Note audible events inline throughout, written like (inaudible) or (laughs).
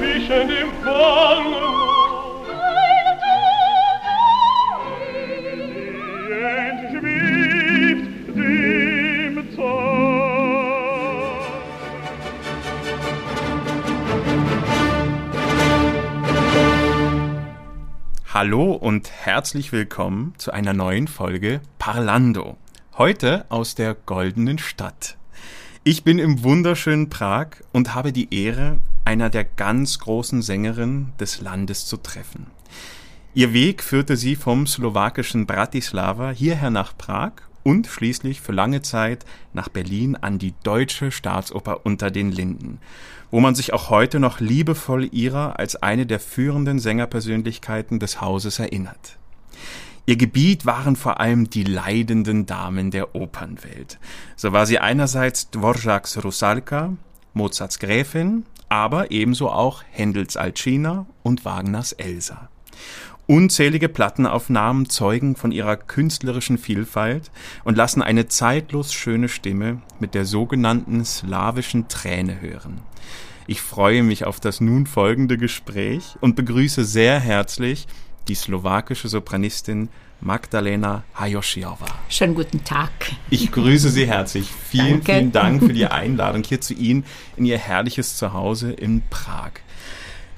zwischen dem Wangen entschwebt dem Tag. Hallo und herzlich willkommen zu einer neuen Folge Parlando. Heute aus der goldenen Stadt. Ich bin im wunderschönen Prag und habe die Ehre, einer der ganz großen Sängerinnen des Landes zu treffen. Ihr Weg führte sie vom slowakischen Bratislava hierher nach Prag und schließlich für lange Zeit nach Berlin an die Deutsche Staatsoper unter den Linden, wo man sich auch heute noch liebevoll ihrer als eine der führenden Sängerpersönlichkeiten des Hauses erinnert. Ihr Gebiet waren vor allem die leidenden Damen der Opernwelt. So war sie einerseits Dvorak's Rusalka, Mozarts Gräfin, aber ebenso auch Händels Alcina und Wagners Elsa. Unzählige Plattenaufnahmen zeugen von ihrer künstlerischen Vielfalt und lassen eine zeitlos schöne Stimme mit der sogenannten slawischen Träne hören. Ich freue mich auf das nun folgende Gespräch und begrüße sehr herzlich die slowakische Sopranistin Magdalena Hajošiová. Schönen guten Tag. Ich grüße Sie herzlich. (laughs) Vielen, Danke. vielen Dank für die Einladung hier zu Ihnen in Ihr herrliches Zuhause in Prag.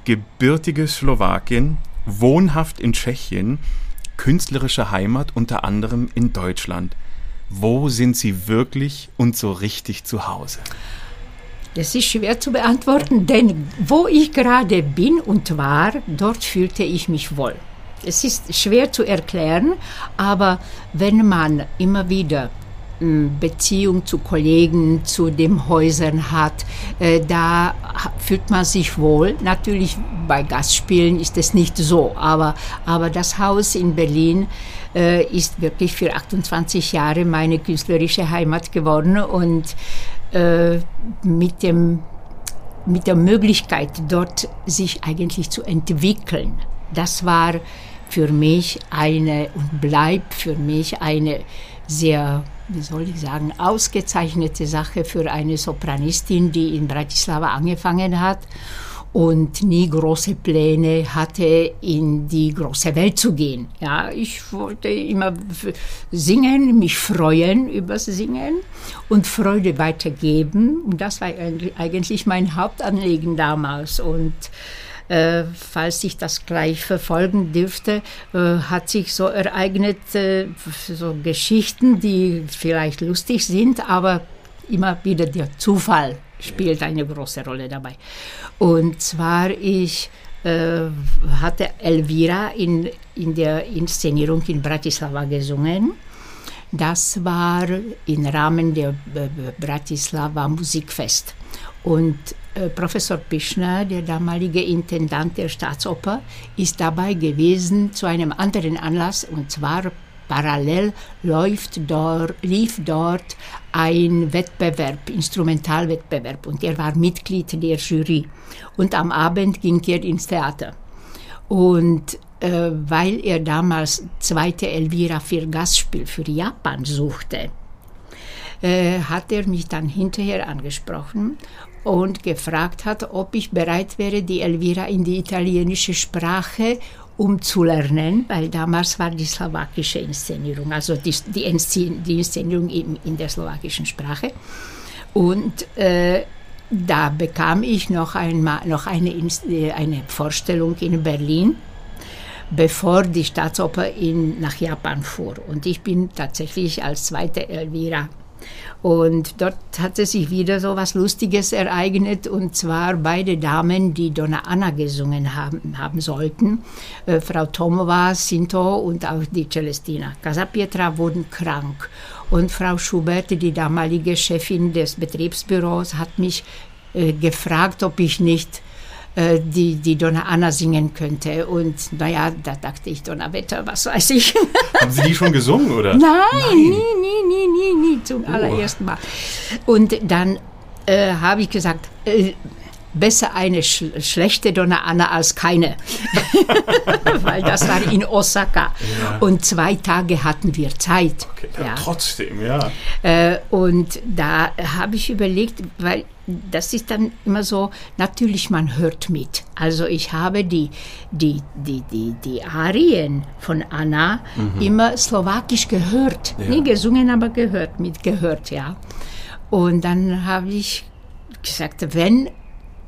Gebürtige Slowakin, wohnhaft in Tschechien, künstlerische Heimat unter anderem in Deutschland. Wo sind Sie wirklich und so richtig zu Hause? Das ist schwer zu beantworten, denn wo ich gerade bin und war, dort fühlte ich mich wohl. Es ist schwer zu erklären, aber wenn man immer wieder mh, Beziehung zu Kollegen, zu den Häusern hat, äh, da fühlt man sich wohl. Natürlich bei Gastspielen ist es nicht so, aber, aber das Haus in Berlin äh, ist wirklich für 28 Jahre meine künstlerische Heimat geworden und äh, mit dem mit der Möglichkeit, dort sich eigentlich zu entwickeln. Das war für mich eine und bleibt für mich eine sehr, wie soll ich sagen, ausgezeichnete Sache für eine Sopranistin, die in Bratislava angefangen hat und nie große Pläne hatte, in die große Welt zu gehen. Ja, ich wollte immer singen, mich freuen übers Singen und Freude weitergeben. Und das war eigentlich mein Hauptanliegen damals. Und äh, falls ich das gleich verfolgen dürfte, äh, hat sich so ereignet, äh, so Geschichten, die vielleicht lustig sind, aber immer wieder der Zufall spielt eine große Rolle dabei. Und zwar ich hatte Elvira in, in der Inszenierung in Bratislava gesungen. Das war im Rahmen der Bratislava Musikfest. Und äh, Professor Pischner, der damalige Intendant der Staatsoper, ist dabei gewesen zu einem anderen Anlass, und zwar parallel läuft dort, lief dort ein Wettbewerb, Instrumentalwettbewerb, und er war Mitglied der Jury. Und am Abend ging er ins Theater. Und äh, weil er damals zweite Elvira für Gastspiel für Japan suchte, äh, hat er mich dann hinterher angesprochen und gefragt hat, ob ich bereit wäre, die Elvira in die italienische Sprache umzulernen, weil damals war die slowakische Inszenierung, also die, die, Inszen die Inszenierung in, in der slowakischen Sprache. Und äh, da bekam ich noch, einmal, noch eine, äh, eine Vorstellung in Berlin bevor die Staatsoper in, nach Japan fuhr. Und ich bin tatsächlich als zweite Elvira. Und dort hatte sich wieder so was Lustiges ereignet, und zwar beide Damen, die Donna Anna gesungen haben, haben sollten, äh, Frau Tomova, Sinto und auch die Celestina Casapietra, wurden krank. Und Frau Schubert, die damalige Chefin des Betriebsbüros, hat mich äh, gefragt, ob ich nicht äh, die, die Donna Anna singen könnte. Und naja, da dachte ich, Donnerwetter, was weiß ich. (laughs) Haben Sie die schon gesungen, oder? Nein, nie, nie, nie, nie, nie, zum allerersten Mal. Und dann äh, habe ich gesagt, äh, besser eine sch schlechte Donna Anna als keine, (laughs) weil das war in Osaka Ja. und zwei Tage hatten wir Zeit. Okay, ja. Trotzdem, ja. Äh, und da habe ich überlegt, weil das ist dann immer so, natürlich man hört mit. Also ich habe die, die, die, die, die Arien von Anna immer slowakisch gehört. Ja. Nie gesungen, aber gehört, mitgehört, ja. Und dann habe ich gesagt, wenn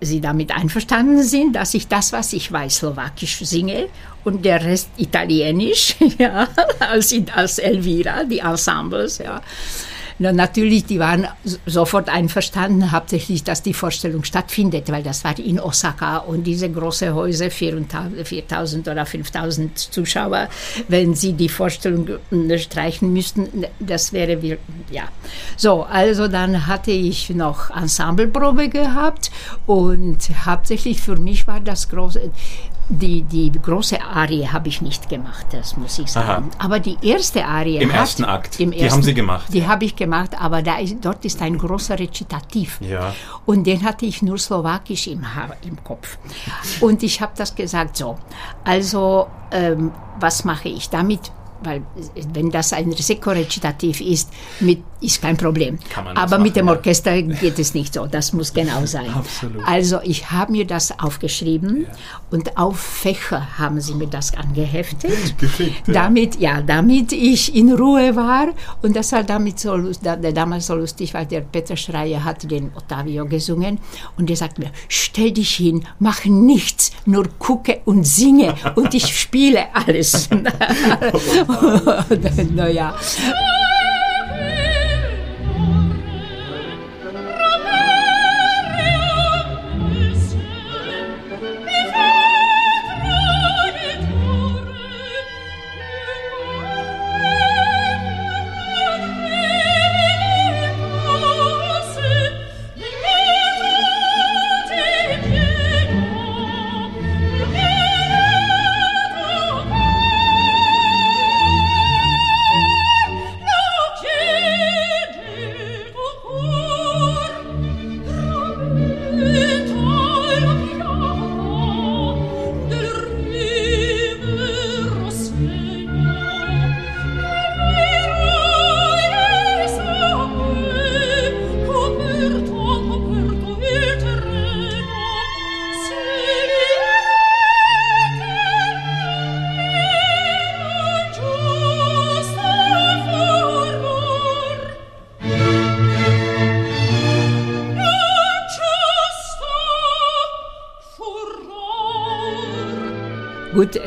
Sie damit einverstanden sind, dass ich das, was ich weiß, slowakisch singe und der Rest italienisch, (laughs) ja, als, als Elvira, die Ensembles, ja. Na, natürlich, die waren sofort einverstanden, hauptsächlich, dass die Vorstellung stattfindet, weil das war in Osaka und diese große Häuser, 4000 4000 oder 5000 Zuschauer, wenn sie die Vorstellung äh, streichen müssten, das wäre, wir- ja. So, also dann hatte ich noch Ensembleprobe gehabt und hauptsächlich für mich war das große, die, die große Arie habe ich nicht gemacht, das muss ich sagen. Aber die erste Arie Im hat- ersten Akt. im Die ersten- haben Sie gemacht. Die habe ich gemacht, aber da ist, dort ist ein großer Rezitativ. Ja. Und den hatte ich nur slowakisch im, im Kopf. Und ich habe das gesagt so. Also, ähm, was mache ich damit? Weil, wenn das ein Risiko-Rezitativ ist, mit, ist kein Problem. Aber mit dem ja. Orchester geht es nicht so. Das muss genau (laughs) sein. Absolut. Also, ich habe mir das aufgeschrieben und auf Fächer haben sie mir das angeheftet. (laughs) Geschickt, ja. Damit, ja, damit ich in Ruhe war. Und das war damit so, da, da- damals so lustig, weil der Peter Schreier hat den Ottavio gesungen. Und der sagt mir, stell dich hin, mach nichts, nur gucke und singe. Und ich spiele alles. (laughs) (laughs) naja. Gut,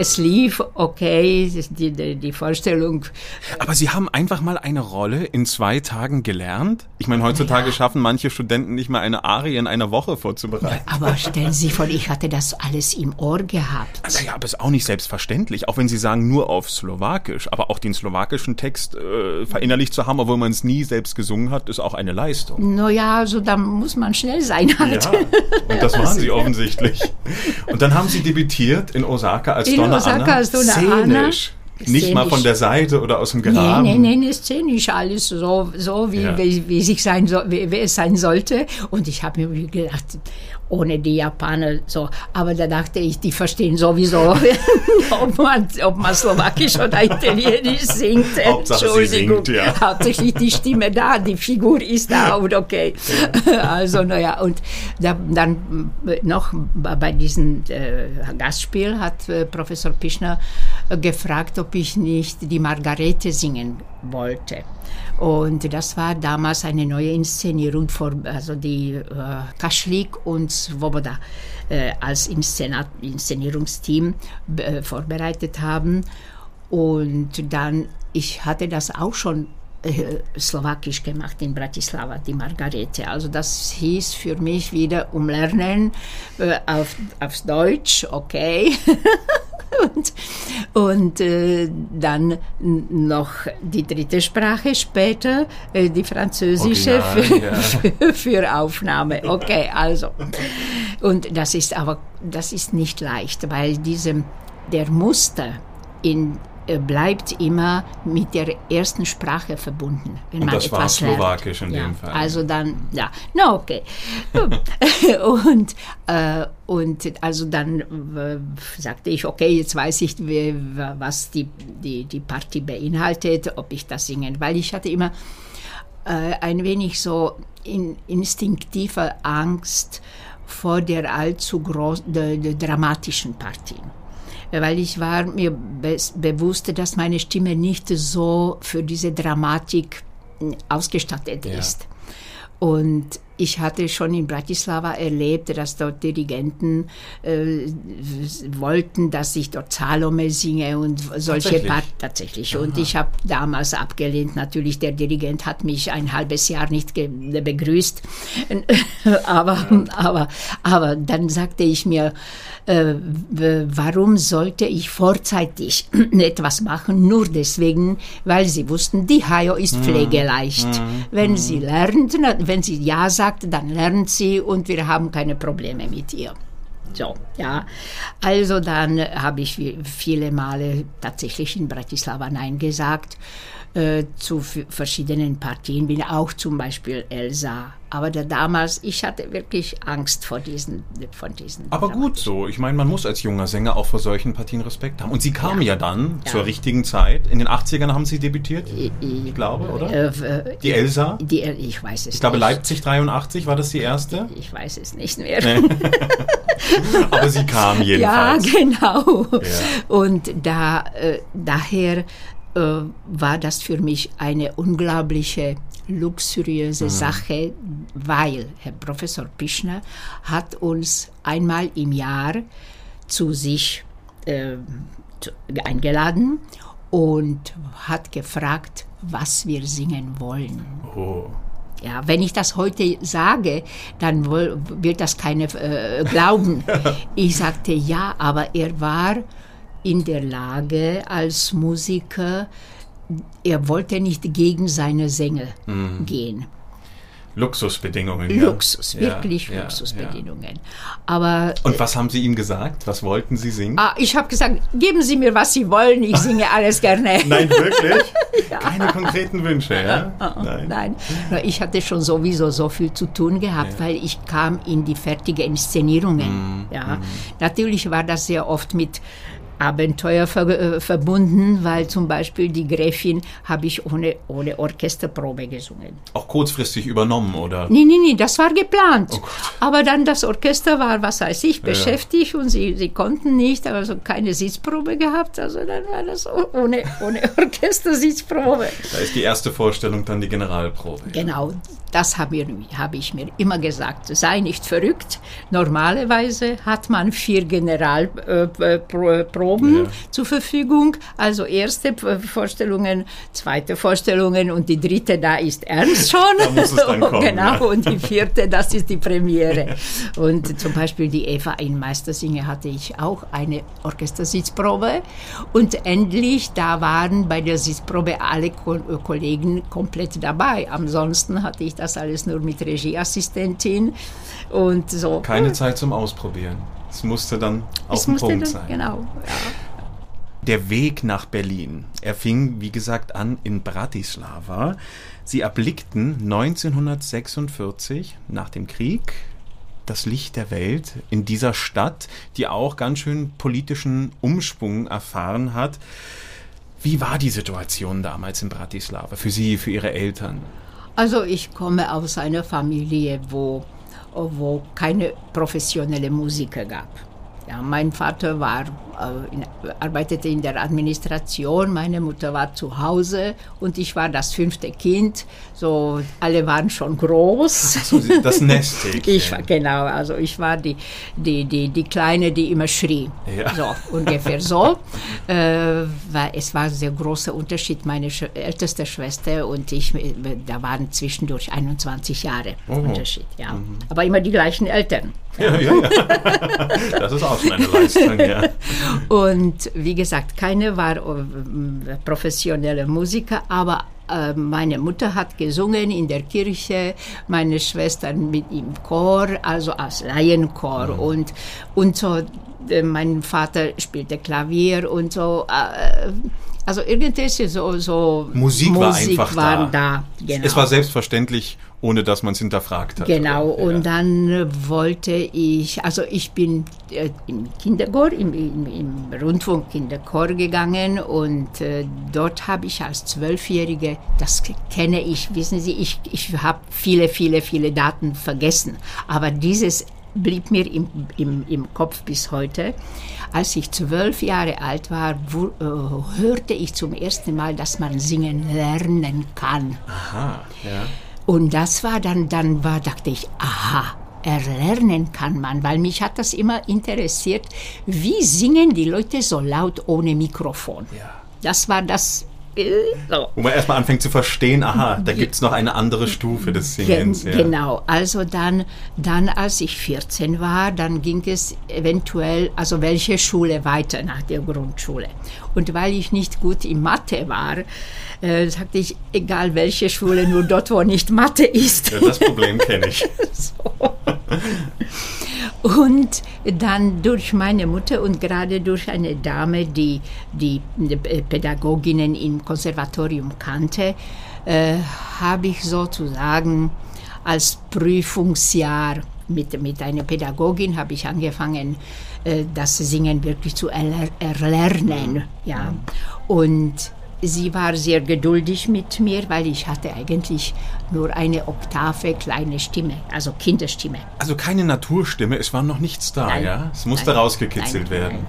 es lief, okay, die, die, die Vorstellung. Aber Sie haben einfach mal eine Rolle in zwei Tagen gelernt? Ich meine, heutzutage schaffen manche Studenten nicht mal eine Arie in einer Woche vorzubereiten. Aber stellen Sie sich vor, ich hatte das alles im Ohr gehabt. Naja, aber ist auch nicht selbstverständlich, auch wenn Sie sagen, nur auf Slowakisch. Aber auch den slowakischen Text äh, verinnerlicht zu haben, obwohl man es nie selbst gesungen hat, ist auch eine Leistung. Naja, also da muss man schnell sein halt. Ja, und das waren Sie (laughs) offensichtlich. Und dann haben Sie debütiert in Osaka als Donna Osaka Anna. als Donna Anna. Szenisch. Nicht mal Szenisch. von der Seite oder aus dem Graben. nee, nee, nee, szenisch alles so, so wie, Ja. wie, wie, sich sein so, wie, wie es sein sollte. Und ich habe mir gedacht, ohne die Japaner so. Aber da dachte ich, die verstehen sowieso, (laughs) ob, man, ob man Slowakisch oder Italienisch singt. (laughs) Entschuldigung. singt, ja. (laughs) Hauptsächlich die Stimme da, die Figur ist da und okay. Also, naja, und da, dann noch bei diesem äh, Gastspiel hat äh, Professor Pischner äh, gefragt, ob ich nicht die Margarete singen wollte. Und das war damals eine neue Inszenierung, vor, also die äh, Kaschlik und Svoboda äh, als Inszena Inszenierungsteam äh, vorbereitet haben. Und dann, ich hatte das auch schon äh, slowakisch gemacht in Bratislava, die Margarete. Also das hieß für mich wieder umlernen äh, auf, aufs Deutsch, okay. (laughs) und und äh, dann noch die dritte Sprache später, äh, die französische Original, für, ja. für, (laughs) für Aufnahme. Okay, also. Und das ist aber, das ist nicht leicht, weil diesem, der Muster in bleibt immer mit der ersten Sprache verbunden. Wenn Und man das war etwas lernt. Slowakisch in ja, dem Fall. Also dann, ja, na okay. (laughs) und, äh, und also dann äh, sagte ich, okay, jetzt weiß ich, wie, was die, die, die Party beinhaltet, ob ich das singen, weil ich hatte immer äh, ein wenig so in, instinktive Angst vor der allzu groß, der, der dramatischen Partien weil ich war mir be bewusst, dass meine Stimme nicht so für diese Dramatik ausgestattet Ja. ist. Und ich hatte schon in Bratislava erlebt, dass dort Dirigenten äh, wollten, dass ich dort Salome singe und solche Tatsächlich? Part tatsächlich. Und ich habe damals abgelehnt. Natürlich, der Dirigent hat mich ein halbes Jahr nicht begrüßt. (laughs) aber, aber, aber dann sagte ich mir, äh, warum sollte ich vorzeitig (clears throat) etwas machen? Nur deswegen, weil sie wussten, die Hajo ist pflegeleicht. Wenn sie lernt, wenn sie Ja sagt, dann lernt sie und wir haben keine Probleme mit ihr. So, ja. Also dann habe ich vi- viele Male tatsächlich in Bratislava Nein gesagt äh, zu verschiedenen Partien, bin auch zum Beispiel Elsa. Aber da damals, ich hatte wirklich Angst vor diesen, von diesen. Aber gut so. Ich meine, man muss als junger Sänger auch vor solchen Partien Respekt haben. Und Sie kamen ja, dann Ja. zur richtigen Zeit. In den 80ern haben Sie debütiert, Ich, ich glaube, oder? äh, äh, Die Elsa? Die, ich weiß es Ich glaube, nicht. Leipzig 83 war das die erste. Ich weiß es nicht mehr. (laughs) Aber sie kam Ja, jedenfalls. genau. Ja. Und da, äh, daher äh, war das für mich eine unglaubliche luxuriöse Mhm. Sache, weil Herr Professor Pischner hat uns einmal im Jahr zu sich äh, eingeladen und hat gefragt, was wir singen wollen. Oh. Ja, wenn ich das heute sage, dann wird das keiner äh, glauben. (laughs) Ich sagte ja, aber er war in der Lage als Musiker, er wollte nicht gegen seine Sänger gehen. Luxusbedingungen. ja. Luxus, Ja, wirklich ja, Luxusbedingungen. Aber Und was haben Sie ihm gesagt? Was wollten Sie singen? ah, ich habe gesagt, geben Sie mir, was Sie wollen, ich singe (laughs) alles gerne. Nein, wirklich? (laughs) Keine konkreten Wünsche, ja? Nein. Nein, Na, ich hatte schon sowieso so viel zu tun gehabt, weil ich kam in die fertige Inszenierungen. Ja, natürlich war das sehr oft mit Abenteuer ver äh, verbunden, weil zum Beispiel die Gräfin habe ich ohne, ohne Orchesterprobe gesungen. Auch kurzfristig übernommen, oder? Nee, nee, nee, das war geplant. Oh aber dann das Orchester war, was weiß ich, beschäftigt und sie, sie konnten nicht, also keine Sitzprobe gehabt. Also dann war das ohne, ohne (laughs) Orchestersitzprobe. Da ist die erste Vorstellung dann die Generalprobe. Genau, das habe ich mir immer gesagt. Sei nicht verrückt. Normalerweise hat man vier Generalproben Ja. zur Verfügung. Also erste Vorstellungen, zweite Vorstellungen und die dritte, da ist ernst schon. Da muss es dann (laughs) kommen, genau, ja. und die vierte, das ist die Premiere. (laughs) Und zum Beispiel die Eva in Meistersinge hatte ich auch eine Orchestersitzprobe. Und endlich, da waren bei der Sitzprobe alle Ko Kollegen komplett dabei. Ansonsten hatte ich das alles nur mit Regieassistentin und so. Keine Zeit zum Ausprobieren. Es musste dann auf es den Punkt dann, sein. Genau. Ja. Der Weg nach Berlin. Er fing, wie gesagt, an in Bratislava. Sie erblickten 1946 nach dem Krieg das Licht der Welt in dieser Stadt, die auch ganz schön politischen Umschwung erfahren hat. Wie war die Situation damals in Bratislava für Sie, für Ihre Eltern? Also ich komme aus einer Familie, wo, wo keine professionelle Musiker gab. Ja, mein Vater war, arbeitete in der Administration, meine Mutter war zu Hause und ich war das fünfte Kind. So, alle waren schon groß. So, Sie- das Nesthäkchen. (laughs) Ich war, genau, also ich war die, die, die, die Kleine, die immer schrie. Ja. So, ungefähr so. (laughs) Äh, weil es war ein sehr großer Unterschied. Meine Sch älteste Schwester und ich, äh, da waren zwischendurch 21 Jahre Oh. Unterschied. Ja. Aber immer die gleichen Eltern. Ja, ja, ja. (laughs) Das ist auch schon eine Leistung, ja. Und wie gesagt, keine war äh, professionelle Musiker, aber äh, meine Mutter hat gesungen in der Kirche, meine Schwestern mit im Chor, also als Laienchor und, und so. äh, Mein Vater spielte Klavier und so. Also irgendwelche so, so Musik war einfach waren da. da. Genau. Es war selbstverständlich, ohne dass man es hinterfragt hat. Genau, oder? und Ja. dann wollte ich, also ich bin äh, im Kinderchor, im, im, im Rundfunkkinderchor gegangen und äh, dort habe ich als Zwölfjährige, das kenne ich, wissen Sie, ich, ich habe viele, viele, viele Daten vergessen, aber dieses blieb mir im, im, im Kopf bis heute. Als ich zwölf Jahre alt war, wo, äh, hörte ich zum ersten Mal, dass man singen lernen kann. Aha, ja. Und das war dann, dann war, dachte ich, aha, erlernen kann man, weil mich hat das immer interessiert, wie singen die Leute so laut ohne Mikrofon. Ja. Das war das. So. Wo man erstmal anfängt zu verstehen, aha, da gibt es noch eine andere Stufe des Singens. Gen ja. Genau, also dann, dann, als ich 14 war, dann ging es eventuell, also welche Schule weiter nach der Grundschule. Und weil ich nicht gut in Mathe war, äh, sagte ich, egal welche Schule, nur dort, wo nicht Mathe ist. Ja, das Problem kenne ich. (laughs) (laughs) Und dann durch meine Mutter und gerade durch eine Dame, die die Pädagoginnen im Konservatorium kannte, äh, habe ich sozusagen als Prüfungsjahr mit, mit einer Pädagogin habe ich angefangen, äh, das Singen wirklich zu erler erlernen. Ja. Und sie war sehr geduldig mit mir, weil ich hatte eigentlich nur eine Oktave kleine Stimme, also Kinderstimme. Also keine Naturstimme, es war noch nichts da, Nein. ja? Es musste Nein, rausgekitzelt nein, werden.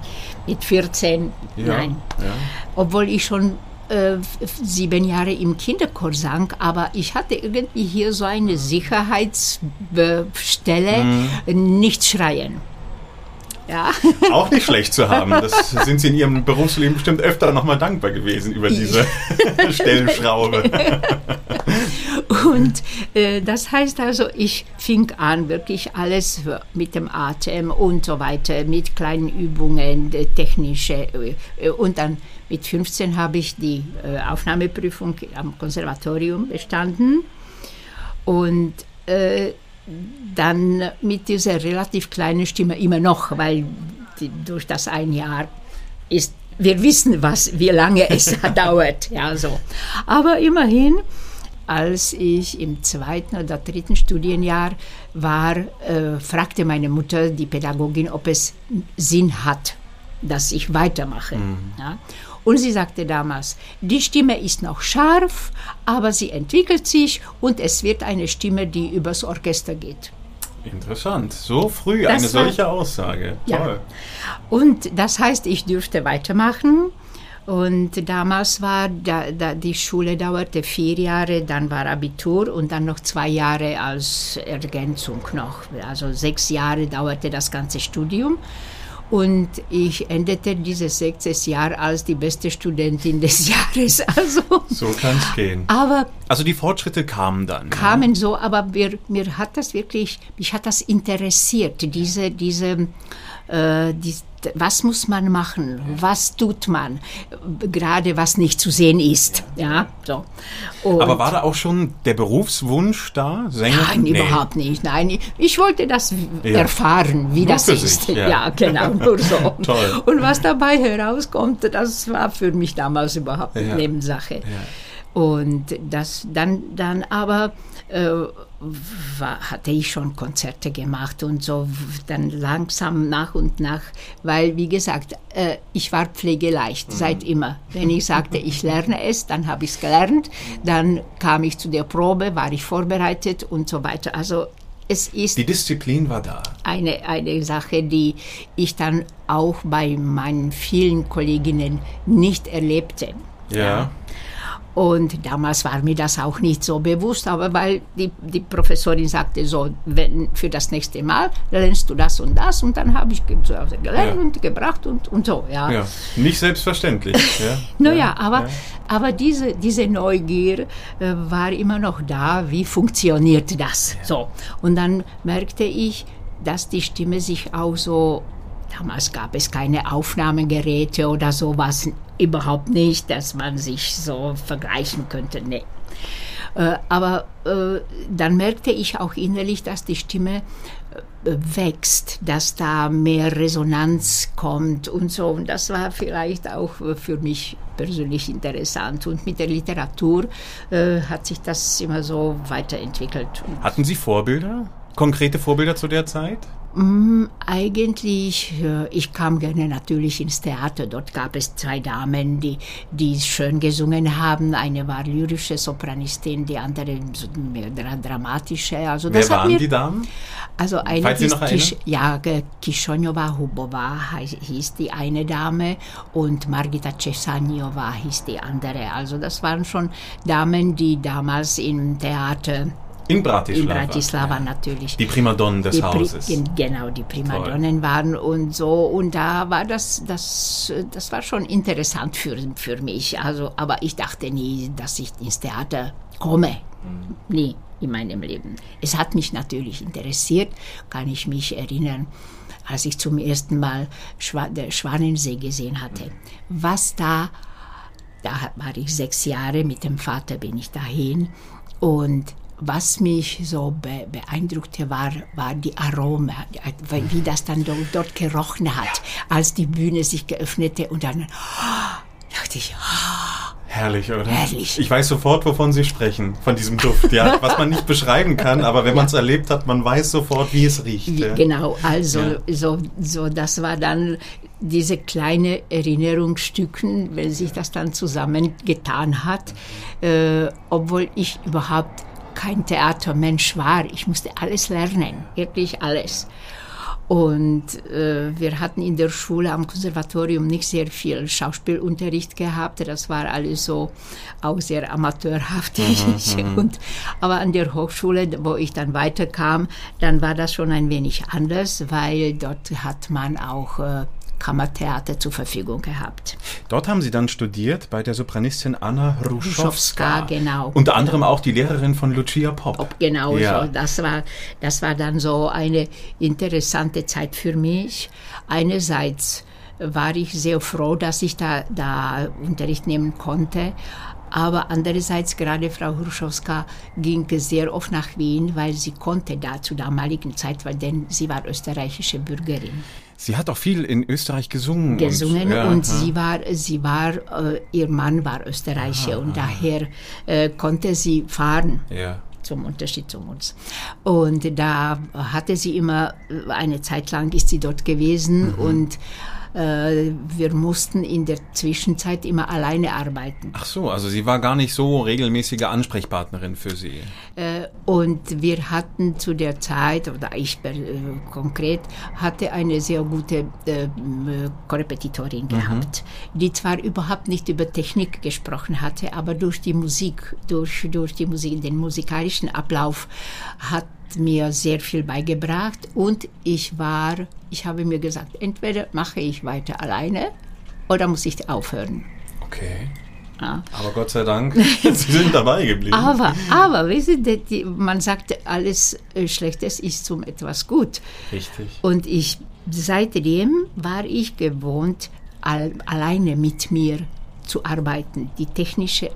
Mit 14, Ja, nein. ja. Obwohl ich schon äh, sieben Jahre im Kinderchor sang, aber ich hatte irgendwie hier so eine Sicherheitsstelle, Mhm. nicht schreien. Ja, Auch nicht schlecht zu haben. Das (laughs) sind Sie in Ihrem Berufsleben bestimmt öfter nochmal dankbar gewesen über diese (laughs) Stellschraube. und äh, das heißt also, ich fing an, wirklich alles mit dem Atem und so weiter, mit kleinen Übungen, äh, technische. Äh, und dann mit 15 habe ich die äh, Aufnahmeprüfung am Konservatorium bestanden. Und äh, dann mit dieser relativ kleinen Stimme immer noch, weil die, durch das ein Jahr ist, wir wissen, was, wie lange es (laughs) dauert. Ja, so. Aber immerhin, als ich im zweiten oder dritten Studienjahr war, äh, fragte meine Mutter die Pädagogin, ob es Sinn hat, dass ich weitermache. Ja. Und sie sagte damals, die Stimme ist noch scharf, aber sie entwickelt sich und es wird eine Stimme, die übers Orchester geht. Interessant. So früh Das eine war- solche Aussage. Ja. Toll. Und das heißt, ich dürfte weitermachen. Und damals war da, da, die Schule dauerte vier Jahre, dann war Abitur und dann noch zwei Jahre als Ergänzung noch. Also sechs Jahre dauerte das ganze Studium. Und ich endete dieses sechstes Jahr als die beste Studentin des (laughs) Jahres. Also, So kann es gehen. aber Also die Fortschritte kamen dann. kamen so, aber mir, mir hat das wirklich, mich hat das interessiert, diese, diese, äh, die, was muss man machen, was tut man, gerade was nicht zu sehen ist, ja, so. Und Aber war da auch schon der Berufswunsch da? Sängerin? Nein, Nee. überhaupt nicht. Nein, ich- ich wollte das Ja. erfahren, wie Nur das ist. sich, ja. ja. genau, nur so. (laughs) Toll. Und was dabei herauskommt, das war für mich damals überhaupt Ja. Nebensache. Und das dann, dann aber äh, war, hatte ich schon Konzerte gemacht und so dann langsam nach und nach, weil wie gesagt, äh, ich war pflegeleicht seit immer. Wenn ich sagte, ich lerne es, dann habe ich es gelernt, dann kam ich zu der Probe, war ich vorbereitet und so weiter. Also es ist Die Disziplin war da. eine, eine Sache, die ich dann auch bei meinen vielen Kolleginnen nicht erlebte. Ja. Und damals war mir das auch nicht so bewusst, aber weil die, die Professorin sagte so, wenn für das nächste Mal lernst du das und das und dann habe ich zu Hause gelernt Ja. und gebracht und, und so, ja. Ja. Nicht selbstverständlich. (laughs) Ja. Naja, aber, aber diese, diese Neugier äh, war immer noch da, wie funktioniert das? So. Und dann merkte ich, dass die Stimme sich auch so, damals gab es keine Aufnahmegeräte oder sowas, überhaupt nicht, dass man sich so vergleichen könnte. Nee. Äh, aber äh, dann merkte ich auch innerlich, dass die Stimme äh, wächst, dass da mehr Resonanz kommt und so. Und das war vielleicht auch für mich persönlich interessant. Und mit der Literatur hat sich das immer so weiterentwickelt. Hatten Sie Vorbilder? Konkrete Vorbilder zu der Zeit? Mm, eigentlich, äh, ich kam gerne natürlich ins Theater. Dort gab es zwei Damen, die, die schön gesungen haben. Eine war lyrische Sopranistin, die andere mehr dramatische. Also Wer waren die Damen? Also eine Falls Sie noch Kish, ja, Kishonjova Hubova hieß die eine Dame und Margita Cesanjova hieß die andere. Also das waren schon Damen, die damals im Theater in Bratislava. In Bratislava ja. natürlich. Die Primadonnen des die Hauses. Pri genau, die Primadonnen Toll. waren und so. Und da war das, das, das war schon interessant für, für mich. Also, aber ich dachte nie, dass ich ins Theater komme. Mhm. Nie in meinem Leben. Es hat mich natürlich interessiert, kann ich mich erinnern, als ich zum ersten Mal Schwa der Schwanensee gesehen hatte. Was da, da war ich sechs Jahre, mit dem Vater bin ich dahin und was mich so be beeindruckte, war, war die Aroma, wie das dann dort, dort gerochen hat, als die Bühne sich geöffnete und dann oh, dachte ich, oh, Herrlich, oder? Herrlich. Ich weiß sofort, wovon Sie sprechen, von diesem Duft, ja. Was man nicht beschreiben kann, aber wenn man es erlebt hat, man weiß sofort, wie es riecht. Ja. Genau, also ja. so, so, das war dann diese kleine Erinnerungsstücken, wenn sich das dann zusammengetan hat, äh, obwohl ich überhaupt kein Theatermensch war. Ich musste alles lernen, wirklich alles. Und äh, wir hatten in der Schule am Konservatorium nicht sehr viel Schauspielunterricht gehabt. Das war alles so auch sehr amateurhaft. Mhm, (laughs) mhm, und, aber an der Hochschule, wo ich dann weiterkam, dann war das schon ein wenig anders, weil dort hat man auch äh, Kammertheater zur Verfügung gehabt. Dort haben Sie dann studiert bei der Sopranistin Anna Ruschowska. genau. Unter anderem auch die Lehrerin von Lucia Pop. Pop genau, ja. so. das, war, das war dann so eine interessante Zeit für mich. Einerseits war ich sehr froh, dass ich da, da Unterricht nehmen konnte. Aber andererseits, gerade Frau Hruschowska ging sehr oft nach Wien, weil sie konnte da zur damaligen Zeit, weil denn sie war österreichische Bürgerin. Sie hat auch viel in Österreich gesungen. Gesungen und, ja, und ja. sie war, sie war, äh, ihr Mann war Österreicher aha, und daher äh, konnte sie fahren. Ja zum Unterschied zu uns. Und da hatte sie immer, eine Zeit lang ist sie dort gewesen mhm. und äh, wir mussten in der Zwischenzeit immer alleine arbeiten. Ach so, also sie war gar nicht so regelmäßige Ansprechpartnerin für Sie. Äh, und wir hatten zu der Zeit, oder ich äh, konkret, hatte eine sehr gute Korrepetitorin mhm. gehabt, die zwar überhaupt nicht über Technik gesprochen hatte, aber durch die Musik, durch, durch die Musik, den musikalischen Ablauf hat mir sehr viel beigebracht und ich war, ich habe mir gesagt, entweder mache ich weiter alleine oder muss ich aufhören. Okay. Ja. Aber Gott sei Dank, (laughs) Sie sind dabei geblieben. Aber, aber, wissen Sie, man sagt, alles äh, Schlechtes ist zum etwas gut. Richtig. Und ich, seitdem war ich gewohnt, all, alleine mit mir zu arbeiten. Die technische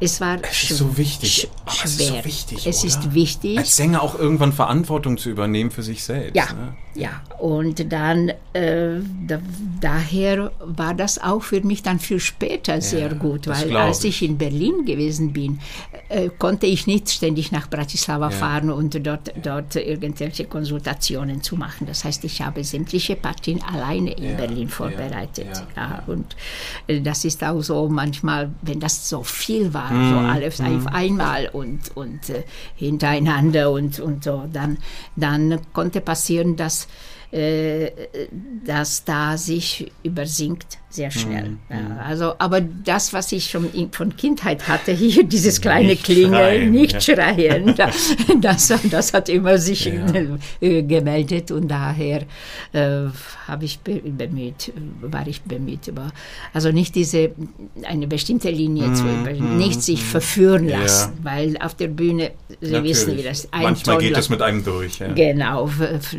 es war es ist so wichtig. Oh, es ist so wichtig. Es oder? ist wichtig. Als Sänger auch irgendwann Verantwortung zu übernehmen für sich selbst. Ja, ne? ja. Und dann äh, da, daher war das auch für mich dann viel später ja, sehr gut, weil als ich. in Berlin gewesen bin, äh, konnte ich nicht ständig nach Bratislava ja. fahren und dort, dort irgendwelche Konsultationen zu machen. Das heißt, ich habe sämtliche Partien alleine in ja, Berlin vorbereitet. Ja, und äh, das ist auch so manchmal, wenn das so viel war, mm, so alles auf einmal und, und äh, hintereinander und, und so, dann, dann konnte passieren, dass äh, dass da sich übersinkt sehr schnell. Mhm. Ja, also, aber das, was ich schon in, von Kindheit hatte, hier (laughs) dieses kleine nicht Klingeln, schreien, nicht ja. schreien, (laughs) das, das hat immer sich ja. Äh, gemeldet und daher äh, habe ich bemüht, war ich bemüht über, also nicht diese, eine bestimmte Linie mm, zu über, mm, nicht sich mm. verführen lassen, weil auf der Bühne, Sie Natürlich. wissen, wie das ein Manchmal Ton geht es mit einem durch. Genau,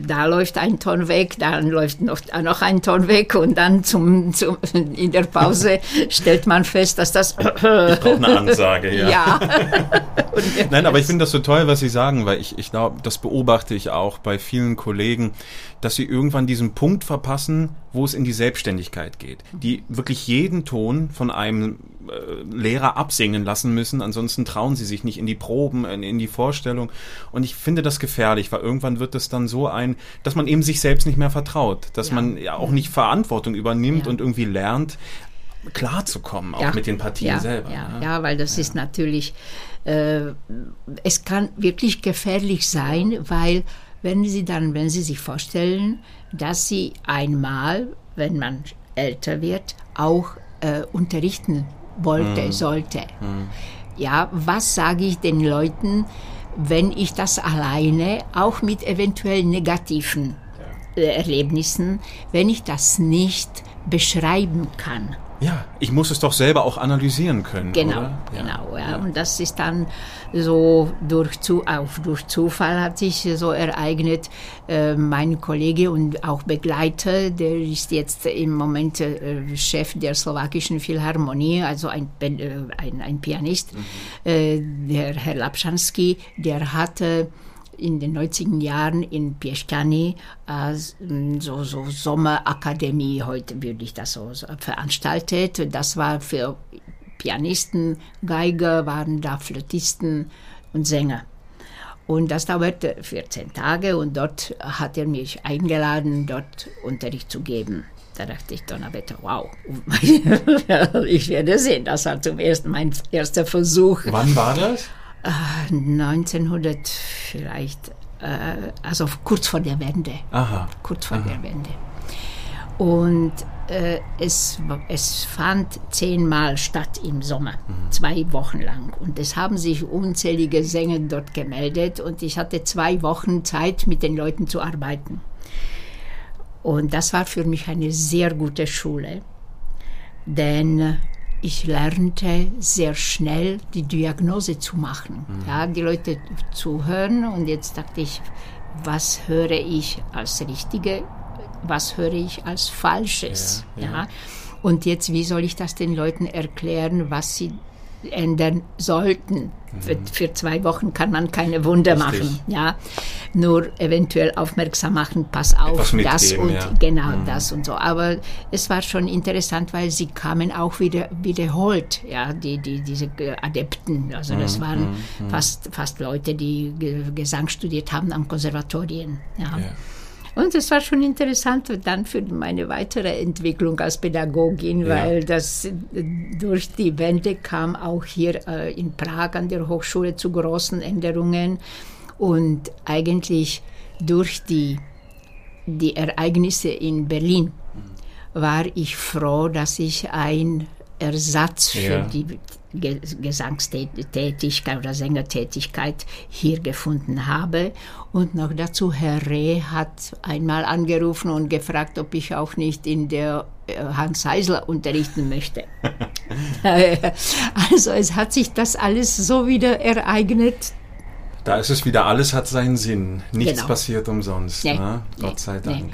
da läuft ein Ton Ton weg, dann läuft noch, noch ein Ton weg und dann zum, zum, in der Pause stellt man fest, dass das... Ich brauche eine Ansage, ja. ja. (laughs) Nein, aber ich finde das so toll, was Sie sagen, weil ich, ich glaube, das beobachte ich auch bei vielen Kollegen, dass sie irgendwann diesen Punkt verpassen, wo es in die Selbstständigkeit geht. Die wirklich jeden Ton von einem Lehrer absingen lassen müssen, ansonsten trauen sie sich nicht in die Proben, in, in die Vorstellung. Und ich finde das gefährlich, weil irgendwann wird es dann so ein, dass man eben sich selbst nicht mehr vertraut, dass Ja. man ja auch nicht Verantwortung übernimmt Ja. und irgendwie lernt, klarzukommen, auch Ja. mit den Partien selber. Ja, ne? ja weil das ist natürlich, äh, es kann wirklich gefährlich sein, weil wenn Sie dann, wenn Sie sich vorstellen, dass Sie einmal, wenn man älter wird, auch äh, unterrichten wollte, sollte. Ja, was sage ich den Leuten, wenn ich das alleine, auch mit eventuell negativen äh, Erlebnissen, wenn ich das nicht beschreiben kann? Ja, ich muss es doch selber auch analysieren können. Genau? Ja. genau. Ja. Und das ist dann so durch, zu, auch durch Zufall hat sich so ereignet. Äh, mein Kollege und auch Begleiter, der ist jetzt im Moment äh, Chef der slowakischen Philharmonie, also ein, äh, ein, ein Pianist, äh, der Herr Lapschanski, der hatte in den 90er Jahren in Pieszczany äh, so, so Sommerakademie, heute würde ich das so, so veranstaltet. Das war für Pianisten, Geiger, waren da Flötisten und Sänger. Und das dauerte 14 Tage und dort hat er mich eingeladen, dort Unterricht zu geben. Da dachte ich, Donnerwetter, wow, (laughs) ich werde sehen. Das war zum ersten mein erster Versuch. Wann war das? 1900 vielleicht, äh, also kurz vor der Wende. Aha. Kurz vor der Wende. Und äh, es, es fand zehnmal statt im Sommer, zwei Wochen lang. Und es haben sich unzählige Sänger dort gemeldet und ich hatte zwei Wochen Zeit, mit den Leuten zu arbeiten. Und das war für mich eine sehr gute Schule, denn ich lernte sehr schnell die Diagnose zu machen, ja, die Leute zu hören. Und jetzt dachte ich, was höre ich als Richtige, was höre ich als Falsches. Ja, Ja. Und jetzt, wie soll ich das den Leuten erklären, was sie ändern sollten? Für, für zwei Wochen kann man keine Wunder Mhm. Richtig. machen. Ja, nur eventuell aufmerksam machen, pass auf, das und ja. genau das und so. Aber es war schon interessant, weil sie kamen auch wieder wiederholt, ja, die, die, diese Adepten. Also das Mhm, waren fast, fast Leute, die Ge- Gesang studiert haben an Konservatorien. Ja. Ja. Und es war schon interessant dann für meine weitere Entwicklung als Pädagogin, Ja. weil das äh, durch die Wende kam auch hier äh, in Prag an der Hochschule zu großen Änderungen und eigentlich durch die, die Ereignisse in Berlin war ich froh, dass ich ein Ersatz für Ja. die Gesangstätigkeit oder Sängertätigkeit hier gefunden habe. Und noch dazu, Herr Reh hat einmal angerufen und gefragt, ob ich auch nicht in der äh, Hans Eisler unterrichten möchte. (laughs) (laughs) also es hat sich das alles so wieder ereignet. Da ist es wieder, alles hat seinen Sinn. Nichts Genau. passiert umsonst. Nee, ne? nee, Gott sei Dank. nee.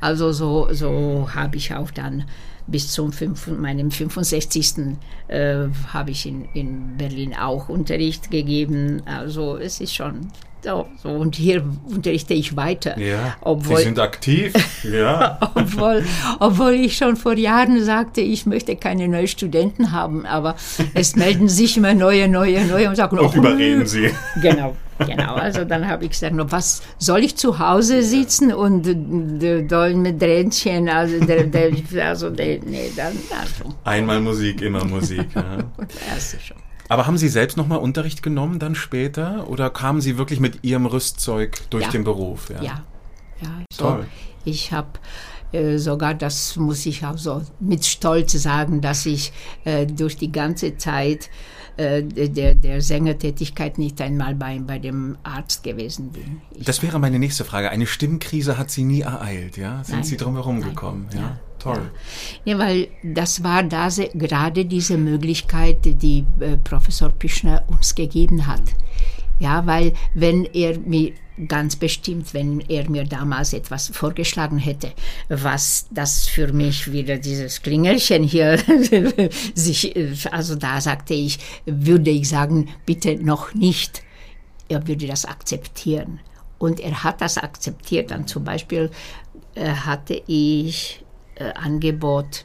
Also so, so habe ich auch dann bis zum fünf, meinem 65. Äh, habe ich in, in Berlin auch Unterricht gegeben. Also es ist schon so. so. Und hier unterrichte ich weiter. Ja, obwohl, Sie sind aktiv. (laughs) ja. obwohl, obwohl ich schon vor Jahren sagte, ich möchte keine neuen Studenten haben, aber es melden sich immer neue, neue, neue und sagen, Und "Oh, überreden Sie. Genau, genau. Also dann habe ich gesagt, "No, was soll ich zu Hause sitzen und da mit Dränchen, also der, der, also der, nee, dann, also, Einmal Musik, immer Musik. Ja. (laughs) das ist schon. Aber haben Sie selbst nochmal Unterricht genommen dann später? Oder kamen Sie wirklich mit Ihrem Rüstzeug durch Ja. den Beruf? Ja, ja. So, Toll. Ich habe äh, sogar, das muss ich auch so mit Stolz sagen, dass ich äh, durch die ganze Zeit äh, der, der Sängertätigkeit nicht einmal bei, bei dem Arzt gewesen bin. Ich Das wäre meine nächste Frage. Eine Stimmkrise hat Sie nie ereilt, ja? Sind Nein. Sie drum herum Nein. gekommen? Ja. Ja. Toll. Ja, weil das war da gerade diese Möglichkeit, die äh, Professor Pischner uns gegeben hat. Ja, weil wenn er mir ganz bestimmt, wenn er mir damals etwas vorgeschlagen hätte, was das für mich wieder dieses Klingelchen hier (laughs) sich, also da sagte ich, würde ich sagen, bitte noch nicht. Er würde das akzeptieren. Und er hat das akzeptiert. Dann zum Beispiel äh, hatte ich äh, Angebot,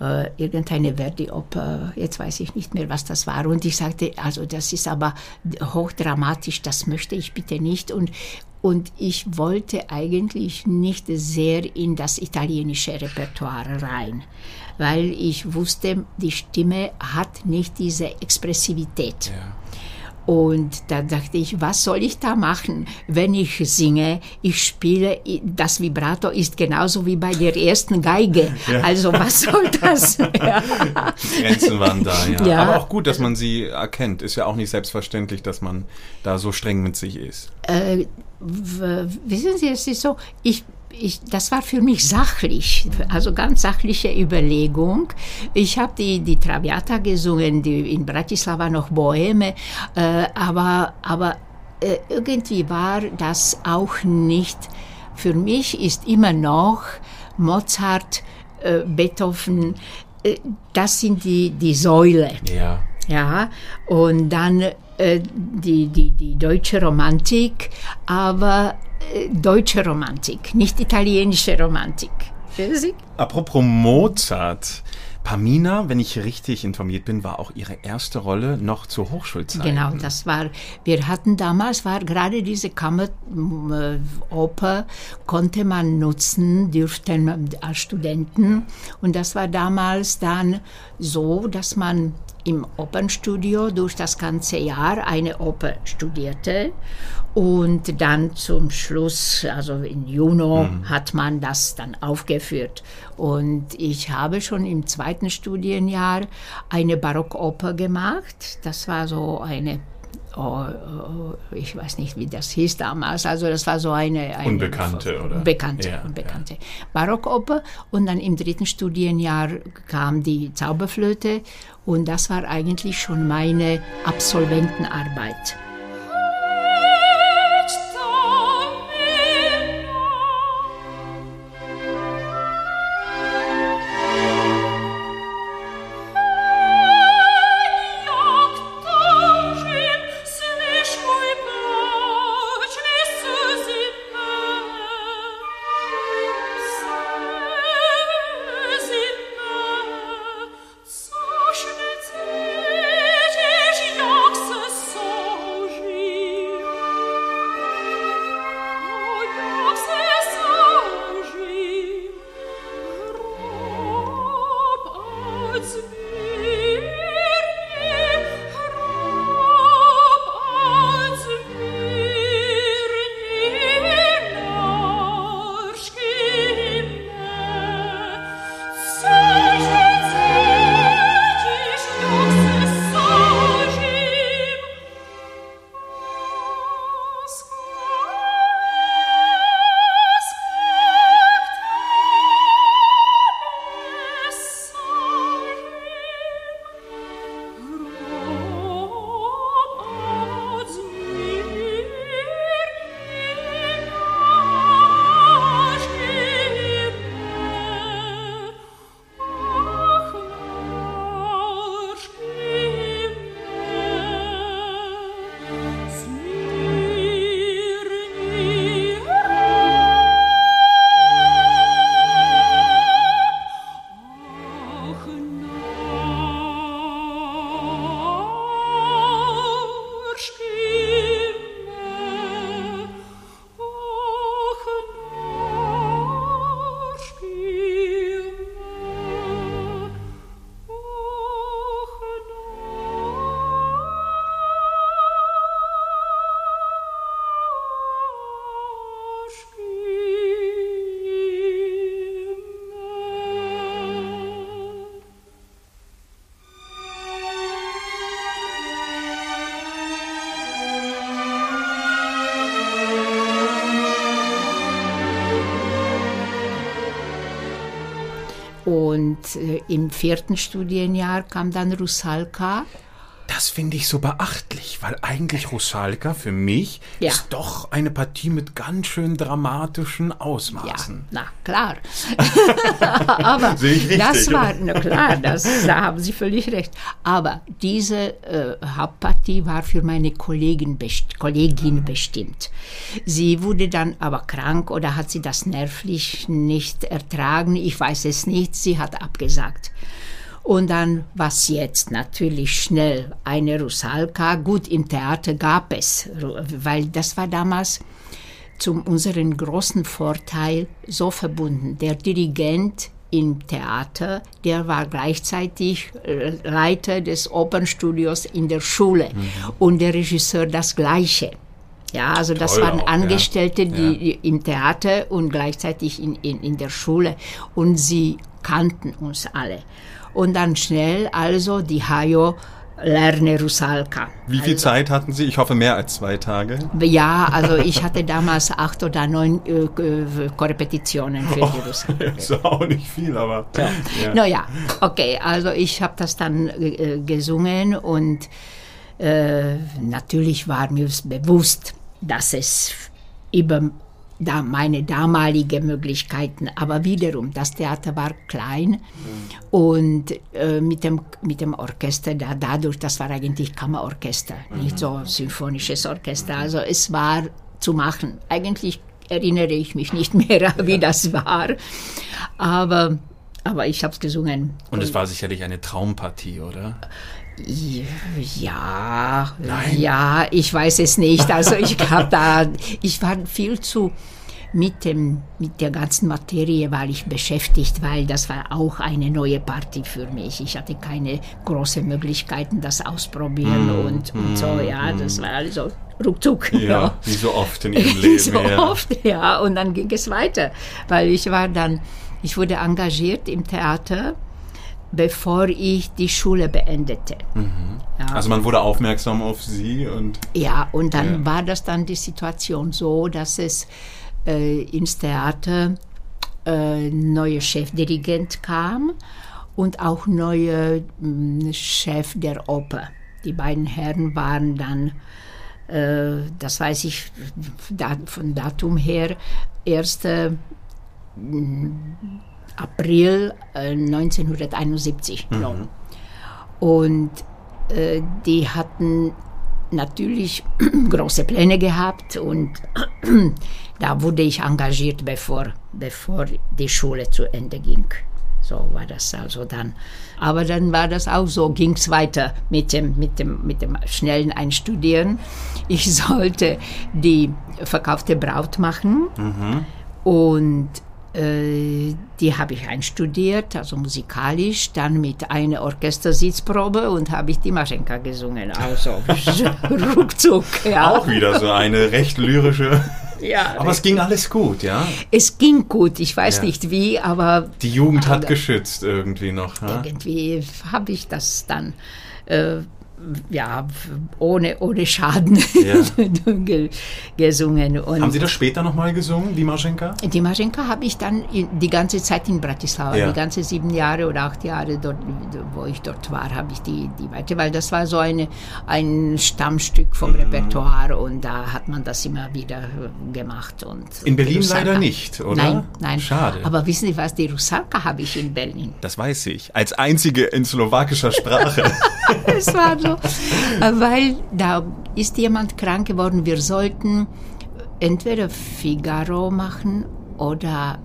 äh, irgendeine Verdi-Oper, jetzt weiß ich nicht mehr, was das war. Und ich sagte, also das ist aber hochdramatisch, das möchte ich bitte nicht. Und, und ich wollte eigentlich nicht sehr in das italienische Repertoire rein, weil ich wusste, die Stimme hat nicht diese Expressivität. Ja. Und da dachte ich, was soll ich da machen, wenn ich singe? Ich spiele, das Vibrato ist genauso wie bei der ersten Geige. (laughs) Ja. Also was soll das? (laughs) ja. Grenzen waren da, ja. ja. Aber auch gut, dass man sie erkennt. Ist ja auch nicht selbstverständlich, dass man da so streng mit sich ist. Äh, wissen Sie, es ist so, ich ich, das war für mich sachlich, also ganz sachliche Überlegung. Ich habe die, die Traviata gesungen, die in Bratislava noch Boheme, äh, aber, aber äh, irgendwie war das auch nicht, für mich ist immer noch Mozart, äh, Beethoven, äh, das sind die, die Säule. Ja. Ja, und dann äh, die, die, die deutsche Romantik, aber deutsche Romantik, nicht italienische Romantik. Apropos Mozart. Pamina, wenn ich richtig informiert bin, war auch ihre erste Rolle noch zur Hochschulzeit. Genau, das war, wir hatten damals, war gerade diese Kammeroper, konnte man nutzen, dürften als Studenten. Und das war damals dann so, dass man im Opernstudio durch das ganze Jahr eine Oper studierte und dann zum Schluss, also in Juno, mhm. hat man das dann aufgeführt. Und ich habe schon im zweiten Studienjahr eine Barockoper gemacht. Das war so eine Oh, oh, ich weiß nicht, wie das hieß damals. Also das war so eine, eine Unbekannte, oder? Bekannte, ja, unbekannte. Ja. Barockoper. Und dann im dritten Studienjahr kam die Zauberflöte. Und das war eigentlich schon meine Absolventenarbeit. Und äh, im vierten Studienjahr kam dann Rusalka. Das finde ich so beachtlich, weil eigentlich Rusalka für mich Ja. ist doch eine Partie mit ganz schön dramatischen Ja, Ausmaßen. na klar. (laughs) Aber Sehe ich richtig, das war, na klar, das, da haben Sie völlig recht. Aber diese äh, Hauptpartie war für meine Kollegin, best Kollegin bestimmt. Sie wurde dann aber krank oder hat sie das nervlich nicht ertragen. Ich weiß es nicht. Sie hat abgesagt. Und dann, was jetzt? Natürlich schnell eine Rusalka. Gut, im Theater gab es, weil das war damals zum unseren großen Vorteil so verbunden. Der Dirigent im Theater, der war gleichzeitig äh, Leiter des Opernstudios in der Schule und der Regisseur das Gleiche. Ja, also das Toll waren auch, ja. Angestellte, die Ja. die im Theater und gleichzeitig in, in, in der Schule und sie kannten uns alle. Und dann schnell also die Hajo lerne Rusalka. Wie viel Zeit hatten Sie? Ich hoffe mehr als zwei Tage. Ja, also ich hatte damals acht oder neun äh, äh, Korrepetitionen für die Russen. (laughs) Ist auch nicht viel, aber. Ja. Naja, okay, also ich habe das dann äh, gesungen und äh, natürlich war mir bewusst, dass es über da meine damalige Möglichkeiten, aber wiederum, das Theater war klein und äh, mit, dem, mit dem Orchester, da, dadurch, das war eigentlich Kammerorchester, nicht so symphonisches Orchester, also es war zu machen. Eigentlich erinnere ich mich nicht mehr, (laughs) wie das war, aber, aber ich habe es gesungen. Und es war sicherlich eine Traumpartie, oder? Ja, Nein. ja, ich weiß es nicht. Also ich habe da, ich war viel zu mit dem, mit der ganzen Materie war ich beschäftigt, weil das war auch eine neue Party für mich. Ich hatte keine großen Möglichkeiten, das ausprobieren Mm, und, und so. Ja, das war also ruckzuck. Ja, wie so oft in Ihrem (laughs) Leben. so ja. oft, ja. Und dann ging es weiter, weil ich war dann, ich wurde engagiert im Theater, bevor ich die Schule beendete. Ja. Also man wurde aufmerksam auf Sie und Ja, und dann Ja. war das dann die Situation so, dass es äh, ins Theater äh, neue Chefdirigent kam und auch neue mh, Chef der Oper. Die beiden Herren waren dann, äh, das weiß ich da, von Datum her, 1. mh, April äh, 1971. glaub. Und äh, die hatten natürlich (clears throat) große Pläne gehabt und (clears throat) da wurde ich engagiert, bevor, bevor die Schule zu Ende ging. So war das also dann. Aber dann war das auch so, ging es weiter mit dem, mit, dem, mit dem schnellen Einstudieren. Ich (laughs) sollte die verkaufte Braut machen und äh, die habe ich einstudiert, also musikalisch, dann mit einer Orchestersitzprobe und habe ich die Maschenka gesungen. Also (laughs) ruckzuck, ja. auch wieder so eine recht lyrische. ja Aber es ging alles gut, ja? es ging gut, ich weiß Ja. nicht wie, aber Die Jugend hat geschützt irgendwie noch. Irgendwie habe ich das dann äh, ja, ohne, ohne Schaden Ja. (laughs) ge gesungen. Und Haben Sie das später nochmal gesungen, die Marschenka? Die Maschenka habe ich dann die ganze Zeit in Bratislava, Ja. die ganze sieben Jahre oder acht Jahre, dort, wo ich dort war, habe ich die, die weiter, weil das war so eine, ein Stammstück vom Mhm. Repertoire und da hat man das immer wieder gemacht. Und, In Berlin Rusalka- leider nicht, oder? Nein, nein. Schade. Aber wissen Sie was, die Rusalka habe ich in Berlin. Das weiß ich. Als einzige in slowakischer Sprache. (laughs) (laughs) Es war so, weil da ist jemand krank geworden. Wir sollten entweder Figaro machen oder,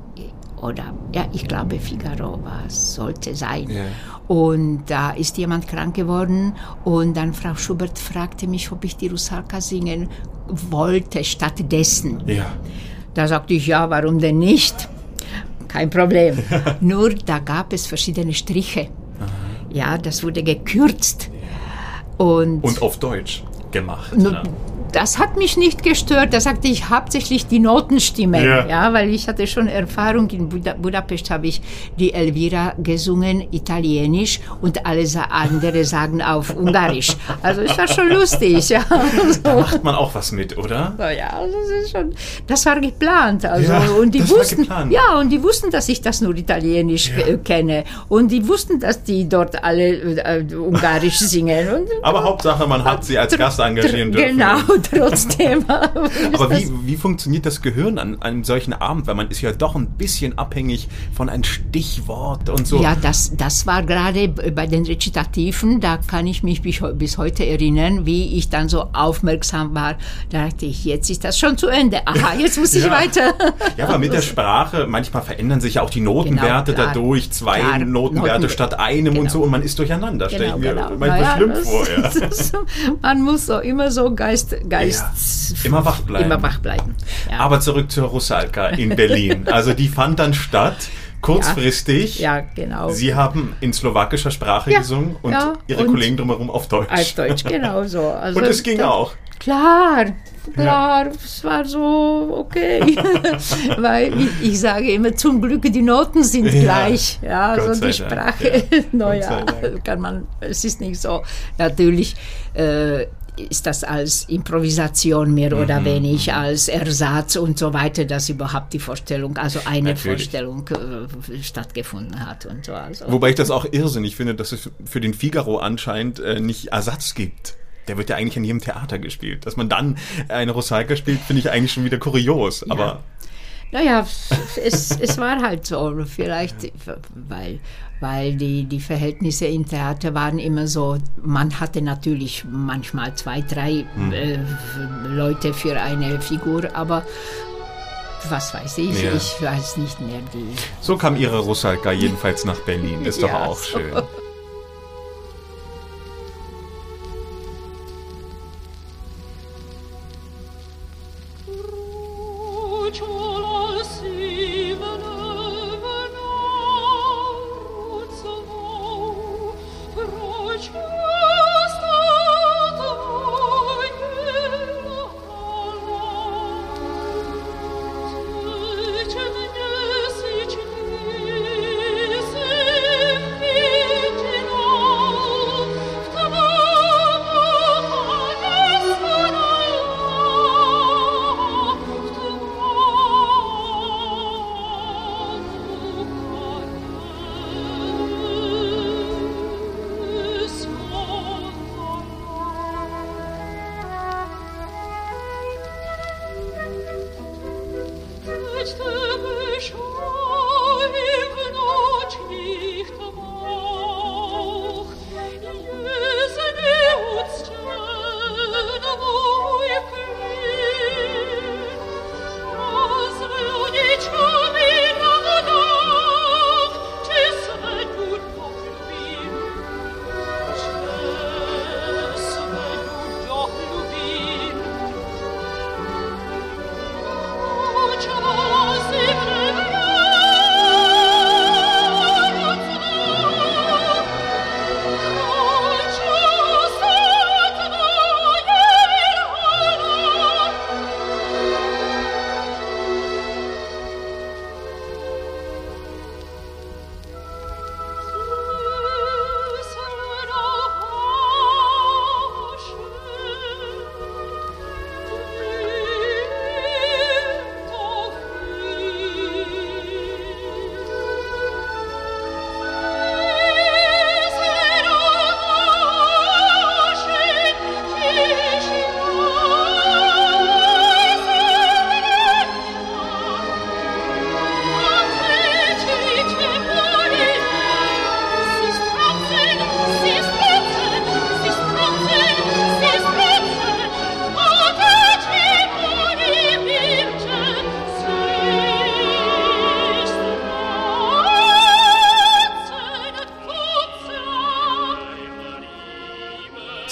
oder ja, ich glaube Figaro war sollte sein. Ja. Und da ist jemand krank geworden und dann Frau Schubert fragte mich, ob ich die Rusalka singen wollte stattdessen. ja. Da sagte ich, ja, warum denn nicht? Kein Problem. (laughs) Nur da gab es verschiedene Striche. Ja, das wurde gekürzt. Und, Und auf Deutsch gemacht. ja. Das hat mich nicht gestört. Da sagte ich hauptsächlich die Notenstimme, Ja. ja, weil ich hatte schon Erfahrung. In Buda Budapest habe ich die Elvira gesungen, italienisch und alle andere sagen auf Ungarisch. Also es war schon lustig, ja. (laughs) Da macht man auch was mit, oder? So, ja, das ist schon, das war geplant. Also, Ja, und die wussten, ja, und die wussten, dass ich das nur Italienisch Ja. äh, kenne. Und die wussten, dass die dort alle äh, Ungarisch singen. Und, Aber Hauptsache, man hat sie als Gast engagieren dürfen. Genau, trotzdem. (laughs) Aber wie, (laughs) wie funktioniert das Gehirn an einem solchen Abend? Weil man ist ja doch ein bisschen abhängig von einem Stichwort und so. Ja, das, das war gerade bei den Rezitativen, da kann ich mich bis, heu- bis heute erinnern, wie ich dann so aufmerksam war. Da dachte ich, jetzt ist das schon zu Ende. Aha, jetzt muss ich Ja. weiter. Ja, aber mit der Sprache, manchmal verändern sich ja auch die Notenwerte Genau, klar. dadurch, zwei Klar, Notenwerte Noten- statt einem und genau. so und man ist durcheinander. Stell ich mir manchmal Naja, schlimm das- vor. Ja. (laughs) das- man muss so immer so Geist, Geist Immer wach bleiben. Immer wach bleiben. Ja. Aber zurück zur Rusalka in Berlin. (laughs) Also die fand dann statt, kurzfristig. ja, genau. Sie haben in slowakischer Sprache Ja, gesungen und ja, ihre und- Kollegen drumherum auf Deutsch. Auf Deutsch, genau so. (laughs) Also, Und es ging da- auch. Klar, klar, es war so okay. (laughs) Weil ich, ich sage immer, zum Glück, die Noten sind Ja, gleich. Ja, also die Sprache, ja. naja, kann man, es ist nicht so. Natürlich äh, ist das als Improvisation mehr oder Mhm, wenig, als Ersatz und so weiter, dass überhaupt die Vorstellung, also eine Natürlich. Vorstellung äh, stattgefunden hat und so. Also. Wobei ich das auch irrsinnig finde, dass es für den Figaro anscheinend äh, nicht Ersatz gibt. Der wird ja eigentlich in jedem Theater gespielt. Dass man dann eine Rusalka spielt, finde ich eigentlich schon wieder kurios. Aber Naja, es, es war halt so. Vielleicht, weil, weil die, die Verhältnisse im Theater waren immer so, man hatte natürlich manchmal zwei, drei Hm. äh, Leute für eine Figur, aber was weiß ich, Ja. ich weiß nicht mehr die. so kam ihre Rusalka jedenfalls nach Berlin. Ist doch Ja, auch so. schön.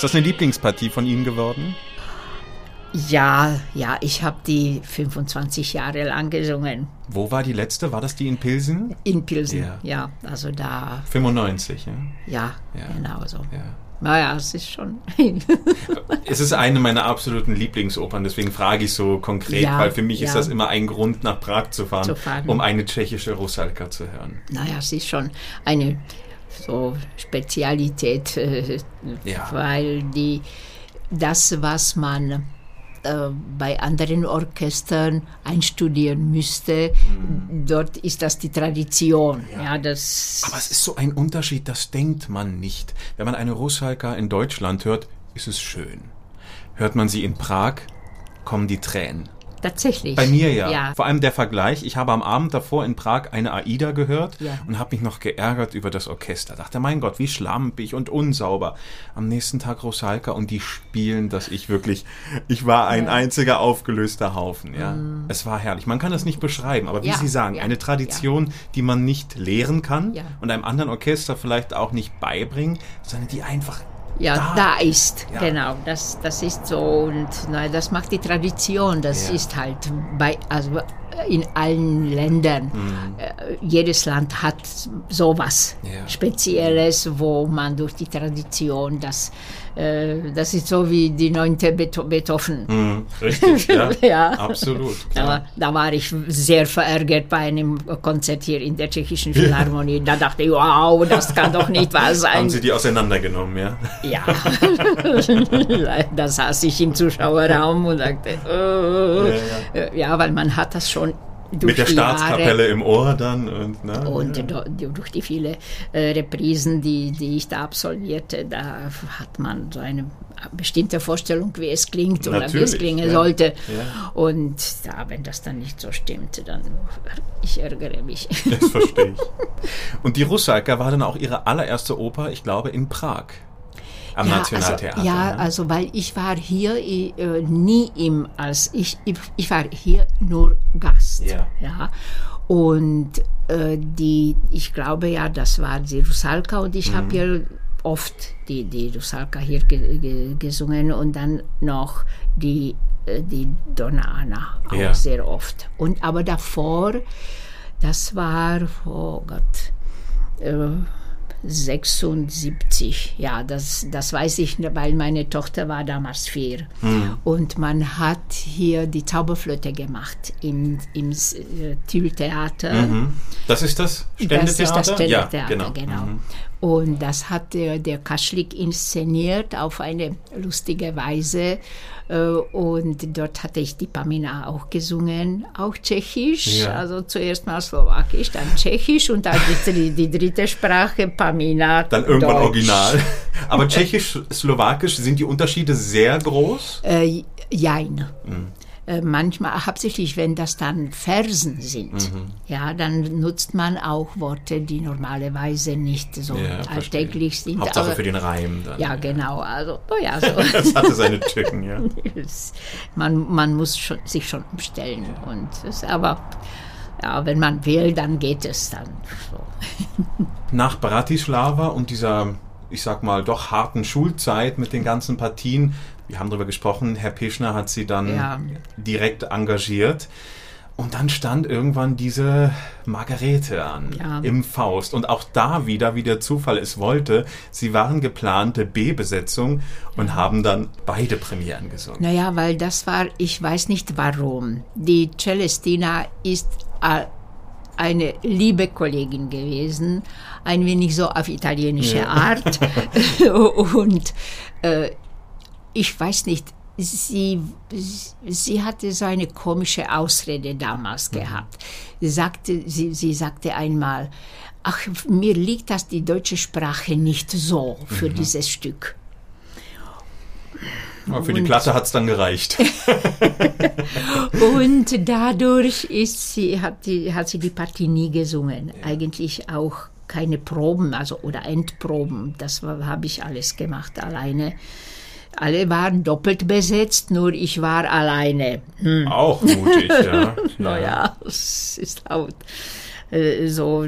Ist das eine Lieblingspartie von Ihnen geworden? Ja, ja, ich habe die 25 Jahre lang gesungen Wo war die letzte? War das die in Pilsen? in Pilsen. Ja. Ja, also da, 95, ja. ja, Ja. genau so. ja. Naja, es ist schon. (laughs) Es ist eine meiner absoluten Lieblingsopern, deswegen frage ich so konkret, Ja, weil für mich ist ja. das immer ein Grund, nach Prag zu fahren, Zu fahren. um eine tschechische Rusalka zu hören. naja, es ist schon eine so Spezialität, äh, Ja. weil die, das, was man äh, bei anderen Orchestern einstudieren müsste, dort ist das die Tradition. Ja, das. Mhm. Aber es ist so ein Unterschied, das denkt man nicht. Wenn man eine Rusalka in Deutschland hört, ist es schön. Hört man sie in Prag, kommen die Tränen. Tatsächlich. Bei mir ja. Ja. Vor allem der Vergleich. Ich habe am Abend davor in Prag eine AIDA gehört Ja. und habe mich noch geärgert über das Orchester. Dachte, mein Gott, wie schlampig und unsauber. Am nächsten Tag Rusalka und die spielen, dass ich wirklich, ich war ein einziger aufgelöster Haufen. Ja, es war herrlich. Man kann das nicht beschreiben, aber wie. Ja, Sie sagen, eine Tradition, die man nicht lehren kann Ja. und einem anderen Orchester vielleicht auch nicht beibringen, sondern die einfach ja, da da, ist, Ja. genau, das, das ist so und na, das macht die Tradition, das Ja. ist halt bei, also in allen Ländern. Mhm. Äh, jedes Land hat sowas Ja. Spezielles, wo man durch die Tradition das, äh, das ist so wie die neunte Beetho- Beethoven. Hm, richtig, ja, (laughs) Ja. absolut. Aber da war ich sehr verärgert bei einem Konzert hier in der Tschechischen Philharmonie. Da dachte ich, wow, das kann doch nicht wahr (laughs) sein. Haben Sie die auseinandergenommen, ja? Ja, (laughs) da saß ich im Zuschauerraum und sagte, äh, ja, weil man hat das schon Mit der Staatskapelle Jahre im Ohr dann und, ne? und die- durch die viele äh, Reprisen, die, die ich da absolvierte, da hat man so eine bestimmte Vorstellung, wie es klingt oder wie es Natürlich, klingen ja. sollte. Ja. Und ja, wenn das dann nicht so stimmt, dann ich ärgere mich. Das verstehe ich. (laughs) Und die Russalka war dann auch ihre allererste Oper, ich glaube, in Prag. Am Nationaltheater. Also, ja, ne? also weil ich war hier äh, nie im, als ich, ich, ich war hier nur Gast. Ja. ja. Und äh, die, ich glaube ja, das war die Rusalka und ich Mhm. habe ja oft die, die Rusalka hier ge, ge, gesungen und dann noch die, äh, die Donna Anna auch Ja. sehr oft. Und aber davor, das war, oh Gott, äh, 76, ja, das, das weiß ich, weil meine Tochter war damals vier. Und man hat hier die Zauberflöte gemacht im, im äh, Thiel-Theater. Mhm. Das ist das Ständetheater? Das ist das Ständetheater, ja, genau. genau. Mhm. Und das hat der, der Kaschlik inszeniert auf eine lustige Weise. Äh, Und dort hatte ich die Pamina auch gesungen, auch Tschechisch. Ja. Also zuerst mal Slowakisch, dann Tschechisch und dann die, die dritte Sprache Pamina. Dann irgendwann Deutsch. original. Aber Tschechisch, Slowakisch, sind die Unterschiede sehr groß? Äh, jein. Mhm. Äh, manchmal, hauptsächlich wenn das dann Versen sind, Mhm. ja, dann nutzt man auch Worte, die normalerweise nicht so Ja, verstehe. alltäglich sind. Hauptsache aber- für den Reim dann. Ja, genau. Also, oh ja, (laughs) so. Das hatte seine Tücken, ja. (laughs) Man, man muss schon, sich schon umstellen. Und es, aber ja, wenn man will, dann geht es dann. So. (laughs) Nach Bratislava und dieser, ich sag mal, doch harten Schulzeit mit den ganzen Partien, wir haben darüber gesprochen, Herr Peschner hat sie dann Ja. direkt engagiert. Und dann stand irgendwann diese Margarete an Ja. im Faust. Und auch da wieder, wie der Zufall es wollte, sie waren geplante B-Besetzung und haben dann beide Premieren gesungen. Naja, weil das war, ich weiß nicht warum. Die Celestina ist äh, eine liebe Kollegin gewesen, ein wenig so auf italienische Art. (laughs) (laughs) Und äh, ich weiß nicht, sie, sie hatte so eine komische Ausrede damals gehabt. Sie sagte, sie, sie sagte einmal, ach, mir liegt das die deutsche Sprache nicht so für dieses Stück. Aber für die Platte hat es dann gereicht. (laughs) Und dadurch ist sie, hat, die, hat sie die Partie nie gesungen. Eigentlich auch keine Proben, also oder Endproben. Das habe ich alles gemacht alleine. Alle waren doppelt besetzt, nur ich war alleine. Hm. Auch mutig, ja. (laughs) Naja, es ist laut. Äh, So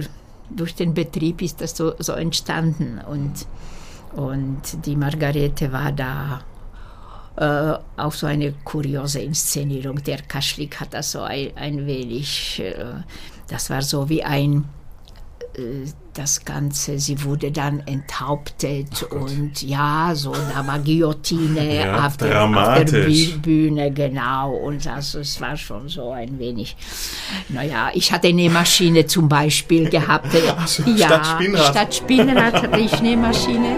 durch den Betrieb ist das so, so entstanden. Und, und die Margarete war da äh, auch so eine kuriose Inszenierung. Der Kaschlik hat das so ein, ein wenig, äh, das war so wie ein das Ganze, sie wurde dann enthauptet und ja, so, da war Guillotine Ja, auf, der, auf der Bühne, genau. Und also es war schon so ein wenig, naja, ich hatte eine Nähmaschine zum Beispiel gehabt. Ach (laughs) so, ja. Statt Spinnrad hatte ich Nähmaschine.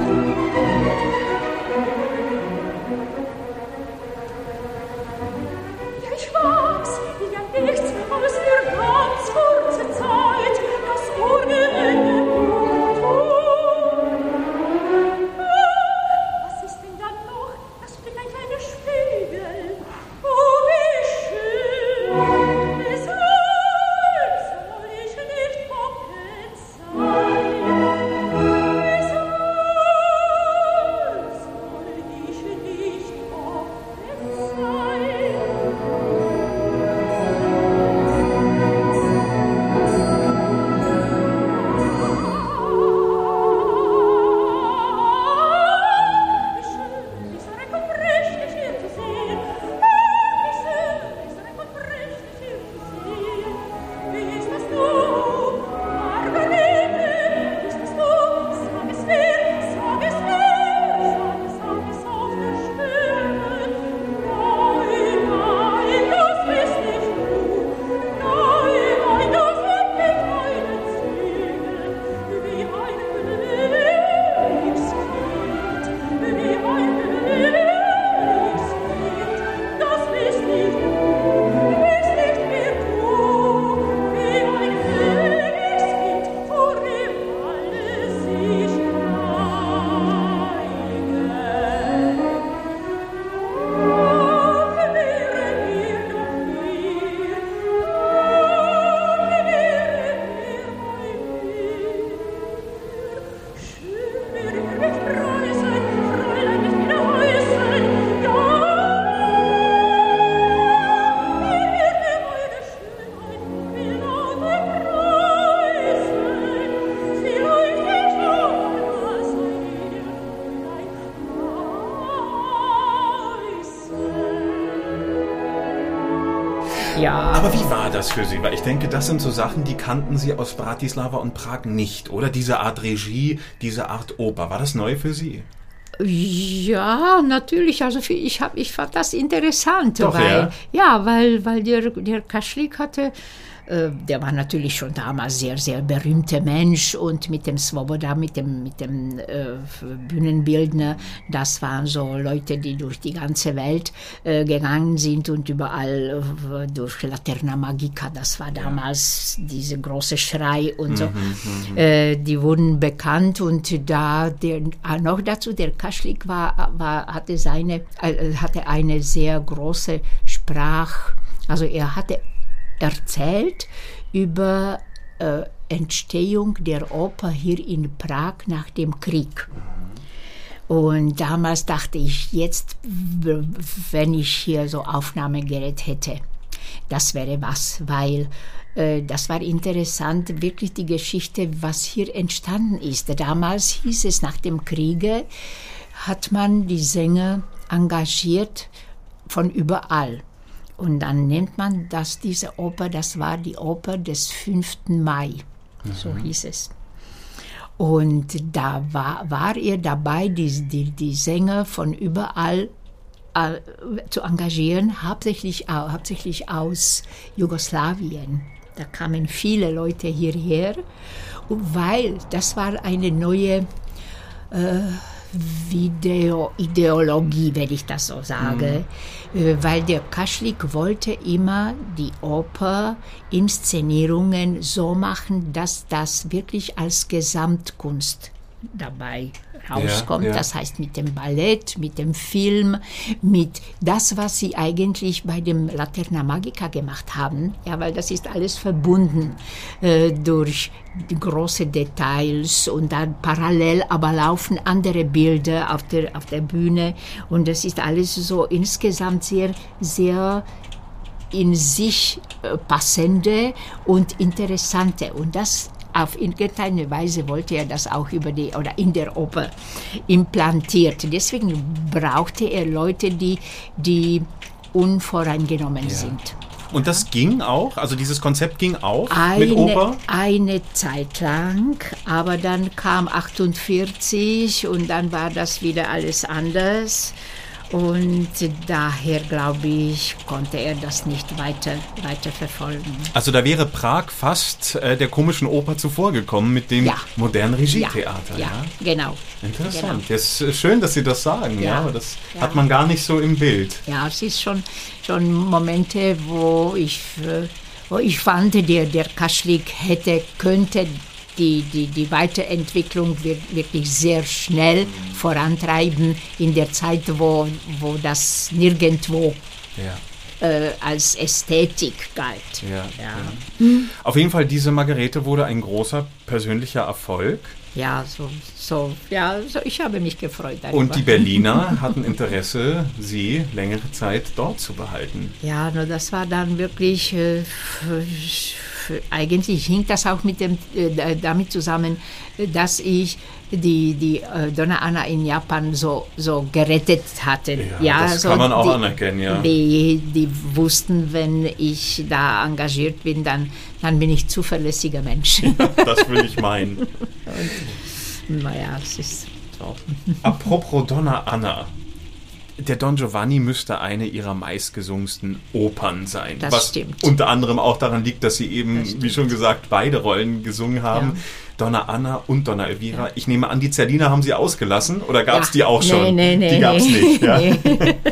Das für Sie? Weil ich denke, das sind so Sachen, die kannten Sie aus Bratislava und Prag nicht, oder? Diese Art Regie, diese Art Oper. War das neu für Sie? Ja, natürlich. Also ich, hab, ich fand das interessant, Doch, weil ja, weil, weil der, der Kaschlik hatte, der war natürlich schon damals sehr, sehr berühmter Mensch und mit dem Svoboda, mit dem, mit dem äh, Bühnenbildner, das waren so Leute, die durch die ganze Welt äh, gegangen sind und überall äh, durch Laterna Magica, das war damals diese große Schrei und so, äh, die wurden bekannt und da der, ah, noch dazu der Kaschlik war, war hatte seine äh, hatte eine sehr große Sprach also er hatte erzählt über äh, Entstehung der Oper hier in Prag nach dem Krieg. Und damals dachte ich, jetzt, wenn ich hier so Aufnahmegerät hätte, das wäre was, weil äh, das war interessant, wirklich die Geschichte, was hier entstanden ist. Damals hieß es, nach dem Kriege hat man die Sänger engagiert von überall. Und dann nennt man das, diese Oper, das war die Oper des 5. Mai, so hieß es. Und da war, war er dabei, die, die, die Sänger von überall äh, zu engagieren, hauptsächlich, au- hauptsächlich aus Jugoslawien. Da kamen viele Leute hierher, weil das war eine neue Video Ideologie, wenn ich das so sage, äh, weil der Kaschlik wollte immer die Oper, Inszenierungen so machen, dass das wirklich als Gesamtkunst dabei rauskommt. ja. Das heißt mit dem Ballett, mit dem Film, mit das, was sie eigentlich bei dem Laterna Magica gemacht haben. Ja, weil das ist alles verbunden äh, durch große Details und dann parallel aber laufen andere Bilder auf der, auf der Bühne und das ist alles so insgesamt sehr, sehr in sich äh, passende und interessante. Und das auf irgendeine Weise wollte er das auch über die oder in der Oper implantiert. Deswegen brauchte er Leute, die, die unvoreingenommen sind. Und das ging auch? Also dieses Konzept ging auch eine, mit Oper? eine Zeit lang, aber dann kam 48 und dann war das wieder alles anders. Und daher, glaube ich, konnte er das nicht weiter, weiter verfolgen. Also da wäre Prag fast äh, der komischen Oper zuvorgekommen mit dem Ja. modernen Ja, Regietheater. ja, genau. Interessant. Genau. Das ist schön, dass Sie das sagen. Ja, Ja, aber das ja. hat man gar nicht so im Bild. Ja, es ist schon, schon Momente, wo ich, äh, wo ich fand, der, der Kaschlik hätte, könnte die, die, die Weiterentwicklung wir- wirklich sehr schnell vorantreiben in der Zeit, wo, wo das nirgendwo Ja. äh, als Ästhetik galt. Ja, Ja. Auf jeden Fall, diese Margarete wurde ein großer persönlicher Erfolg. Ja, so, so, ja, so, ich habe mich gefreut darüber. Und die Berliner (laughs) hatten Interesse, sie längere Zeit dort zu behalten. Ja, nur das war dann wirklich, äh, eigentlich hing das auch mit dem, äh, damit zusammen, dass ich die, die äh, Donna Anna in Japan so, so gerettet hatte. Ja, das kann man auch anerkennen, ja. Die, die wussten, wenn ich da engagiert bin, dann, dann bin ich zuverlässiger Mensch. (laughs) Das will ich meinen. naja, es ist so. Apropos Donna Anna. Der Don Giovanni müsste eine ihrer meistgesungensten Opern sein. Das was stimmt. unter anderem auch daran liegt, dass sie eben, wie schon gesagt, beide Rollen gesungen haben. Ja. Donna Anna und Donna Elvira. Ich nehme an, die Zerlina haben sie ausgelassen oder gab es Ja. die auch Nee, schon? nee, nee, die gab es nee. nicht. Ja. (laughs) Nee. (laughs)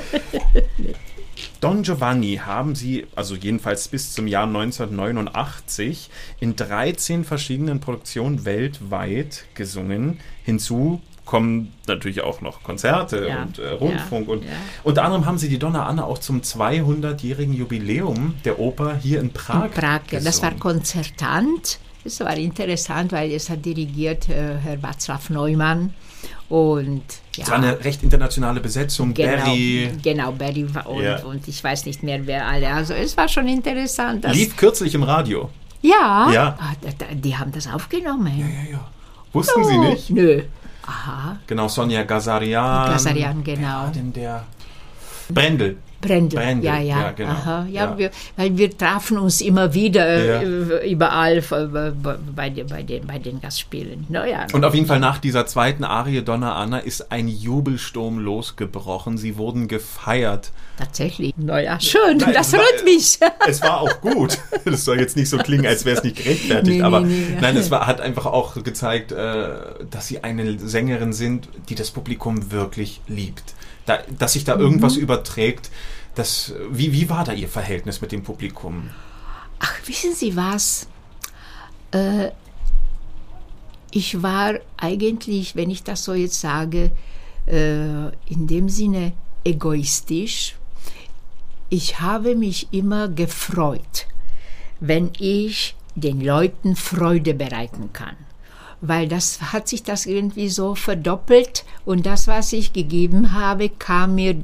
Don Giovanni haben sie, also jedenfalls bis zum Jahr 1989, in 13 verschiedenen Produktionen weltweit gesungen. Hinzu kommen natürlich auch noch Konzerte Ja, und äh, Rundfunk. ja, und ja. unter anderem haben sie die Donna Anna auch zum 200-jährigen Jubiläum der Oper hier in Prag. In Prag. ja. Das war gesungen. konzertant. Das war interessant, weil es hat dirigiert äh, Herr Václav Neumann. Und ja, Es war eine recht internationale Besetzung. genau, Barry genau, Barry war- und, Ja. und ich weiß nicht mehr, wer alle. Also es war schon interessant. Lief kürzlich im Radio. ja, Ja. Ah, die haben das aufgenommen. Ja, ja. Wussten Sie Oh, nicht? Nö. Aha, Genau, Sonja Gazarian. Gazarian, genau. War denn der? Brendel. Brendel. Brendel, ja, ja. ja, genau. Aha, ja, Ja. Wir, weil wir trafen uns immer wieder Ja. äh, überall bei, den- bei, den, bei den Gastspielen. Naja. Und auf jeden Fall nach dieser zweiten Arie Donna Anna ist ein Jubelsturm losgebrochen. Sie wurden gefeiert. Tatsächlich. Naja, schön, Nein, das war- freut mich. (laughs) Es war auch gut. Das soll jetzt nicht so klingen, als wäre es nicht gerechtfertigt, Nee, aber nee, nee. nein, es war, hat einfach auch gezeigt, äh, dass sie eine Sängerin sind, die das Publikum wirklich liebt. Da, dass sich da Mhm. irgendwas überträgt. Das, wie, wie war da Ihr Verhältnis mit dem Publikum? Ach, wissen Sie was? Äh, ich war eigentlich, wenn ich das so jetzt sage, äh, in dem Sinne egoistisch. Ich habe mich immer gefreut, wenn ich den Leuten Freude bereiten kann. Weil das hat sich das irgendwie so verdoppelt und das, was ich gegeben habe, kam mir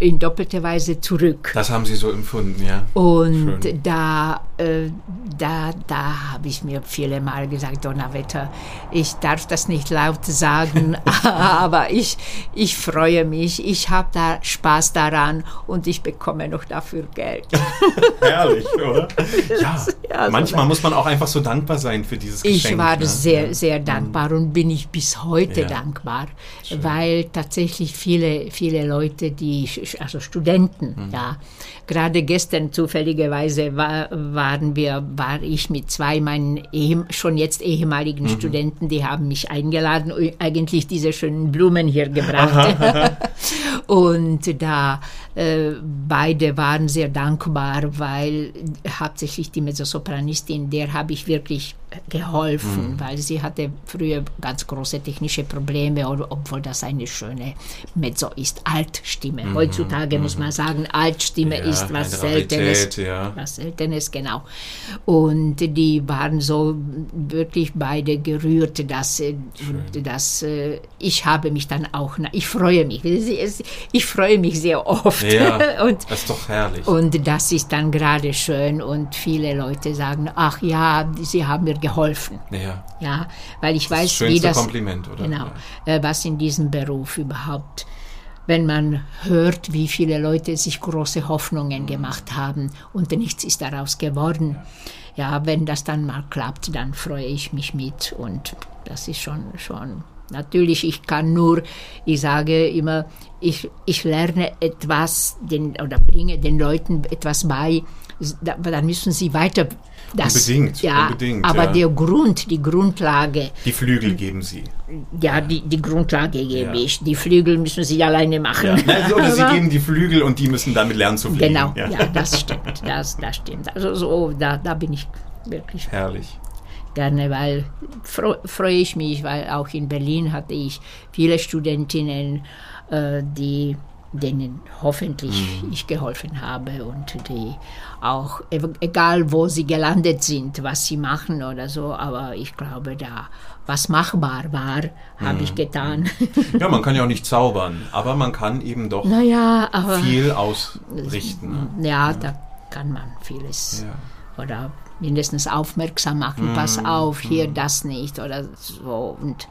in doppelter Weise zurück. Das haben Sie so empfunden, ja? Und Schön. da, äh, da, da habe ich mir viele Mal gesagt, Donnerwetter, ich darf das nicht laut sagen, (laughs) aber ich, ich freue mich, ich habe da Spaß daran und ich bekomme noch dafür Geld. (laughs) Herrlich, oder? (laughs) Ja, Ja, manchmal muss man auch einfach so dankbar sein für dieses Geschenk. Ich war ne? sehr, sehr dankbar und bin ich bis heute Ja. dankbar, weil tatsächlich viele, viele Leute, die, also Studenten, Mhm. ja, gerade gestern zufälligerweise war, waren wir, war ich mit zwei meinen ehem, schon jetzt ehemaligen Mhm. Studenten, die haben mich eingeladen, und eigentlich diese schönen Blumen hier (laughs) gebracht. (laughs) und da äh, beide waren sehr dankbar, weil hauptsächlich die Mezzosopranistin, der habe ich wirklich geholfen, weil sie hatte früher ganz große technische Probleme, ob- obwohl das eine schöne Mezzo ist, Altstimme. Heutzutage muss man sagen, Altstimme Ja, ist was Seltenes. Ja. Was Seltenes, genau. Und die waren so wirklich beide gerührt, dass, äh, dass äh, ich habe mich dann auch, ich freue mich, ich freue mich sehr oft. Ja, (laughs) und, das ist doch herrlich. und das ist dann gerade schön und viele Leute sagen, ach ja, sie haben mir geholfen. ja, Ja, weil ich das weiß, schönste wie das Kompliment, oder? genau, Ja. äh, was in diesem Beruf überhaupt wenn man hört, wie viele Leute sich große Hoffnungen gemacht haben und nichts ist daraus geworden. Ja, wenn das dann mal klappt, dann freue ich mich mit und das ist schon, schon Natürlich, ich kann nur, ich sage immer, ich, ich lerne etwas den, oder bringe den Leuten etwas bei, dann müssen sie weiter das, unbedingt, ja, unbedingt. Aber ja. der Grund, die Grundlage. Die Flügel geben Sie. Ja, die, die Grundlage gebe ja. ich. Die Flügel müssen Sie alleine machen. Ja. Also, oder Sie geben die Flügel und die müssen damit lernen zu fliegen. Genau, ja, ja das stimmt. Das, das stimmt. Also so, da, da bin ich wirklich. Herrlich gerne, weil freue ich mich, weil auch in Berlin hatte ich viele Studentinnen, äh, die denen hoffentlich mhm. ich geholfen habe und die auch, egal wo sie gelandet sind, was sie machen oder so, aber ich glaube, da was machbar war, habe mhm. ich getan. Ja, man kann ja auch nicht zaubern, aber man kann eben doch naja, viel ausrichten. Ne? Ja, da kann man vieles. Ja. Oder mindestens aufmerksam machen, mm. pass auf, hier mm. das nicht oder so. Und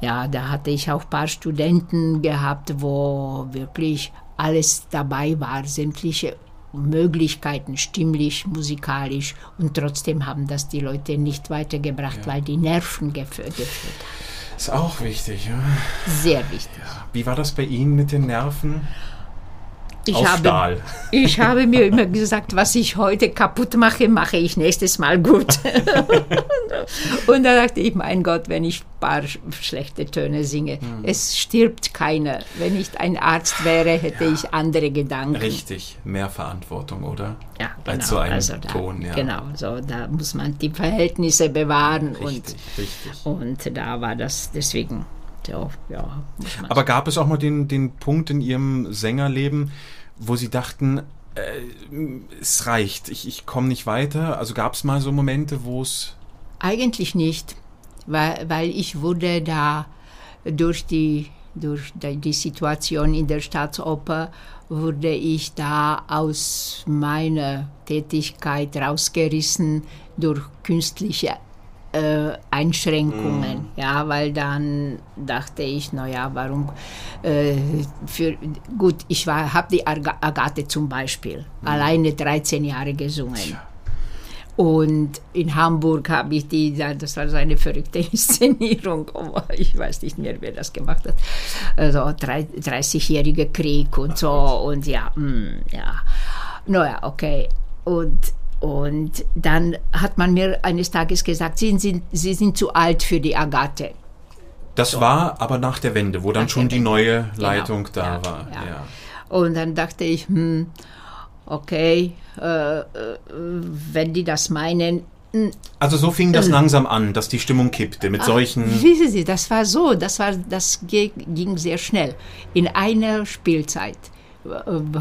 ja, da hatte ich auch ein paar Studenten gehabt, wo wirklich alles dabei war, sämtliche Möglichkeiten, stimmlich, musikalisch. Und trotzdem haben das die Leute nicht weitergebracht, ja. weil die Nerven geführt haben. Ist auch wichtig, ja. Sehr wichtig. Ja. Wie war das bei Ihnen mit den Nerven? Ich habe, ich habe mir immer gesagt, was ich heute kaputt mache, mache ich nächstes Mal gut. (laughs) und da dachte ich, mein Gott, wenn ich ein paar schlechte Töne singe, mhm. es stirbt keiner. Wenn ich ein Arzt wäre, hätte ja. ich andere Gedanken. Richtig, mehr Verantwortung, oder? Ja, genau. Als so ein also da, Ton, ja. Genau, so, da muss man die Verhältnisse bewahren. Richtig, und, richtig. Und da war das deswegen so, ja. Aber gab es auch mal den, den Punkt in Ihrem Sängerleben, wo Sie dachten, äh, es reicht, ich, ich komme nicht weiter? Also gab es mal so Momente, wo es... Eigentlich nicht, weil, weil ich wurde da durch die, durch die Situation in der Staatsoper, wurde ich da aus meiner Tätigkeit rausgerissen durch künstliche äh, Einschränkungen, mm. ja, weil dann dachte ich, naja, warum, äh, für, gut, ich habe die Agathe zum Beispiel mm. alleine 13 Jahre gesungen. Und in Hamburg habe ich die, das war so eine verrückte (laughs) Inszenierung, ich weiß nicht mehr, wer das gemacht hat, also 30-jähriger Krieg und so und ja, mm, ja, naja, okay. Und und dann hat man mir eines Tages gesagt, Sie sind, Sie sind zu alt für die Agathe. Das so. war aber nach der Wende, wo dann nach schon die neue genau. Leitung genau. da ja, war. Ja. Ja. Und dann dachte ich, hm, okay, äh, äh wenn die das meinen. Hm, also so fing das äh, langsam an, dass die Stimmung kippte mit ach, solchen. Wissen Sie, das war so, das war, das ging sehr schnell. In einer Spielzeit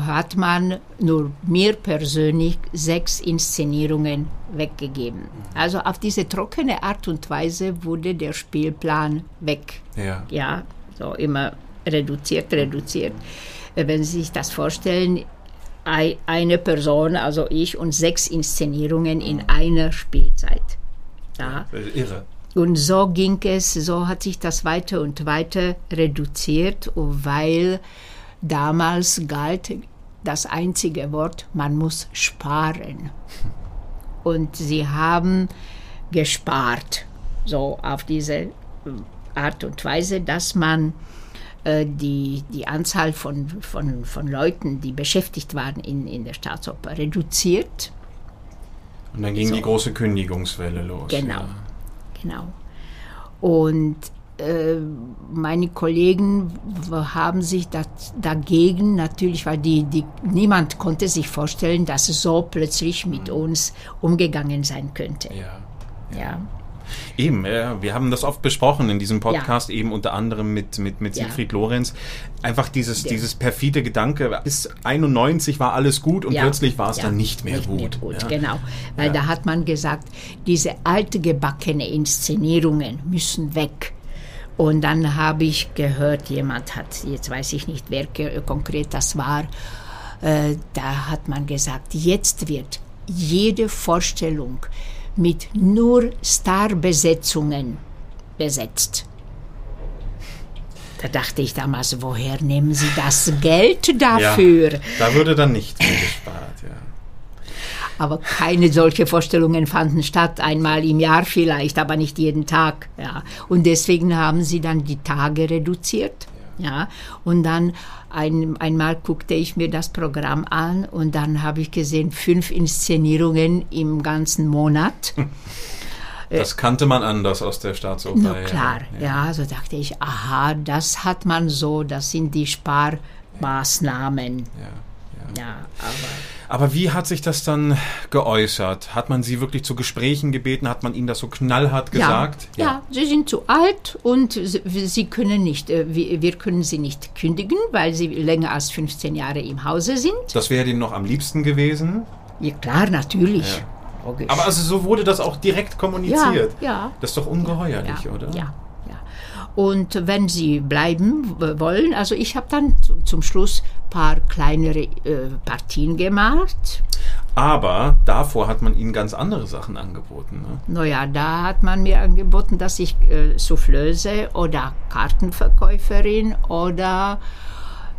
hat man nur mir persönlich sechs Inszenierungen weggegeben. Also auf diese trockene Art und Weise wurde der Spielplan weg. Ja. Ja, so immer reduziert, reduziert. Wenn Sie sich das vorstellen, eine Person, also ich und sechs Inszenierungen in einer Spielzeit. Ja. Irre. Und so ging es, so hat sich das weiter und weiter reduziert, weil Damals galt das einzige Wort, man muss sparen. Und sie haben gespart, so auf diese Art und Weise, dass man äh, die, die Anzahl von, von, von Leuten, die beschäftigt waren in, in der Staatsoper, reduziert. Und dann ging so. die große Kündigungswelle los. Genau, ja. genau. Und äh, meine Kollegen haben sich dagegen natürlich, weil die, die, niemand konnte sich vorstellen, dass es so plötzlich mit mhm. uns umgegangen sein könnte. Ja. ja. ja. Eben, ja, wir haben das oft besprochen in diesem Podcast, ja. eben unter anderem mit, mit, mit Siegfried. Lorenz. Einfach dieses, dieses perfide Gedanke, bis 91 war alles gut und plötzlich war es dann nicht mehr nicht gut. Mehr gut Genau, weil da hat man gesagt, diese altgebackene Inszenierungen müssen weg. Und dann habe ich gehört, jemand hat, jetzt weiß ich nicht, wer konkret das war, äh, da hat man gesagt, jetzt wird jede Vorstellung mit nur Starbesetzungen besetzt. Da dachte ich damals, woher nehmen Sie das Geld dafür? Ja, da würde dann nichts mehr gespart, ja. Aber keine solche Vorstellungen fanden statt, einmal im Jahr vielleicht, aber nicht jeden Tag. Ja. Und deswegen haben sie dann die Tage reduziert. Ja. Und dann ein, einmal guckte ich mir das Programm an und dann habe ich gesehen, fünf Inszenierungen im ganzen Monat. Das kannte man anders aus der Staatsoper. Na klar, ja. ja. So dachte ich, aha, das hat man so, das sind die Sparmaßnahmen. Ja, ja. aber. Aber wie hat sich das dann geäußert? Hat man Sie wirklich zu Gesprächen gebeten? Hat man Ihnen das so knallhart gesagt? Ja, ja. ja Sie sind zu alt und Sie können nicht, äh, wir können Sie nicht kündigen, weil Sie länger als 15 Jahre im Hause sind. Das wäre Ihnen noch am liebsten gewesen? Ja, klar, natürlich. Ja. Aber also so wurde das auch direkt kommuniziert. Ja, ja. Das ist doch ungeheuerlich, oder? Ja, und wenn sie bleiben wollen, also ich habe dann zum Schluss ein paar kleinere äh, Partien gemacht. Aber davor hat man ihnen ganz andere Sachen angeboten. Ne? Naja, da hat man mir angeboten, dass ich äh, Soufflöse oder Kartenverkäuferin oder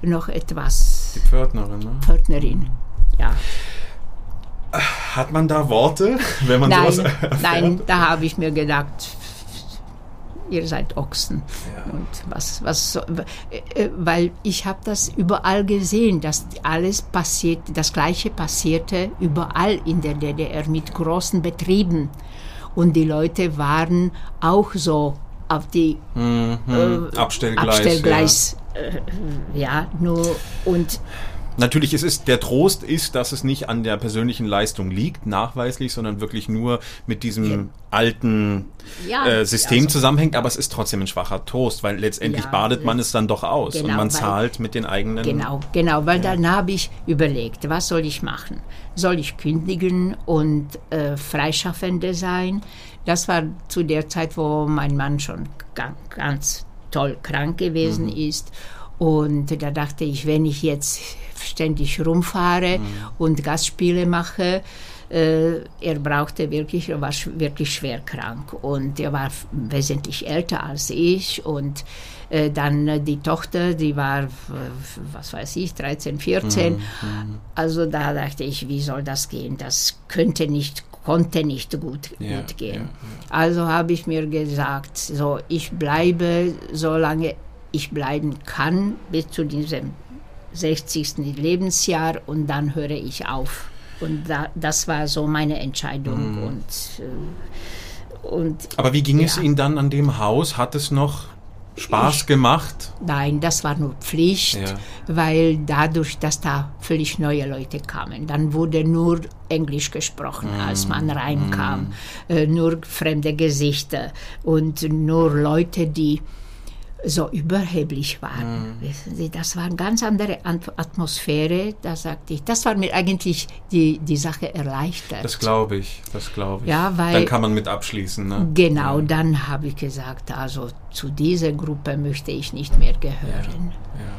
noch etwas. Die Pförtnerin, ne? Pförtnerin, ja. Hat man da Worte, wenn man nein, sowas (laughs) erfährt? Nein, da habe ich mir gedacht, ihr seid Ochsen. Ja. Und was, was, so- äh, weil ich habe das überall gesehen, dass alles passiert, das Gleiche passierte überall in der DDR mit großen Betrieben. Und die Leute waren auch so auf die Mhm. äh, Abstellgleis. Abstellgleis, äh, ja, nur und Natürlich ist es, der Trost ist, dass es nicht an der persönlichen Leistung liegt, nachweislich, sondern wirklich nur mit diesem alten Ja, äh, System also- zusammenhängt, aber es ist trotzdem ein schwacher Trost, weil letztendlich Ja, badet man es dann doch aus und genau, man weil- zahlt mit den eigenen. Genau, genau, weil dann habe ich überlegt, was soll ich machen? Soll ich kündigen und äh, Freischaffende sein? Das war zu der Zeit, wo mein Mann schon ga ganz toll krank gewesen Mhm. ist. Und da dachte ich, wenn ich jetzt ständig rumfahre Mhm. und Gastspiele mache, äh, er brauchte wirklich, er war sch wirklich schwer krank und er war wesentlich älter als ich und äh, dann die Tochter, die war, was weiß ich, 13, 14. Mhm, Also da dachte ich, wie soll das gehen? Das könnte nicht, konnte nicht gut, Ja, gut gehen. ja, ja. Also habe ich mir gesagt, so ich bleibe, solange ich bleiben kann, bis zu diesem 60. Lebensjahr und dann höre ich auf. Und da, das war so meine Entscheidung. Mhm. Und, äh, und Aber wie ging es Ja. Ihnen dann an dem Haus? Hat es noch Spaß gemacht? Nein, das war nur Pflicht, Ja. weil dadurch, dass da völlig neue Leute kamen, dann wurde nur Englisch gesprochen, als Mm, man reinkam, äh, nur fremde Gesichter und nur Leute, die so überheblich waren. Mm. Wissen Sie, das war eine ganz andere Atmosphäre, da sagte ich, das war mir eigentlich die, die Sache erleichtert. Das glaube ich, das glaube ich. Ja, weil- dann kann man mit abschließen. Ne? Genau, dann habe ich gesagt, also zu dieser Gruppe möchte ich nicht mehr gehören. Ja. Ja,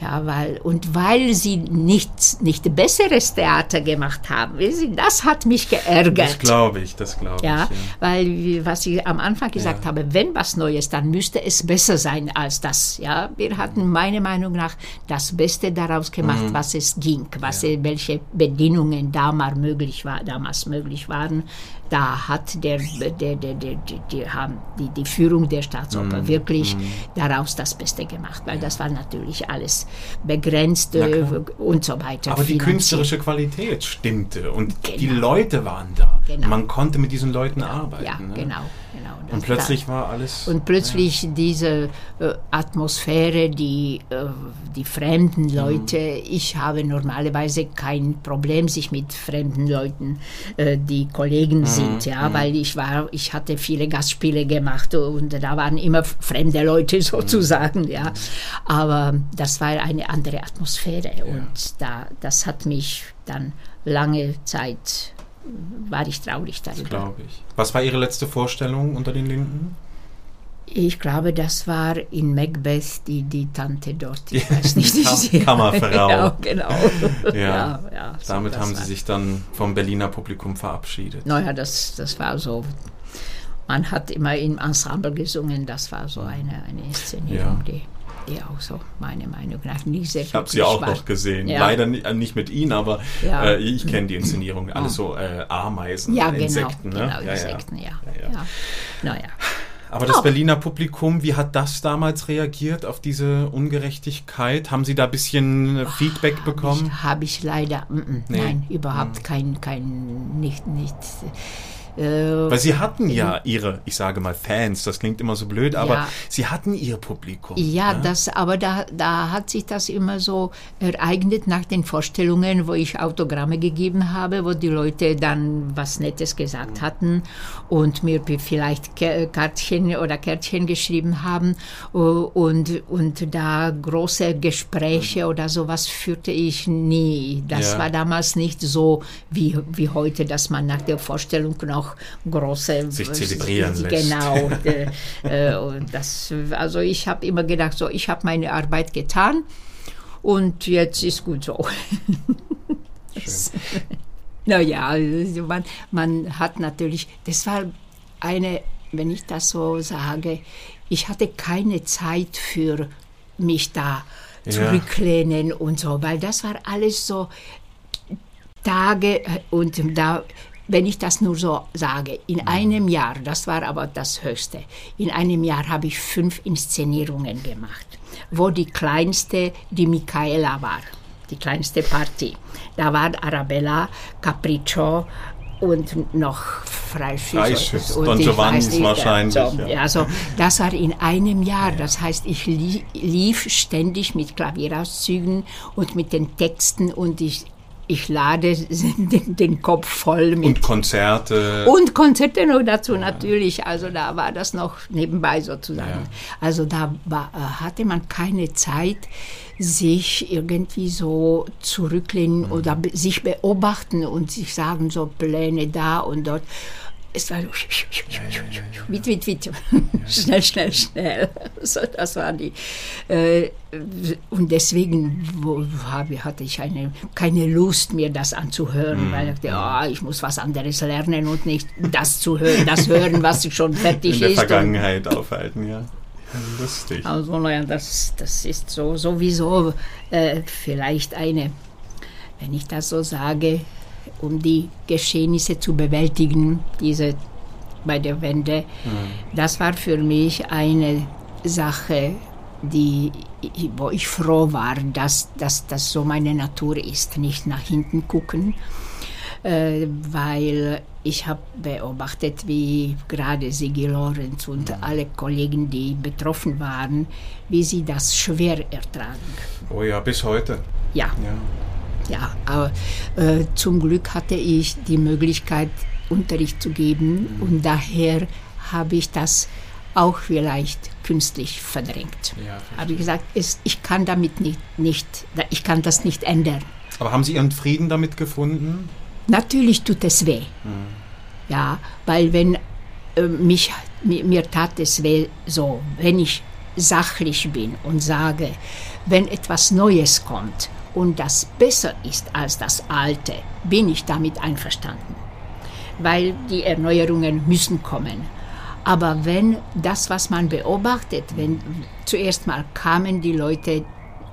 weil, und weil sie nichts, nicht besseres Theater gemacht haben, Sie, das hat mich geärgert. Das glaube ich, das glaube ja, ich. Ja. weil, was ich am Anfang gesagt Ja. habe, wenn was Neues, dann müsste es besser sein als das. Ja, wir hatten meiner Meinung nach das Beste daraus gemacht, Mhm. was es ging, was, welche Bedingungen damals möglich, war, damals möglich waren. Da hat der, der, der, der, die, die, haben die, die Führung der Staatsoper Mhm. wirklich daraus das Beste gemacht, weil das war natürlich alles begrenzt äh, und so weiter. Aber die finanziert. künstlerische Qualität stimmte und die Genau. Leute waren da. Genau. Man konnte mit diesen Leuten arbeiten. Ja, ne? genau. genau. Und plötzlich war alles. Und plötzlich diese äh, Atmosphäre, die, äh, die fremden Leute, ich habe normalerweise kein Problem, sich mit fremden Leuten, äh, die Kollegen sind, ja, weil ich war, ich hatte viele Gastspiele gemacht und da waren immer fremde Leute (laughs) sozusagen, ja. Aber das war eine andere Atmosphäre und da, das hat mich dann lange Zeit, war ich traurig darüber. glaube ich. Was war Ihre letzte Vorstellung unter den Linden? Ich glaube, das war in Macbeth die, die Tante dort. Ich weiß nicht. Die Kam- die- Kammerfrau. (laughs) Ja, genau. Ja. ja, so, Damit haben Sie war- sich dann vom Berliner Publikum verabschiedet. Naja, das, das war so. Man hat immer im Ensemble gesungen, das war so eine, eine Inszenierung, Ja. die eher auch so, meine Meinung nach, nicht sehr Ich habe sie auch noch gesehen. Ja. Leider ni- äh, nicht mit Ihnen, aber Ja. äh, ich kenne die Inszenierung. Alles so äh, Ameisen, Ja, genau, Insekten. Ne? genau, Ja, ja. Insekten, ja. Ja, ja. ja. Naja. Aber das Doch. Berliner Publikum, wie hat das damals reagiert auf diese Ungerechtigkeit? Haben Sie da ein bisschen äh, Feedback bekommen? Habe ich leider, mm, mm, Nee. nein, überhaupt kein, kein, nicht, nicht. Äh, Weil Sie hatten ja Ihre, ich sage mal Fans, das klingt immer so blöd, aber Ja. Sie hatten Ihr Publikum. Ja, das, aber da, da hat sich das immer so ereignet nach den Vorstellungen, wo ich Autogramme gegeben habe, wo die Leute dann was Nettes gesagt hatten und mir vielleicht Kärtchen oder Kärtchen geschrieben haben. Und, und da große Gespräche oder sowas führte ich nie. Das Ja. war damals nicht so wie, wie heute, dass man nach der Vorstellung noch große Sich zelebrieren lässt. Genau. (laughs) äh, äh, und das, also ich habe immer gedacht, so, ich habe meine Arbeit getan und jetzt ist gut so. (laughs) (laughs) naja, also man, man hat natürlich, das war eine, wenn ich das so sage, ich hatte keine Zeit für mich da Ja. zurücklehnen und so, weil das war alles so Tage äh, und da, wenn ich das nur so sage, in einem Jahr, das war aber das Höchste, in einem Jahr habe ich fünf Inszenierungen gemacht, wo die kleinste die Michaela war, die kleinste Partie. Da war Arabella, Capriccio und noch und Don weiß nicht, wahrscheinlich, So, ja. Also das war in einem Jahr. Das heißt, ich lie- lief ständig mit Klavierauszügen und mit den Texten und ich, ich lade (laughs) den, den Kopf voll mit. Und Konzerte. Und Konzerte noch dazu natürlich. Also da war das noch nebenbei sozusagen. Ja. Also da war, äh, hatte man keine Zeit, sich irgendwie so zurücklehnen Mhm. oder sich beobachten und sich sagen, so Pläne da und dort. Es war so wit, wit, wit. schnell, schnell, schnell. So, das war die. Äh, und deswegen wo, habe, hatte ich eine, keine Lust, mir das anzuhören, weil ich dachte, ah, ich muss was anderes lernen und nicht das zu hören, das hören, was schon fertig in der ist. Vergangenheit aufhalten, ja. ja. Lustig. also, naja, das, das ist so sowieso äh, vielleicht eine, wenn ich das so sage, um die Geschehnisse zu bewältigen, diese bei der Wende, das war für mich eine Sache, die, wo ich froh war, dass, dass das so meine Natur ist, nicht nach hinten gucken, äh, weil ich habe beobachtet, wie gerade Sigi Lorenz und alle Kollegen, die betroffen waren, wie sie das schwer ertragen. Oh ja, bis heute. Ja, Ja. Ja, aber äh, zum Glück hatte ich die Möglichkeit, Unterricht zu geben und daher habe ich das auch vielleicht künstlich verdrängt. Ja, habe ich gesagt, es, ich kann damit nicht, nicht, ich kann das nicht ändern. Aber haben Sie Ihren Frieden damit gefunden? Natürlich tut es weh. Ja, weil wenn äh, mich, mir, mir tat es weh so, wenn ich sachlich bin und sage, wenn etwas Neues kommt und das besser ist als das Alte, bin ich damit einverstanden. Weil die Erneuerungen müssen kommen. Aber wenn das, was man beobachtet, wenn zuerst mal kamen die Leute,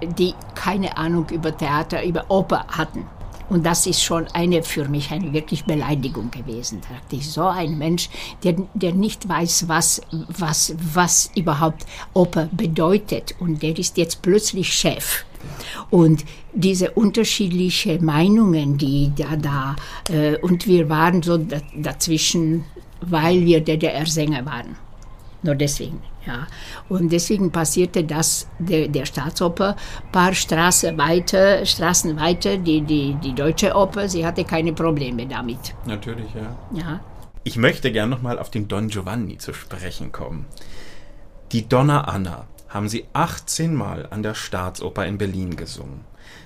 die keine Ahnung über Theater, über Oper hatten, und das ist schon eine für mich eine wirklich Beleidigung gewesen. Da dachte ich, so ein Mensch, der, der nicht weiß, was, was, was überhaupt Oper bedeutet. Und der ist jetzt plötzlich Chef. Und diese unterschiedlichen Meinungen, die da da, äh, und wir waren so da, dazwischen, weil wir DDR-Sänger waren. Nur deswegen, ja. Und deswegen passierte das der, der Staatsoper paar Straßen weiter, Straßen weiter, die, die, die deutsche Oper, sie hatte keine Probleme damit. Natürlich, ja. Ja. Ich möchte gern nochmal auf den Don Giovanni zu sprechen kommen. Die Donna Anna haben sie 18 Mal an der Staatsoper in Berlin gesungen,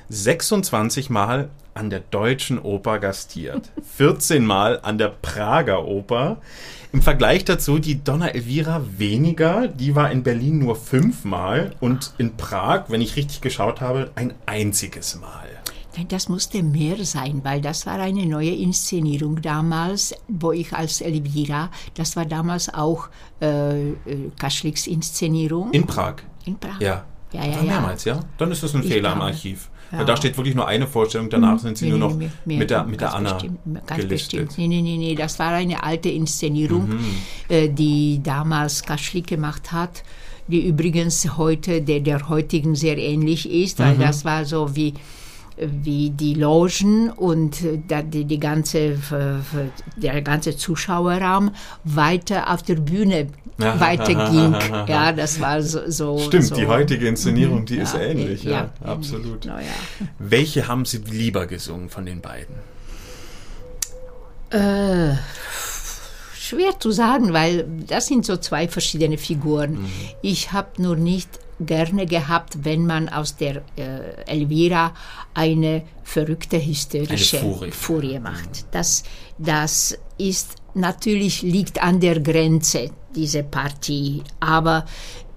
26 Mal an der Deutschen Oper gastiert, (laughs) 14 Mal an der Prager Oper. Im Vergleich dazu die Donna Elvira weniger, die war in Berlin nur fünfmal und in Prag, wenn ich richtig geschaut habe, ein einziges Mal. Nein, das musste mehr sein, weil das war eine neue Inszenierung damals, wo ich als Elvira, das war damals auch äh, äh, Kaschliks Inszenierung In Prag. in Prag. Ja. Ja, ja, ja. mehrmals, ja? Dann ist das ein Ich Fehler im glaube. Archiv. Ja. Weil da steht wirklich nur eine Vorstellung, danach sind sie Nee, nur noch nee, nee, mit der, mit der Anna bestimmt, ganz gelistet. bestimmt. Nee, nee, nee, nee, das war eine alte Inszenierung, Mhm. äh, die damals Kaschlik gemacht hat, die übrigens heute der, der heutigen sehr ähnlich ist, Mhm. weil das war so wie wie die Logen und äh, die, die ganze, der ganze Zuschauerraum weiter auf der Bühne Aha, weiterging. aha, aha, aha. Ja, das war so. so Stimmt, so. die heutige Inszenierung, Mhm, die ist ja, ähnlich, ja, ja, absolut. Na ja. Welche haben Sie lieber gesungen von den beiden? Äh, schwer zu sagen, weil das sind so zwei verschiedene Figuren. Mhm. Ich habe nur nicht gerne gehabt, wenn man aus der äh, Elvira eine verrückte hysterische Eine Furie. macht. Das, das ist natürlich liegt an der Grenze diese Partie, aber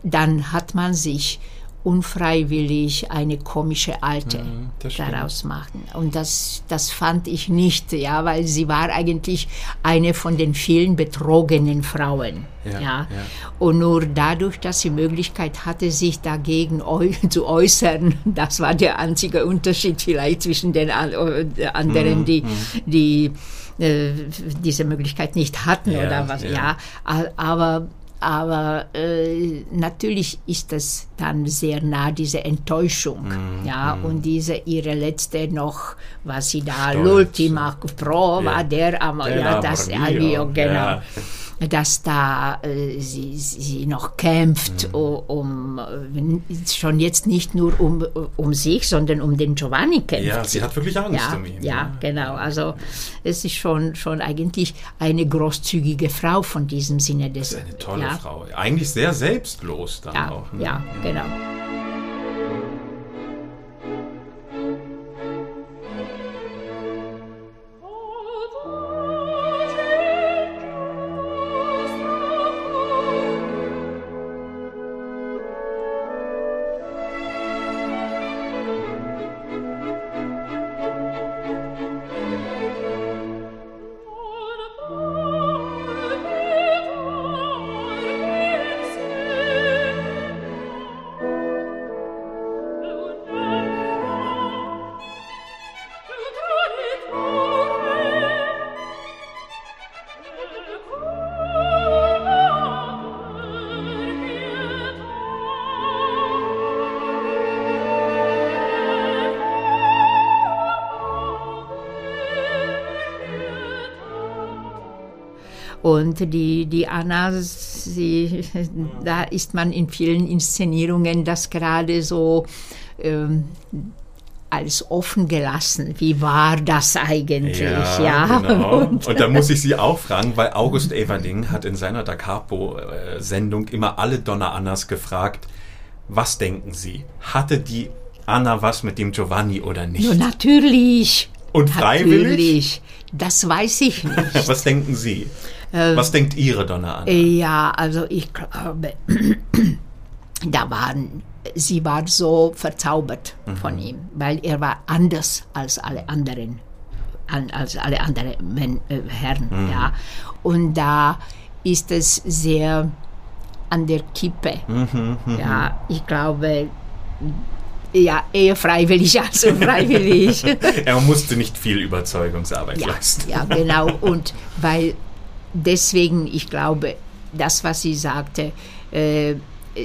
dann hat man sich unfreiwillig eine komische Alte Mhm, daraus machen. Und das, das fand ich nicht, ja, weil sie war eigentlich eine von den vielen betrogenen Frauen. Ja, Ja, ja. Und nur dadurch, dass sie Möglichkeit hatte, sich dagegen (laughs) zu äußern, das war der einzige Unterschied vielleicht zwischen den äh, anderen, Mhm, die, die äh, diese Möglichkeit nicht hatten Ja, oder was. ja. Aber aber äh, natürlich ist das dann sehr nah, diese Enttäuschung. Mhm, ja, und diese ihre letzte noch, was sie da, l'ultima prova Ja. der Amor, Der ja, das, ja, genau. ja. Dass da äh, sie, sie noch kämpft, Mhm. um, äh, schon jetzt nicht nur um, um sich, sondern um den Giovanni kämpft. Ja, sie hat wirklich Angst ja, um ihn. Ja, genau. Also es ist schon, schon eigentlich eine großzügige Frau von diesem Sinne des. Das ist eine tolle ja, Frau. Eigentlich sehr selbstlos dann auch. ne? ja, genau. Und die, die Anna, sie, da ist man in vielen Inszenierungen das gerade so ähm, als offen gelassen. Wie war das eigentlich? Ja, (laughs) genau. Und, Und, da muss ich Sie auch fragen, weil August Everding hat in seiner Da Capo-Sendung immer alle Donna Annas gefragt, was denken Sie? Hatte die Anna was mit dem Giovanni oder nicht? Nur natürlich. Und freiwillig? Natürlich. Das weiß ich nicht. (laughs) Was denken Sie? Was denkt Ihre Donna Anna? Ja, also ich glaube, (clears throat) da waren, sie war so verzaubert von ihm, weil er war anders als alle anderen, an, als alle anderen Men, äh, Herren, ja. Und da ist es sehr an der Kippe, ja. Ich glaube, ja, eher freiwillig als (laughs) unfreiwillig. Er musste nicht viel Überzeugungsarbeit Ja, leisten. ja, genau. Und (laughs) weil deswegen, ich glaube, das, was sie sagte, äh,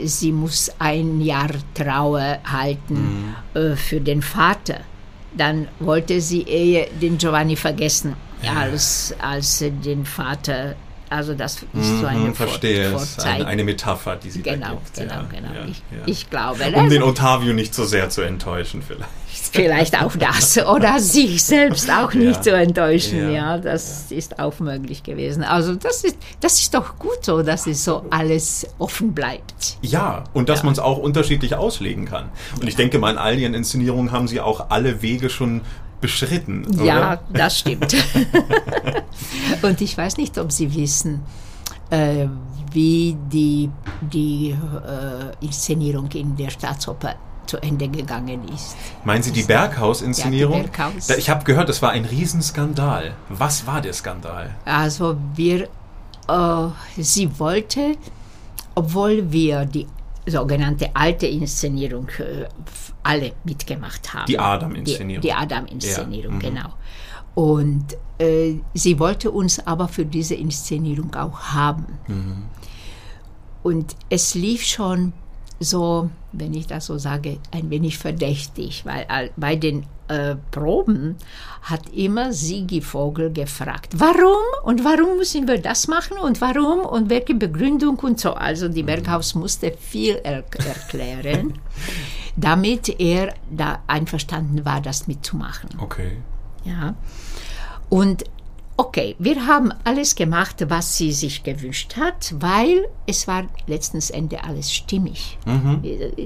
sie muss ein Jahr Trauer halten äh, für den Vater. Dann wollte sie eher den Giovanni vergessen, als, als den Vater. Also das ist so eine Hm, verstehe Vor es. Eine, eine Metapher, die sie da Genau, gibt. genau, ja, genau. ja, ich, ja. ich glaube, Um den Ottavio nicht so sehr zu enttäuschen vielleicht. (laughs) vielleicht auch das oder (laughs) sich selbst auch nicht zu enttäuschen. Ja. Ja, das ist auch möglich gewesen. Also das ist, das ist doch gut so, dass es so alles offen bleibt. Ja, und dass man es auch unterschiedlich auslegen kann. Und ich denke mal, in all ihren Inszenierungen haben sie auch alle Wege schon beschritten. Ja, Oder? das stimmt. (laughs) Und ich weiß nicht, ob Sie wissen, äh, wie die, die äh, Inszenierung in der Staatsoper zu Ende gegangen ist. Meinen Sie die Berghaus-Inszenierung? Ja, die Berghaus. Ich habe gehört, es war ein Riesenskandal. Was war der Skandal? Also wir, äh, sie wollte, obwohl wir die sogenannte alte Inszenierung äh, alle mitgemacht haben. Die Adam-Inszenierung. Die, die Adam-Inszenierung, Ja, mhm. genau. Und äh, sie wollte uns aber für diese Inszenierung auch haben. Mhm. Und es lief schon so, wenn ich das so sage, ein wenig verdächtig, weil bei den äh, Proben hat immer Sigi Vogel gefragt, warum und warum müssen wir das machen und warum und welche Begründung und so. Also die Berghaus musste viel er erklären, (laughs) damit er da einverstanden war, das mitzumachen. Okay. Ja. Und okay, wir haben alles gemacht, was sie sich gewünscht hat, weil es war letztens Ende alles stimmig.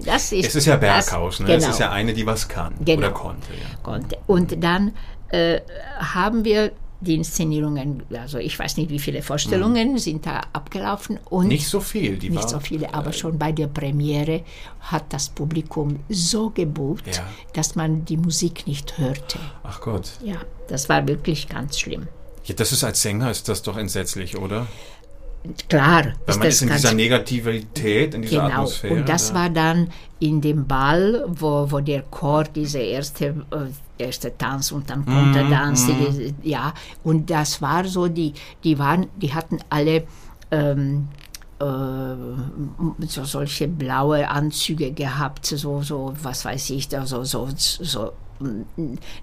Das ist, Mhm. Es ist ja das- Berghaus, ne? Genau, Es ist ja eine, die was kann Genau. oder konnte. Ja. konnte. Und dann äh, haben wir die Inszenierungen, also ich weiß nicht, wie viele Vorstellungen sind da abgelaufen und Nicht so viel. Die nicht war, so viele, aber schon bei der Premiere hat das Publikum so gebucht, Ja. dass man die Musik nicht hörte. Ach Gott. Ja, das war wirklich ganz schlimm. Ja, das ist als Sänger ist das doch entsetzlich, oder? Klar, Weil man ist in ganz dieser Negativität, in dieser Genau, Atmosphäre. und das ja. war dann in dem Ball, wo, wo der Chor diese erste, äh, erste Tanz und dann Kontertanz, die- ja, und das war so, die, die waren, die hatten alle ähm, äh, so solche blaue Anzüge gehabt, so, so, was weiß ich, da, so, so, so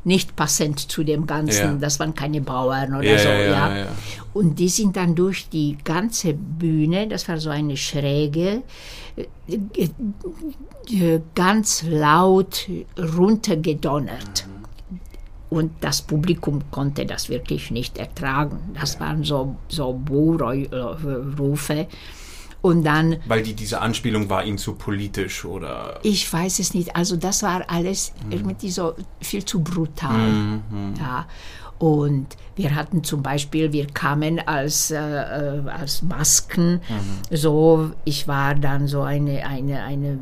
nicht passend zu dem Ganzen, Ja. das waren keine Bauern oder Ja, so, ja, ja. Und die sind dann durch die ganze Bühne, das war so eine Schräge, äh, äh, ganz laut runtergedonnert. Und das Publikum konnte das wirklich nicht ertragen. Das waren so, so Buhrufe. Und dann, Weil die, diese Anspielung war ihnen zu politisch oder. ich weiß es nicht, also das war alles irgendwie so viel zu brutal. Ja. Und wir hatten zum Beispiel, wir kamen als, äh, äh, als Masken, so, ich war dann so eine, eine, eine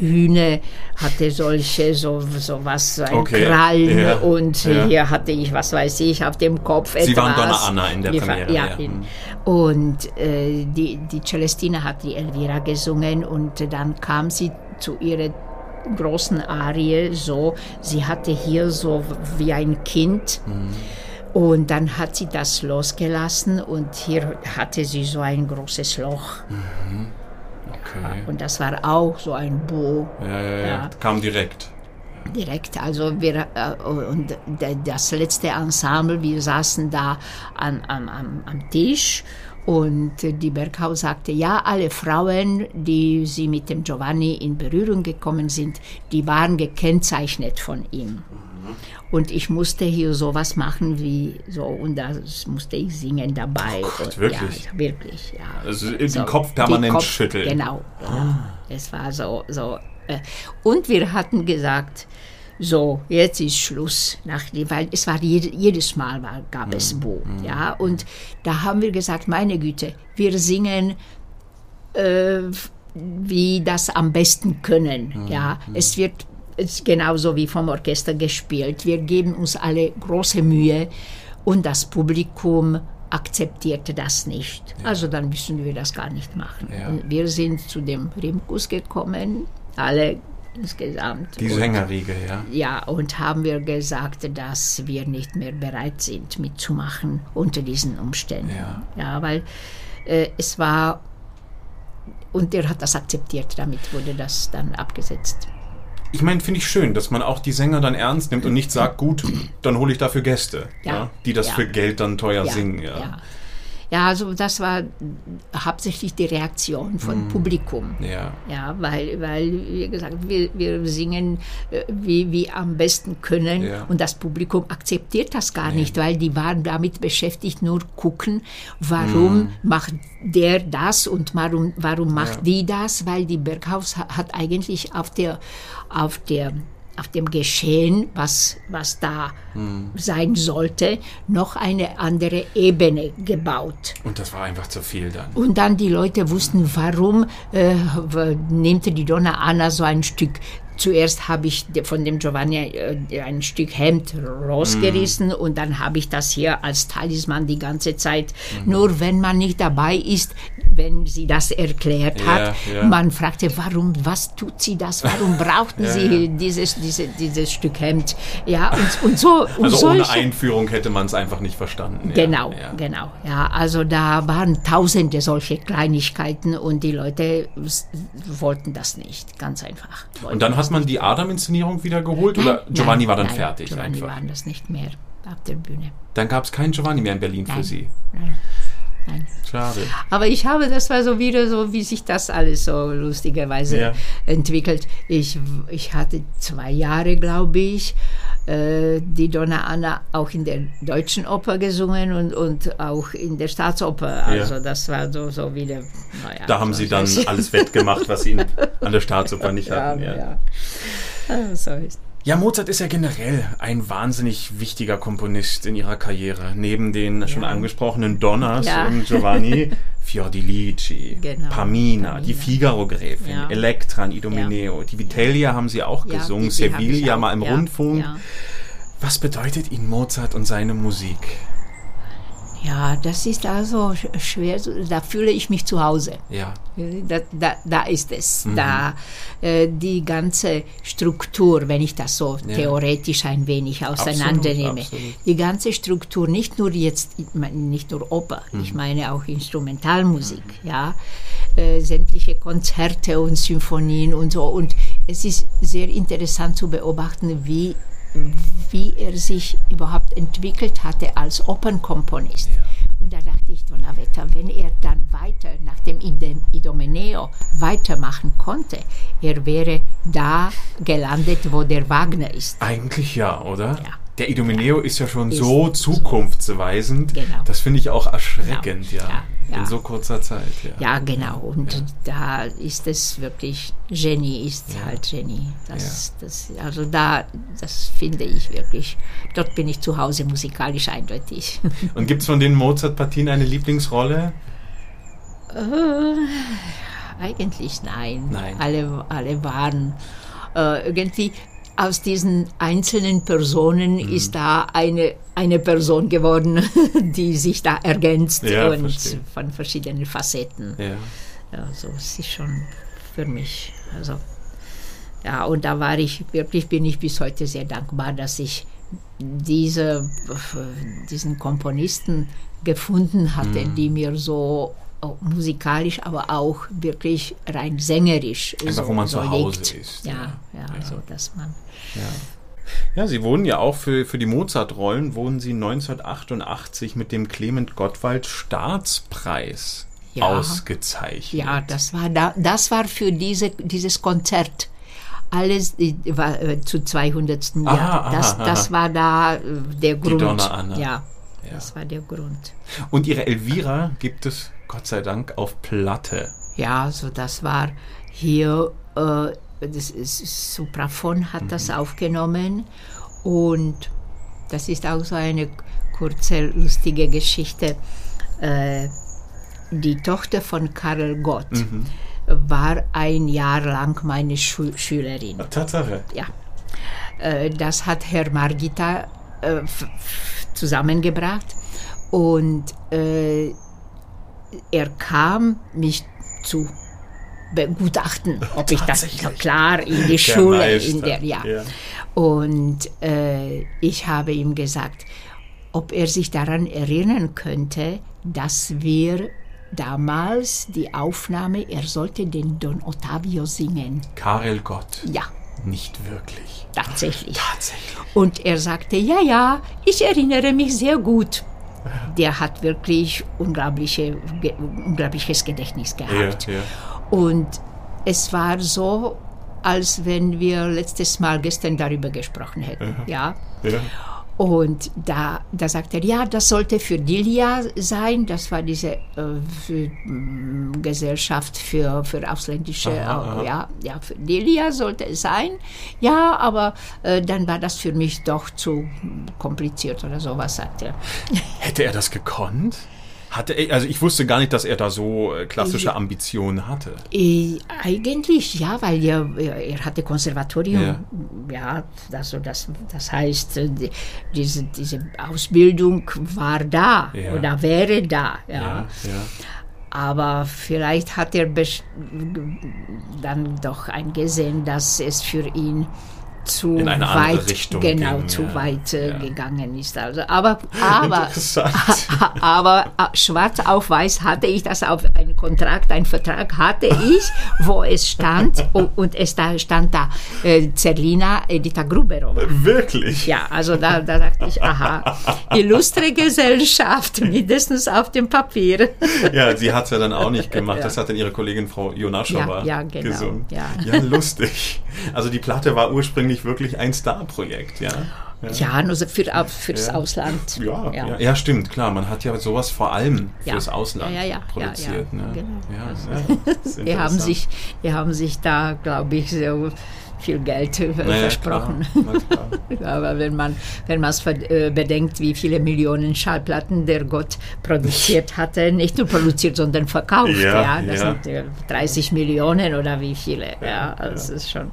Hühne, hatte solche, so, so was, so ein Okay, Krallen ja, und ja. hier hatte ich, was weiß ich, auf dem Kopf etwas. Sie waren Donna Anna in der Premiere, Ja, ja. in, und äh, die, die Celestina hat die Elvira gesungen und dann kam sie zu ihrer großen Arie so, sie hatte hier so wie ein Kind und dann hat sie das losgelassen und hier hatte sie so ein großes Loch Okay. und das war auch so ein Bo Ja, ja, ja. Ja. Kam direkt. direkt. Also wir äh, und das letzte Ensemble, wir saßen da an, am, am, am Tisch und die Berghaus sagte, ja, alle Frauen, die sie mit dem Giovanni in Berührung gekommen sind, die waren gekennzeichnet von ihm. Und ich musste hier sowas machen wie so, und das musste ich singen dabei. Oh Gott, wirklich? Ja, wirklich, ja. Also den Kopf permanent Kopf- schütteln. Genau. genau. Es war so, so. Äh, und wir hatten gesagt, so, jetzt ist Schluss, nach, weil es war jede, jedes Mal war, gab es Bo, ja, und da haben wir gesagt, meine Güte, wir singen, äh, wie das am besten können, ja, es wird es genauso wie vom Orchester gespielt, wir geben uns alle große Mühe und das Publikum akzeptierte das nicht. Also dann müssen wir das gar nicht machen. Ja. Wir sind zu dem Rimkus gekommen, alle insgesamt. Die Sängerriege, ja. ja, und haben wir gesagt, dass wir nicht mehr bereit sind, mitzumachen unter diesen Umständen. Ja. Ja, weil äh, es war, und er hat das akzeptiert, damit wurde das dann abgesetzt. Ich meine, finde ich schön, dass man auch die Sänger dann ernst nimmt und nicht sagt, gut, dann hole ich dafür Gäste, ja. Ja. die das Ja. für Geld dann teuer singen. Ja. Ja. Ja, also das war hauptsächlich die Reaktion vom Publikum. Ja. Ja, weil, weil wie gesagt, wir, wir singen, äh, wie wir am besten können Ja. und das Publikum akzeptiert das gar nicht, weil die waren damit beschäftigt, nur gucken, warum Mhm. macht der das und warum, warum macht die das, weil die Berghaus ha- hat eigentlich auf der, auf der auf dem Geschehen, was, was da Mhm. sein sollte, noch eine andere Ebene gebaut. Und das war einfach zu viel dann. Und dann die Leute wussten, warum äh, nimmt die Donna Anna so ein Stück zuerst habe ich von dem Giovanni äh, ein Stück Hemd rausgerissen Mhm. und dann habe ich das hier als Talisman die ganze Zeit. Mhm. Nur wenn man nicht dabei ist, wenn sie das erklärt Ja, hat, ja. man fragte, warum, was tut sie das, warum brauchten (laughs) Ja, sie. Dieses, diese, dieses Stück Hemd. Ja, und, und so. (laughs) Und Also ohne solche, Einführung hätte man es einfach nicht verstanden. Genau, genau. Ja, also da waren tausende solche Kleinigkeiten und die Leute wollten das nicht, ganz einfach. Und dann hat man die Adam-Inszenierung wieder geholt oder Giovanni nein, war dann nein, fertig Giovanni einfach? war das nicht mehr auf der Bühne. Dann gab es keinen Giovanni mehr in Berlin für Nein. Sie. Nein, nein. Schade. Aber ich habe, das war so wieder so, wie sich das alles so lustigerweise Ja. entwickelt. Ich, ich hatte zwei Jahre, glaube ich, äh, die Donna Anna auch in der deutschen Oper gesungen und, und auch in der Staatsoper. Also das war so, so wieder, naja. Da haben so Sie dann alles wettgemacht, was Sie an der Staatsoper nicht (laughs) ja, hatten. Ja. ja. Ah, so ist Ja, Mozart ist ja generell ein wahnsinnig wichtiger Komponist in ihrer Karriere. Neben den schon angesprochenen Donnas Ja. und Giovanni, (laughs) Fiordilici, Genau, Pamina, die Pamina. Figaro-Gräfin, Ja. Elektra, Idomeneo, die Vitellia haben sie auch Ja, gesungen, die- die Sevilla auch, mal im ja, Rundfunk. Ja. Was bedeutet Ihnen Mozart und seine Musik? Ja, das ist also sch- schwer, da fühle ich mich zu Hause. Ja, Da, da, da ist es. Mhm. Da äh, die ganze Struktur, wenn ich das so Ja. theoretisch ein wenig auseinandernehme, absolut. die ganze Struktur, nicht nur jetzt, nicht nur Oper, Mhm. ich meine auch Instrumentalmusik, ja, äh, sämtliche Konzerte und Symphonien und so. Und es ist sehr interessant zu beobachten, wie wie er sich überhaupt entwickelt hatte als Opernkomponist. Und da dachte ich, Donnerwetter, wenn er dann weiter nach dem Idomeneo weitermachen konnte, er wäre da gelandet, wo der Wagner ist. eigentlich ja, oder? Ja. Der Idomeneo ist ja schon Ist so zukunftsweisend. Genau. Das finde ich auch erschreckend, Genau. ja. Ja, ja. In so kurzer Zeit, ja. Ja, genau. Und da ist es wirklich, Genie ist halt Genie. Das, das, also da, das finde ich wirklich, dort bin ich zu Hause musikalisch eindeutig. (laughs) Und gibt es von den Mozart-Partien eine Lieblingsrolle? Eigentlich nein. Nein. Alle, alle waren äh, irgendwie aus diesen einzelnen Personen Mhm. ist da eine, eine Person geworden, (laughs) die sich da ergänzt Ja, und verstehe. von verschiedenen Facetten. Ja. Also es ist schon für mich. Also ja, und da war ich wirklich, bin ich bis heute sehr dankbar, dass ich diese, diesen Komponisten gefunden hatte, Mhm. die mir so musikalisch, aber auch wirklich rein sängerisch Einfach, so, wo man so zu Hause liegt. ist, Ja, ja. ja, so dass man Ja, Sie wurden ja auch für, für die Mozart-Rollen, wurden Sie 1988 mit dem Clement Gottwald Staatspreis Ja. ausgezeichnet. Ja, das war da, das war für diese, dieses Konzert. Alles war äh, zu 200. Aha, Jahr. Das, aha, das war da äh, der Grund. Donna Anna. Ja, Ja. das war der Grund. Und Ihre Elvira gibt es, Gott sei Dank, auf Platte. Ja, so das war hier, äh, das ist, Supraphon hat das aufgenommen und das ist auch so eine kurze, lustige Geschichte. Äh, die Tochter von Karel Gott war ein Jahr lang meine Schu Schülerin. Tatsache. Ja. Äh, Das hat Herr Margita äh, zusammengebracht und äh, er kam, mich zu begutachten, ob ich das klar in die Der Schule, in Meister, der, ja. ja. Und äh, ich habe ihm gesagt, ob er sich daran erinnern könnte, dass wir damals die Aufnahme, er sollte den Don Ottavio singen. Karel Gott. Ja, Nicht wirklich. tatsächlich. Tatsächlich. Und er sagte, ja, ja, ich erinnere mich sehr gut. Der hat wirklich unglaubliche, unglaubliches Gedächtnis gehabt. Ja, ja. Und es war so, als wenn wir letztes Mal gestern darüber gesprochen hätten. Ja. ja. Und da, da sagt er, ja, das sollte für Dilia sein. Das war diese äh, für, mm, Gesellschaft für, für ausländische, Aha, äh, ja, ja, für Dilia sollte es sein. Ja, aber äh, dann war das für mich doch zu kompliziert oder sowas, sagt er. Hätte er das gekonnt? Hatte, er- also ich wusste gar nicht, dass er da so äh, klassische Ja. Ambitionen hatte. Äh, eigentlich ja, weil er, er hatte Konservatorium. Ja. Ja, also das, das heißt, äh, die, diese, diese Ausbildung war da Ja. oder wäre da. Ja. Aber vielleicht hat er dann doch eingesehen, dass es für ihn zu In eine andere weit, Richtung genau, ging, zu ja. weit äh, Ja. gegangen ist. Also, aber, aber, (laughs) aber äh, schwarz auf weiß hatte ich das auf einen Kontrakt, einen Vertrag hatte ich, wo es stand (laughs) und, und es da stand da äh, Zerlina Edita Gruberova. Wirklich? Ja, also da, da dachte ich, aha, (laughs) illustre Gesellschaft, mindestens auf dem Papier. Ja, sie hat es ja dann auch nicht gemacht. Das hat dann ihre Kollegin Frau Jonaschowa Ja, ja, genau, gesungen. ja. ja, lustig. Also die Platte war ursprünglich wirklich ein Star-Projekt, ja? Ja, nur so für, fürs Ja. Ausland. Ja, ja. Ja, stimmt, klar. Man hat ja sowas vor allem Ja. fürs Ausland Ja, ja, ja, produziert. ja, ja, ne? genau. ja, Also, ja, das (laughs) Die haben, sich, die haben sich da, glaube ich, so viel Geld äh, Na ja, versprochen. Klar, klar. (laughs) Aber wenn man wenn man es äh, bedenkt, wie viele Millionen Schallplatten der Gott produziert (laughs) hatte, nicht nur produziert, sondern verkauft. Ja, Ja, das ja. sind äh, 30 Millionen oder wie viele. Ja, das ist schon.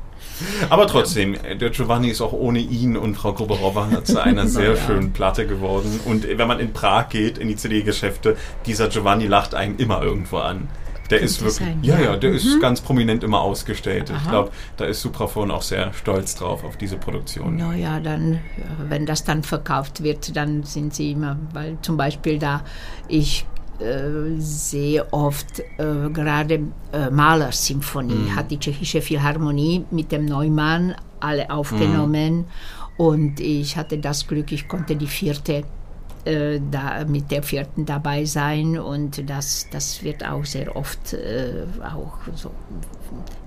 (laughs) Aber trotzdem, der Giovanni ist auch ohne ihn und Frau Gruberowa zu einer (laughs) sehr schönen Platte geworden. Und wenn man in Prag geht, in die CD-Geschäfte, dieser Giovanni lacht einen immer irgendwo an. Der ist wirklich, sein, ja, ja. der ist ganz prominent immer ausgestellt. Ich Aha. glaube, da ist Supraphon auch sehr stolz drauf auf diese Produktion. Naja, dann, ja, wenn das dann verkauft wird, dann sind sie immer, weil zum Beispiel da ich äh, sehe oft äh, gerade äh, Malersymphonie, hat die tschechische Philharmonie mit dem Neumann alle aufgenommen. Und ich hatte das Glück, ich konnte die vierte äh, da, mit der vierten dabei sein. Und das, das wird auch sehr oft äh, auch so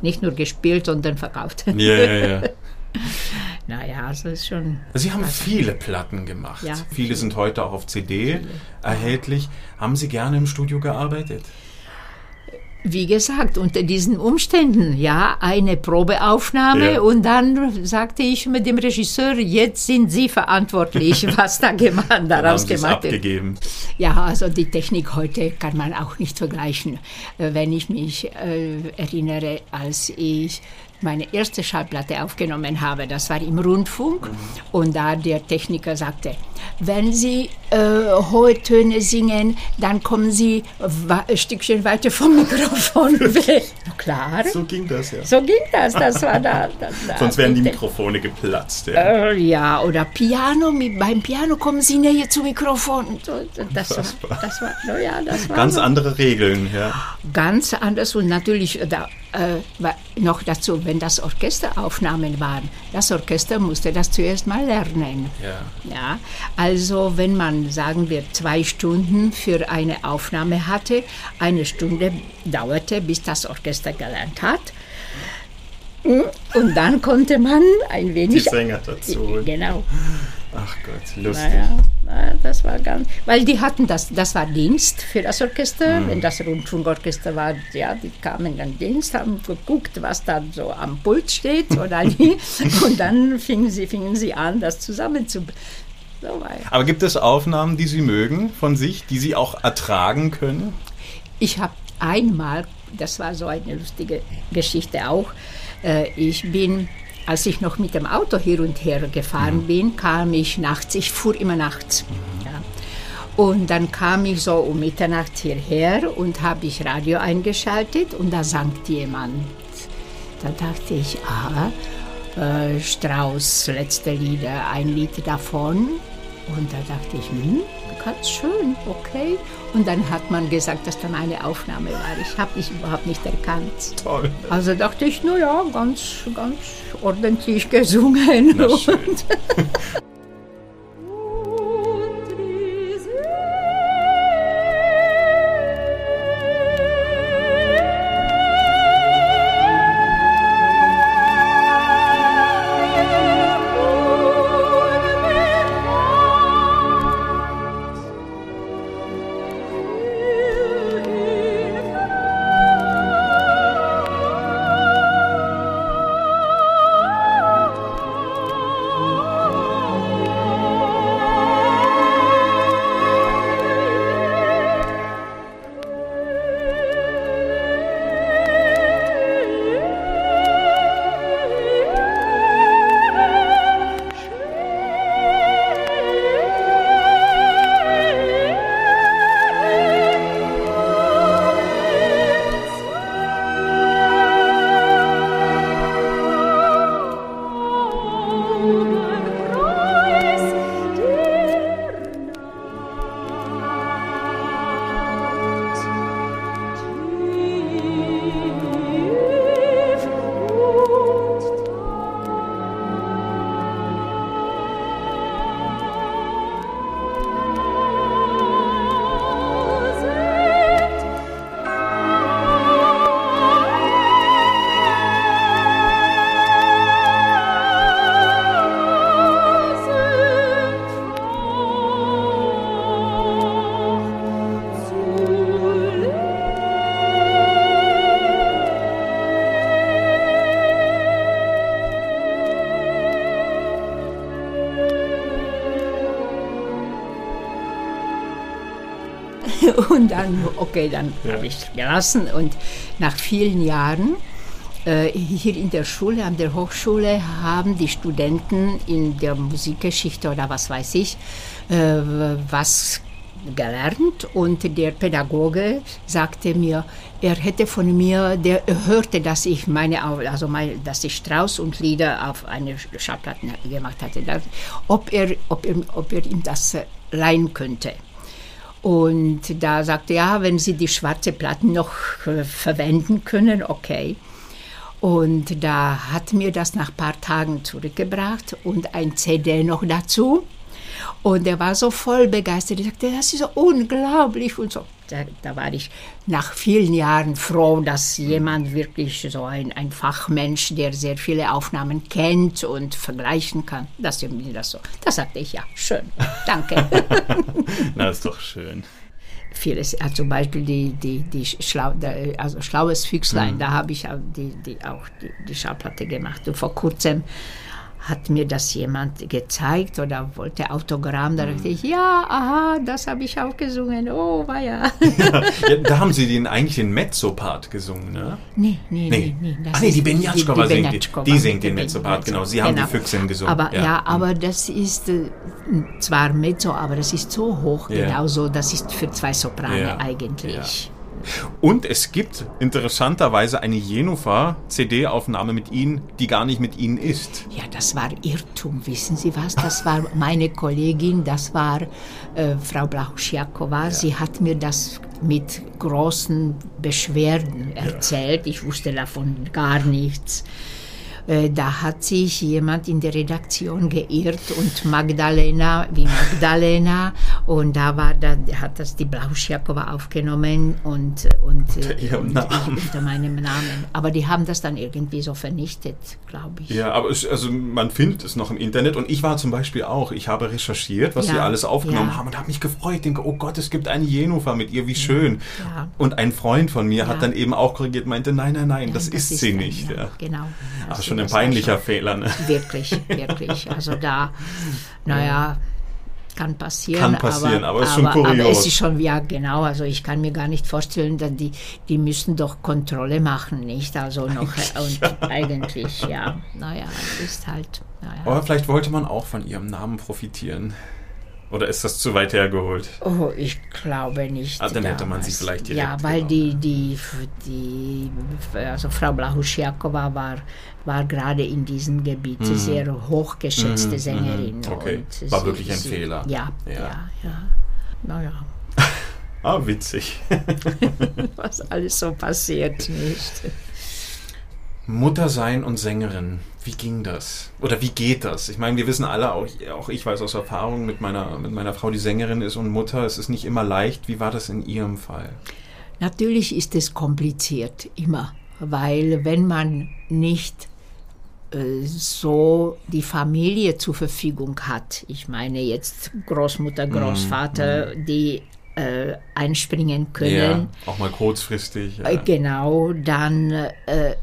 nicht nur gespielt, sondern verkauft. Ja, ja, ja. (laughs) (laughs) Naja, also ist schon. Sie haben viele Platten gemacht. Ja, viele viele. sind heute auch auf CD erhältlich. Haben Sie gerne im Studio gearbeitet? Wie gesagt, unter diesen Umständen, ja, eine Probeaufnahme Ja. und dann sagte ich mit dem Regisseur, jetzt sind Sie verantwortlich, (laughs) was da gemacht, daraus es gemacht wird. abgegeben. Ja, also die Technik heute kann man auch nicht vergleichen. Äh, Wenn ich mich äh, erinnere, als ich meine erste Schallplatte aufgenommen habe, das war im Rundfunk, und da der Techniker sagte, wenn Sie äh, hohe Töne singen, dann kommen Sie ein Stückchen weiter vom (laughs) Mikrofon weg. Na klar, So ging das ja. so ging das, das war da. da, (laughs) da Sonst wären die. Mikrofone geplatzt. Ja. Äh, ja, oder Piano, mit, beim Piano kommen Sie näher zum Mikrofon. Das war, das war, no, ja, das war Ganz so andere Regeln, ja. ganz anders und natürlich da, äh, noch dazu, wenn das Orchesteraufnahmen waren, das Orchester musste das zuerst mal lernen. ja. Ja, also wenn man, sagen wir, zwei Stunden für eine Aufnahme hatte, eine Stunde dauerte, bis das Orchester gelernt hat. Und dann konnte man ein Die wenig... Sänger dazu. Genau. Ach Gott, lustig. Naja, na, das war ganz, weil die hatten das, das war Dienst für das Orchester. Mhm. Wenn das Rundfunkorchester war, ja, die kamen dann Dienst, haben geguckt, was da so am Pult steht (laughs) oder nie. Und dann fingen sie, fingen sie an, das zusammenzubringen. So. Aber gibt es Aufnahmen, die Sie mögen von sich, die Sie auch ertragen können? Ich habe einmal, das war so eine lustige Geschichte auch, äh, ich bin, als ich noch mit dem Auto hier und her gefahren bin, kam ich nachts, ich fuhr immer nachts. Ja. Und dann kam ich so um Mitternacht hierher und habe ich Radio eingeschaltet und da sang jemand. Da dachte ich, aha, äh, Strauss, letzte Lieder, ein Lied davon. Und da dachte ich, hm, ganz schön, okay. Und dann hat man gesagt, dass da meine Aufnahme war. Ich habe mich überhaupt nicht erkannt. Toll. Also dachte ich, na ja, ganz, ganz ordentlich gesungen. Na (laughs) schön. Okay, dann Ja. habe ich gelassen und nach vielen Jahren äh, hier in der Schule, an der Hochschule, haben die Studenten in der Musikgeschichte oder was weiß ich, äh, was gelernt und der Pädagoge sagte mir, er hätte von mir, der er hörte, dass ich meine, also meine, dass ich Strauß und Lieder auf eine Schallplatte gemacht hatte, ob er, ob er, ob er ihm das leihen könnte. Und da sagte er, ja, wenn Sie die schwarze Platten noch äh, verwenden können, okay. Und da hat mir das nach ein paar Tagen zurückgebracht und ein CD noch dazu. Und er war so voll begeistert. Er sagte, das ist unglaublich und so. Da, da war ich nach vielen Jahren froh, dass jemand wirklich so ein, ein Fachmensch, der sehr viele Aufnahmen kennt und vergleichen kann, dass er mir das so. Da sagte ich, ja, schön, danke. (laughs) Na, ist doch schön. vieles, ja, zum Beispiel die, die, die Schlau, also Schlaues Füchslein, da habe ich auch die, die, auch die, die Schallplatte gemacht. Und vor kurzem hat mir das jemand gezeigt oder wollte Autogramm, da dachte ich, ja, aha, das habe ich auch gesungen, oh, war ja. (laughs) Ja, da haben Sie den eigentlich den Mezzopart gesungen, ne? Nee, nee, Nee. nee. nee Ah, nee, die Benjatschkova singt die. Die singt den Mezzopart, genau. Sie haben die Füchsin gesungen, Aber ja. ja, aber das ist äh, zwar Mezzo, aber das ist so hoch, Ja. genauso, das ist für zwei Soprane Ja, eigentlich. Und es gibt interessanterweise eine Jennifer-CD-Aufnahme mit Ihnen, die gar nicht mit Ihnen ist. Ja, das war Irrtum, wissen Sie was? Das war meine Kollegin, das war äh, Frau Blachuschjakova. Sie hat mir das mit großen Beschwerden erzählt. Ich wusste davon gar nichts. Äh, Da hat sich jemand in der Redaktion geirrt und Magdalena wie Magdalena und da war da hat das die Blauschiakova aufgenommen und und äh, Unter ihrem und Namen. (laughs) unter meinem Namen. Aber die haben das dann irgendwie so vernichtet, glaube ich. Ja, aber es, also man findet es noch im Internet und ich war zum Beispiel auch. Ich habe recherchiert, was Ja, Sie alles aufgenommen ja. haben und habe mich gefreut. Denke, oh Gott, es gibt eine Jennifer mit ihr, wie schön. Ja. Und ein Freund von mir hat dann eben auch korrigiert, meinte, nein, nein, nein, das, Nein, ist, sie nicht. Ja, Ja. Genau. Aber schon ein peinlicher schon- Fehler, ne? Wirklich, wirklich. Also da, naja, kann passieren. Kann passieren, aber ist schon aber, kurios. Aber es ist schon, ja genau, also ich kann mir gar nicht vorstellen, dass die, die müssen doch Kontrolle machen, nicht? Also noch, (laughs) und eigentlich, ja, naja, ist halt, naja. Aber vielleicht wollte man auch von ihrem Namen profitieren. Oder ist das zu weit hergeholt? Oh, ich glaube nicht. Ah, dann hätte man sie vielleicht Ja, direkt weil genommen. die, die, die, also Frau Blahuschjakova war, war gerade in diesem Gebiet sehr hochgeschätzte Sängerin. Mhm, okay. War wirklich ein sie, Fehler. Ja, Ja. ja, ja. Naja, (laughs) Ah, witzig. (laughs) was alles so passiert, nicht? Mutter sein und Sängerin, wie ging das? Oder wie geht das? Ich meine, wir wissen alle, auch, auch ich weiß aus Erfahrung mit meiner, mit meiner Frau, die Sängerin ist und Mutter, es ist nicht immer leicht. Wie war das in Ihrem Fall? Natürlich ist es kompliziert, immer, weil wenn man nicht so die Familie zur Verfügung hat, ich meine jetzt Großmutter, Mhm, Großvater, die äh, einspringen können, Ja, auch mal kurzfristig. Ja. äh, genau, dann äh,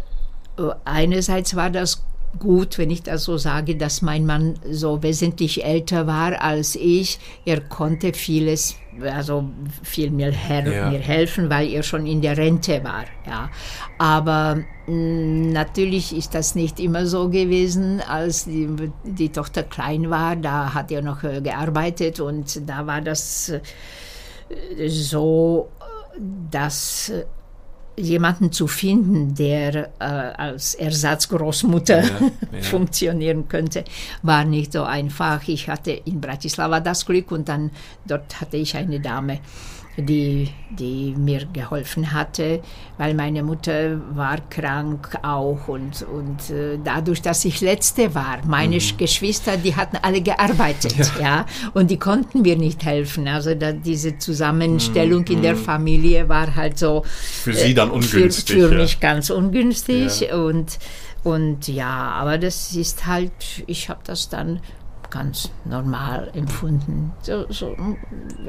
einerseits war das gut, wenn ich das so sage, dass mein Mann so wesentlich älter war als ich. Er konnte vieles, also viel mir, her Ja. mir helfen, weil er schon in der Rente war. Ja. Aber mh, natürlich ist das nicht immer so gewesen, als die, die Tochter klein war. Da hat er noch äh, gearbeitet und da war das äh, so, dass äh, jemanden zu finden, der äh, als Ersatzgroßmutter Ja, (laughs) ja. funktionieren könnte, war nicht so einfach. Ich hatte in Bratislava das Glück und dann dort hatte ich eine Dame, die, die mir geholfen hatte, weil meine Mutter war krank auch und, und äh, dadurch, dass ich Letzte war, meine Mhm. Geschwister, die hatten alle gearbeitet, ja. und die konnten mir nicht helfen. Also da, diese Zusammenstellung in der Familie war halt so Für Sie dann ungünstig. für, für ja. mich ganz ungünstig Ja. und und ja, aber das ist halt, ich habe das dann ganz normal empfunden. So, so,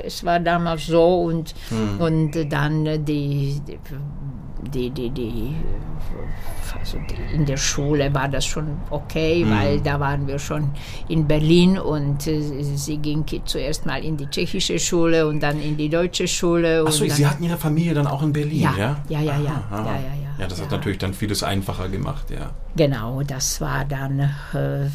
es war damals so und, Hm. und dann die, die die, die, die, also in der Schule war das schon okay, Mhm. weil da waren wir schon in Berlin und äh, sie ging zuerst mal in die tschechische Schule und dann in die deutsche Schule. Achso, Sie hatten Ihre Familie dann auch in Berlin, Ja, ja? ja, ja, ja. Aha, aha. Ja, ja, ja. Ja, das hat Ja. natürlich dann vieles einfacher gemacht, ja. Genau, das war dann äh,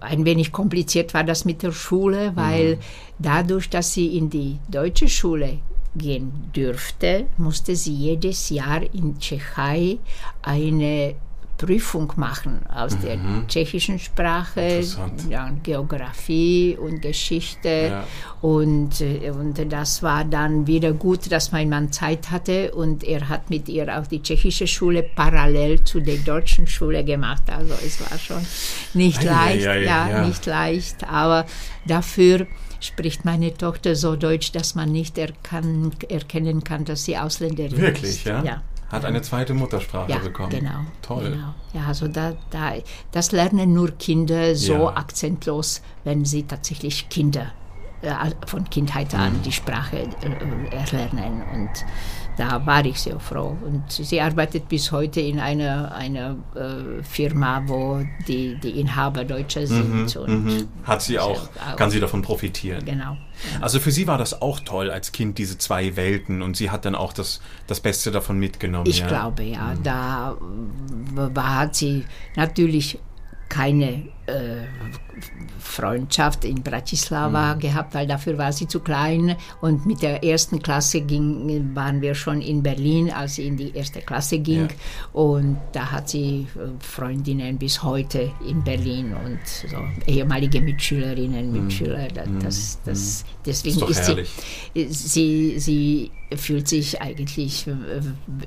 ein wenig kompliziert war das mit der Schule, weil dadurch, dass sie in die deutsche Schule gehen dürfte, musste sie jedes Jahr in Tschechei eine Prüfung machen aus der tschechischen Sprache, ja, Geografie und Geschichte. Ja. Und, äh, und das war dann wieder gut, dass mein Mann Zeit hatte und er hat mit ihr auch die tschechische Schule parallel zu der deutschen Schule gemacht. Also es war schon nicht Ei, ei, leicht, ei, ja, ja. nicht leicht, aber dafür spricht meine Tochter so Deutsch, dass man nicht erkan erkennen kann, dass sie Ausländerin Wirklich, ist. ja? Ja. Hat eine zweite Muttersprache Ja, bekommen. genau. Toll. Genau. Ja, also da, da, das lernen nur Kinder so Ja. akzentlos, wenn sie tatsächlich Kinder äh, von Kindheit Mhm. an die Sprache äh, erlernen. Und da war ich sehr froh. Und sie arbeitet bis heute in einer, einer äh, Firma, wo die, die Inhaber Deutsche sind. und Mhm. Hat sie auch, auch. kann sie davon profitieren. Genau. Also für sie war das auch toll als Kind, diese zwei Welten. Und sie hat dann auch das, das Beste davon mitgenommen. Ich ja. glaube, ja. Da äh, war, hat sie natürlich keine äh, Freundschaft in Bratislava gehabt, weil dafür war sie zu klein. Und mit der ersten Klasse ging, waren wir schon in Berlin, als sie in die erste Klasse ging. Ja. Und da hat sie äh, Freundinnen bis heute in Berlin und so ehemalige Mitschülerinnen, Mitschüler. Da- Das, das, deswegen Ist ist sie, sie, sie fühlt sich eigentlich äh,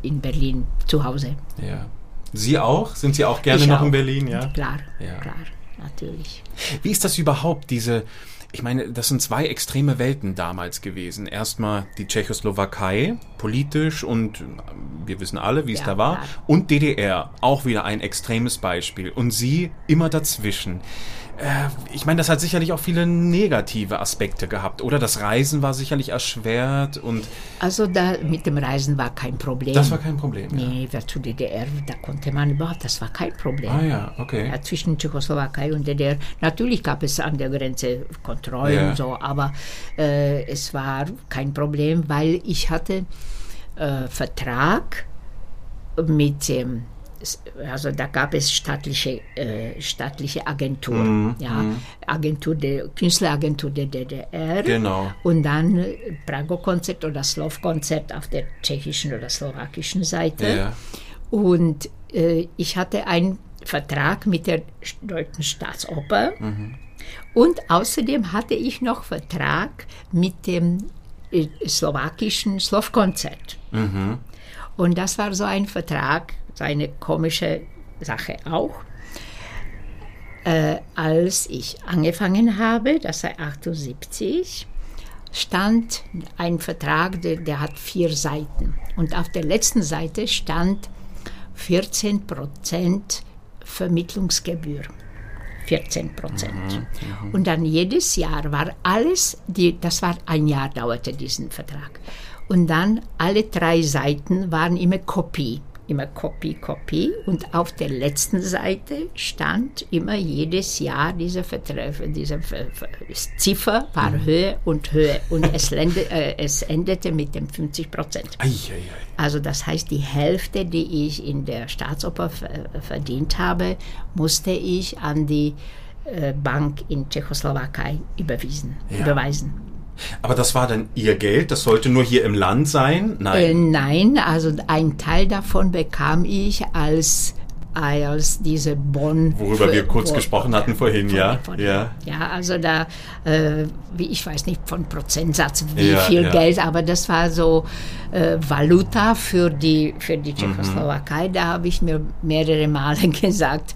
in Berlin zu Hause. Ja. Sie auch? Sind Sie auch gerne Ich noch auch. in Berlin? Ja. Klar, Ja. klar, natürlich. Wie ist das überhaupt, diese, ich meine, das sind zwei extreme Welten damals gewesen. Erstmal die Tschechoslowakei, politisch und wir wissen alle, wie es Ja, da war. klar. Und DDR, auch wieder ein extremes Beispiel. Und sie immer dazwischen. Äh, ich meine, das hat sicherlich auch viele negative Aspekte gehabt, oder? Das Reisen war sicherlich erschwert und Also da mit dem Reisen war kein Problem. das war kein Problem. Ja. Nee, wer zu DDR, da konnte man überhaupt, das war kein Problem. Ah ja, okay. Ja, zwischen Tschechoslowakei und DDR. Natürlich gab es an der Grenze Kontrollen Ja. und so, aber äh, es war kein Problem, weil ich hatte äh, Vertrag mit dem, also da gab es staatliche, äh, staatliche Agentur, Mhm, ja, Agentur der, Künstleragentur der DDR. Genau. Und dann Prago-Konzert oder Slov-Konzert auf der tschechischen oder slowakischen Seite. Ja. Und äh, ich hatte einen Vertrag mit der Sch- Deutschen Staatsoper. Und außerdem hatte ich noch Vertrag mit dem äh, slowakischen Slov-Konzert. Und das war so ein Vertrag, so eine komische Sache auch. Äh, als ich angefangen habe, das sei 78, stand ein Vertrag, der, der hat vier Seiten. Und auf der letzten Seite stand 14 Prozent Vermittlungsgebühr. 14 Prozent. Und dann jedes Jahr war alles, die, das war ein Jahr dauerte diesen Vertrag. Und dann alle drei Seiten waren immer Kopie. Immer Kopie, Kopie. Und auf der letzten Seite stand immer jedes Jahr diese, Vertrag, diese Ziffer war Höhe und Höhe. Und es, lende, äh, es endete mit dem 50 Prozent. Also das heißt, die Hälfte, die ich in der Staatsoper ver- verdient habe, musste ich an die äh, Bank in Tschechoslowakei überwiesen, Ja. überweisen. Aber das war dann Ihr Geld, das sollte nur hier im Land sein? Äh, Nein. nein, also ein Teil davon bekam ich als als diese Bonn. Worüber wir kurz Bo- gesprochen hatten vorhin, ja, von- ja. Ja, also da, äh, wie ich weiß nicht von Prozentsatz, wie Ja, viel ja. Geld, aber das war so äh, Valuta für die, für Mhm. die Tschechoslowakei. Da habe ich mir mehrere Male (laughs) gesagt,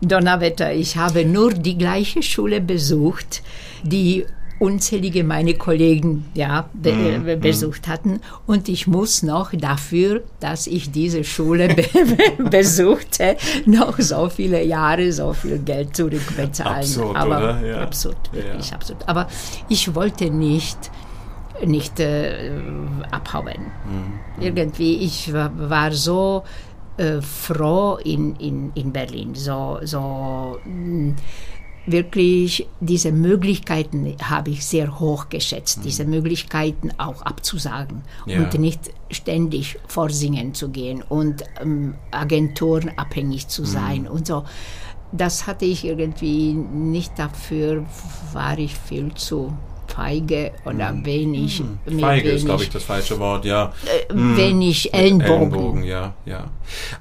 Donnerwetter, ich habe nur die gleiche Schule besucht, die unzählige meine Kollegen ja, be äh, besucht hatten und ich muss noch dafür, dass ich diese Schule (laughs) be besuchte, noch so viele Jahre so viel Geld zurückbezahlen. Absurd, Aber oder? Ja. absurd, wirklich Ja. absurd. Aber ich wollte nicht nicht äh, abhauen. Irgendwie, ich war, war so äh, froh in, in, in Berlin, so, so mh, wirklich diese Möglichkeiten habe ich sehr hoch geschätzt, diese Möglichkeiten auch abzusagen Ja. und nicht ständig vorsingen zu gehen und ähm, Agenturen abhängig zu sein und so. Das hatte ich irgendwie nicht dafür, war ich viel zu feige oder wenig, mit Feige ist, glaube wenig, ich, das falsche Wort, ja. äh, wenig Ellenbogen. Ellenbogen, ja, ja.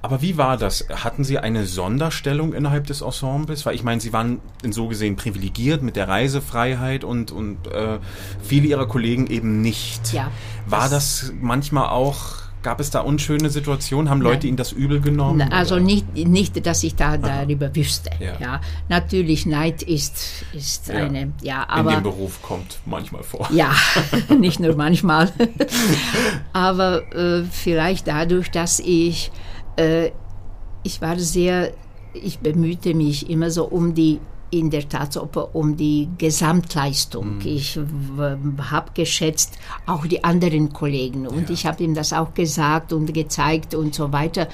Aber wie war das? Hatten Sie eine Sonderstellung innerhalb des Ensembles? Weil ich meine, Sie waren in so gesehen privilegiert mit der Reisefreiheit und, und äh, viele Ihrer Kollegen eben nicht. Ja, War das manchmal auch, gab es da unschöne Situationen? Haben Leute Ihnen das übel genommen? Also oder? nicht, nicht, dass ich da darüber wüsste. Ja. Ja. Natürlich, Neid ist, ist Ja. eine, ja, in dem aber Beruf kommt manchmal vor. ja, (laughs) (laughs) nicht nur manchmal. (laughs) aber äh, vielleicht dadurch, dass ich, äh, ich war sehr, ich bemühte mich immer so um die in der Staatsoper um die Gesamtleistung. Ich habe geschätzt auch die anderen Kollegen und ich habe ihm das auch gesagt und gezeigt und so weiter,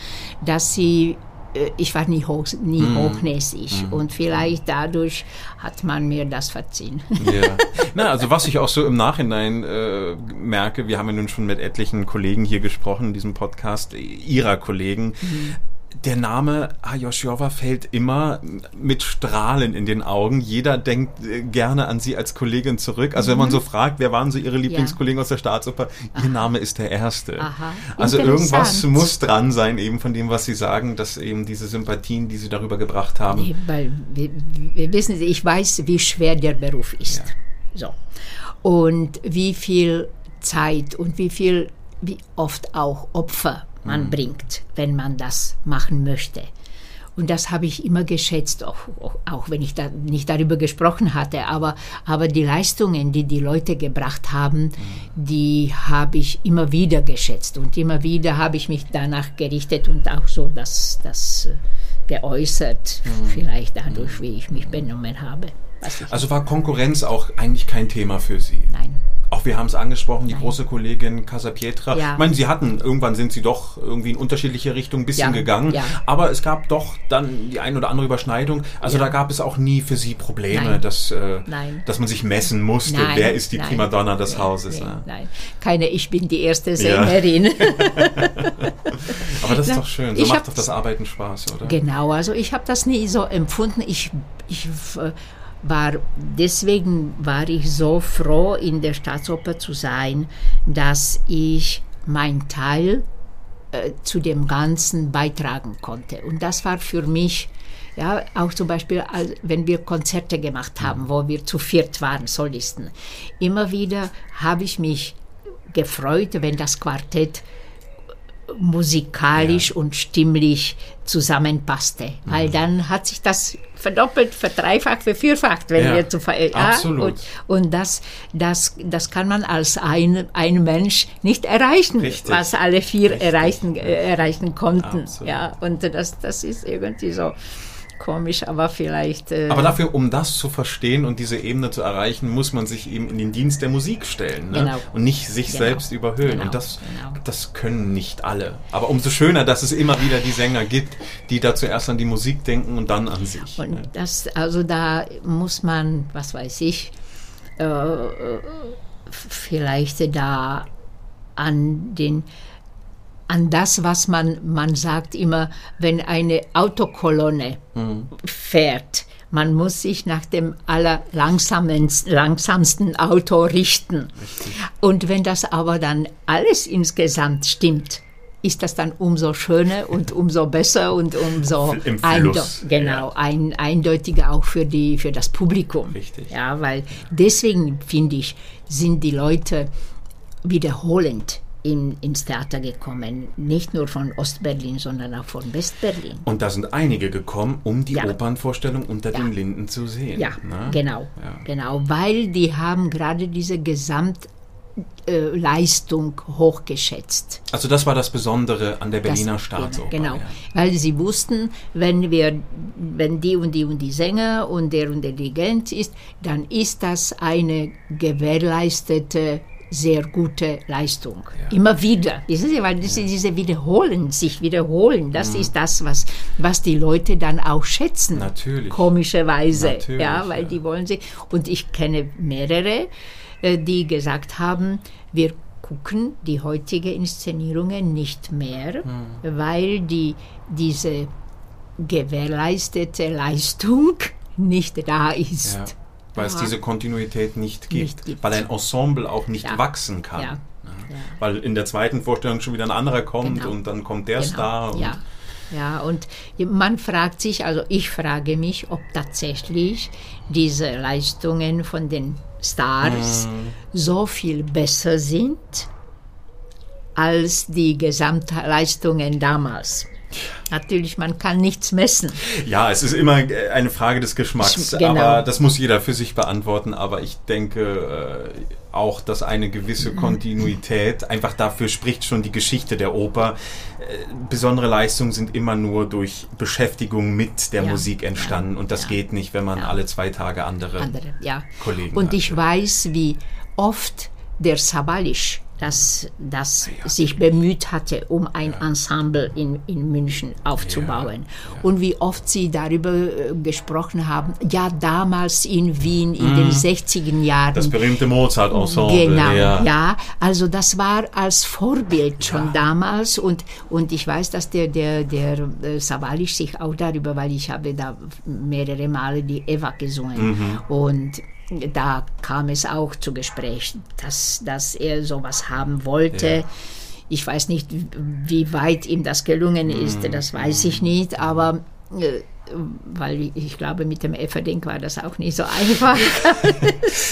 dass sie äh, ich war nie, hoch, nie hochnäsig und vielleicht dadurch hat man mir das verziehen. Ja. (laughs) Na, also was ich auch so im Nachhinein äh, merke, wir haben ja nun schon mit etlichen Kollegen hier gesprochen in diesem Podcast, ihrer Kollegen. Der Name Hayoshiova fällt immer mit Strahlen in den Augen. Jeder denkt äh, gerne an sie als Kollegin zurück. Also wenn man so fragt, wer waren so ihre Lieblingskollegen aus der Staatsoper? Ihr Name ist der erste. Aha. Also irgendwas muss dran sein eben von dem, was sie sagen, dass eben diese Sympathien, die sie darüber gebracht haben. Nee, Weil, wir, wir wissen Sie, ich weiß, wie schwer der Beruf ist. So. Und wie viel Zeit und wie viel, wie oft auch Opfer man bringt, wenn man das machen möchte. Und das habe ich immer geschätzt, auch, auch, auch wenn ich da nicht darüber gesprochen hatte. Aber, aber die Leistungen, die die Leute gebracht haben, die habe ich immer wieder geschätzt. Und immer wieder habe ich mich danach gerichtet und auch so das, das äh, geäußert, vielleicht dadurch, wie ich mich benommen habe. Also war Konkurrenz auch eigentlich kein Thema für Sie? nein. Auch wir haben es angesprochen, die große Kollegin Casapietra. Ja. Ich meine, sie hatten, irgendwann sind sie doch irgendwie in unterschiedliche Richtungen ein bisschen Ja, gegangen. ja. Aber es gab doch dann die ein oder andere Überschneidung. Also da gab es auch nie für sie Probleme, Nein. dass, äh, Nein. dass man sich messen musste, Nein, wer ist die nein, Primadonna des Hauses. Ne? Nein, keine, ich bin die erste Sängerin. (laughs) (laughs) Aber das ist doch schön. So ich macht doch das Arbeiten Spaß, oder? Genau, also ich habe das nie so empfunden. Ich, ich äh, war, deswegen war ich so froh, in der Staatsoper zu sein, dass ich mein Teil äh, zu dem Ganzen beitragen konnte. Und das war für mich, ja, auch zum Beispiel, wenn wir Konzerte gemacht haben, wo wir zu viert waren, Solisten. Immer wieder habe ich mich gefreut, wenn das Quartett musikalisch und stimmlich zusammenpasste. Weil dann hat sich das verdoppelt, verdreifacht, vervierfacht, wenn Ja, wir zu ver ja, absolut. Und, und das, das, das kann man als ein, ein Mensch nicht erreichen, Richtig. was alle vier Richtig, erreichen, äh, erreichen konnten. Absolut. Ja, und das, das ist irgendwie so komisch, aber vielleicht. Äh, Aber dafür, um das zu verstehen und diese Ebene zu erreichen, muss man sich eben in den Dienst der Musik stellen ne? Genau. und nicht sich Genau. selbst überhöhen. Genau, Und das, genau. das können nicht alle. Aber umso schöner, dass es immer wieder die Sänger gibt, die da zuerst an die Musik denken und dann an sich. Und ne? das, also da muss man, was weiß ich, äh, äh, vielleicht da an den an das, was man, man sagt immer, wenn eine Autokolonne fährt, man muss sich nach dem allerlangsamsten langsamsten Auto richten. Und wenn das aber dann alles insgesamt stimmt, ist das dann umso schöner und umso besser und umso genau, ja. ein, eindeutiger auch für, die, für das Publikum. Richtig. Ja, weil deswegen finde ich, sind die Leute wiederholend in, ins Theater gekommen. Nicht nur von Ostberlin, sondern auch von Westberlin. Und da sind einige gekommen, um die Ja. Opernvorstellung unter Ja. den Linden zu sehen. Ja, ne? genau, Ja. genau, weil die haben gerade diese Gesamtleistung hochgeschätzt. Also das war das Besondere an der Berliner Das- Staatsoper. Genau, ja. weil sie wussten, wenn wir, wenn die und die und die Sänger und der und der Dirigent ist, dann ist das eine gewährleistete sehr gute Leistung. Immer wieder. Wissen Sie, weil diese, diese Wiederholen, sich wiederholen, das ist das, was, was die Leute dann auch schätzen. Natürlich. Komischerweise. Natürlich, ja, weil ja. die wollen sie. Und ich kenne mehrere, äh, die gesagt haben, wir gucken die heutige Inszenierungen nicht mehr, Hm. weil die, diese gewährleistete Leistung (laughs) nicht da ist. Ja. Weil es Ja. diese Kontinuität nicht gibt, Nicht gibt. weil ein Ensemble auch nicht Ja. wachsen kann. Ja. Ja. Weil in der zweiten Vorstellung schon wieder ein anderer kommt Genau. und dann kommt der Genau, Star. Ja. Ja, und man fragt sich, also ich frage mich, ob tatsächlich diese Leistungen von den Stars Mhm. so viel besser sind als die Gesamtleistungen damals. Natürlich, man kann nichts messen. Ja, es ist immer äh, eine Frage des Geschmacks, Genau. aber das muss jeder für sich beantworten. Aber ich denke äh, auch, dass eine gewisse Mhm. Kontinuität einfach dafür spricht schon die Geschichte der Oper. Äh, besondere Leistungen sind immer nur durch Beschäftigung mit der Ja, Musik entstanden und das ja, geht nicht, wenn man ja. alle zwei Tage andere. andere, ja. Kollegen Und hat, ich ja. weiß, wie oft der Sabalisch das, das sich bemüht hatte, um ein Ensemble in, in München aufzubauen. Und wie oft sie darüber äh, gesprochen haben, ja, damals in Wien in den 60er Jahren. Mhm. Das berühmte Mozart-Ensemble. Genau, ja. ja. Also das war als Vorbild schon damals und, und ich weiß, dass der, der, der äh, Savalisch sich auch darüber, weil ich habe da mehrere Male die Eva gesungen Mhm. und da kam es auch zu Gespräch, dass, dass er sowas haben wollte. Ja. Ich weiß nicht, wie weit ihm das gelungen ist, Mhm. das weiß ich nicht, aber äh, weil ich glaube, mit dem Efferding war das auch nicht so einfach. (laughs)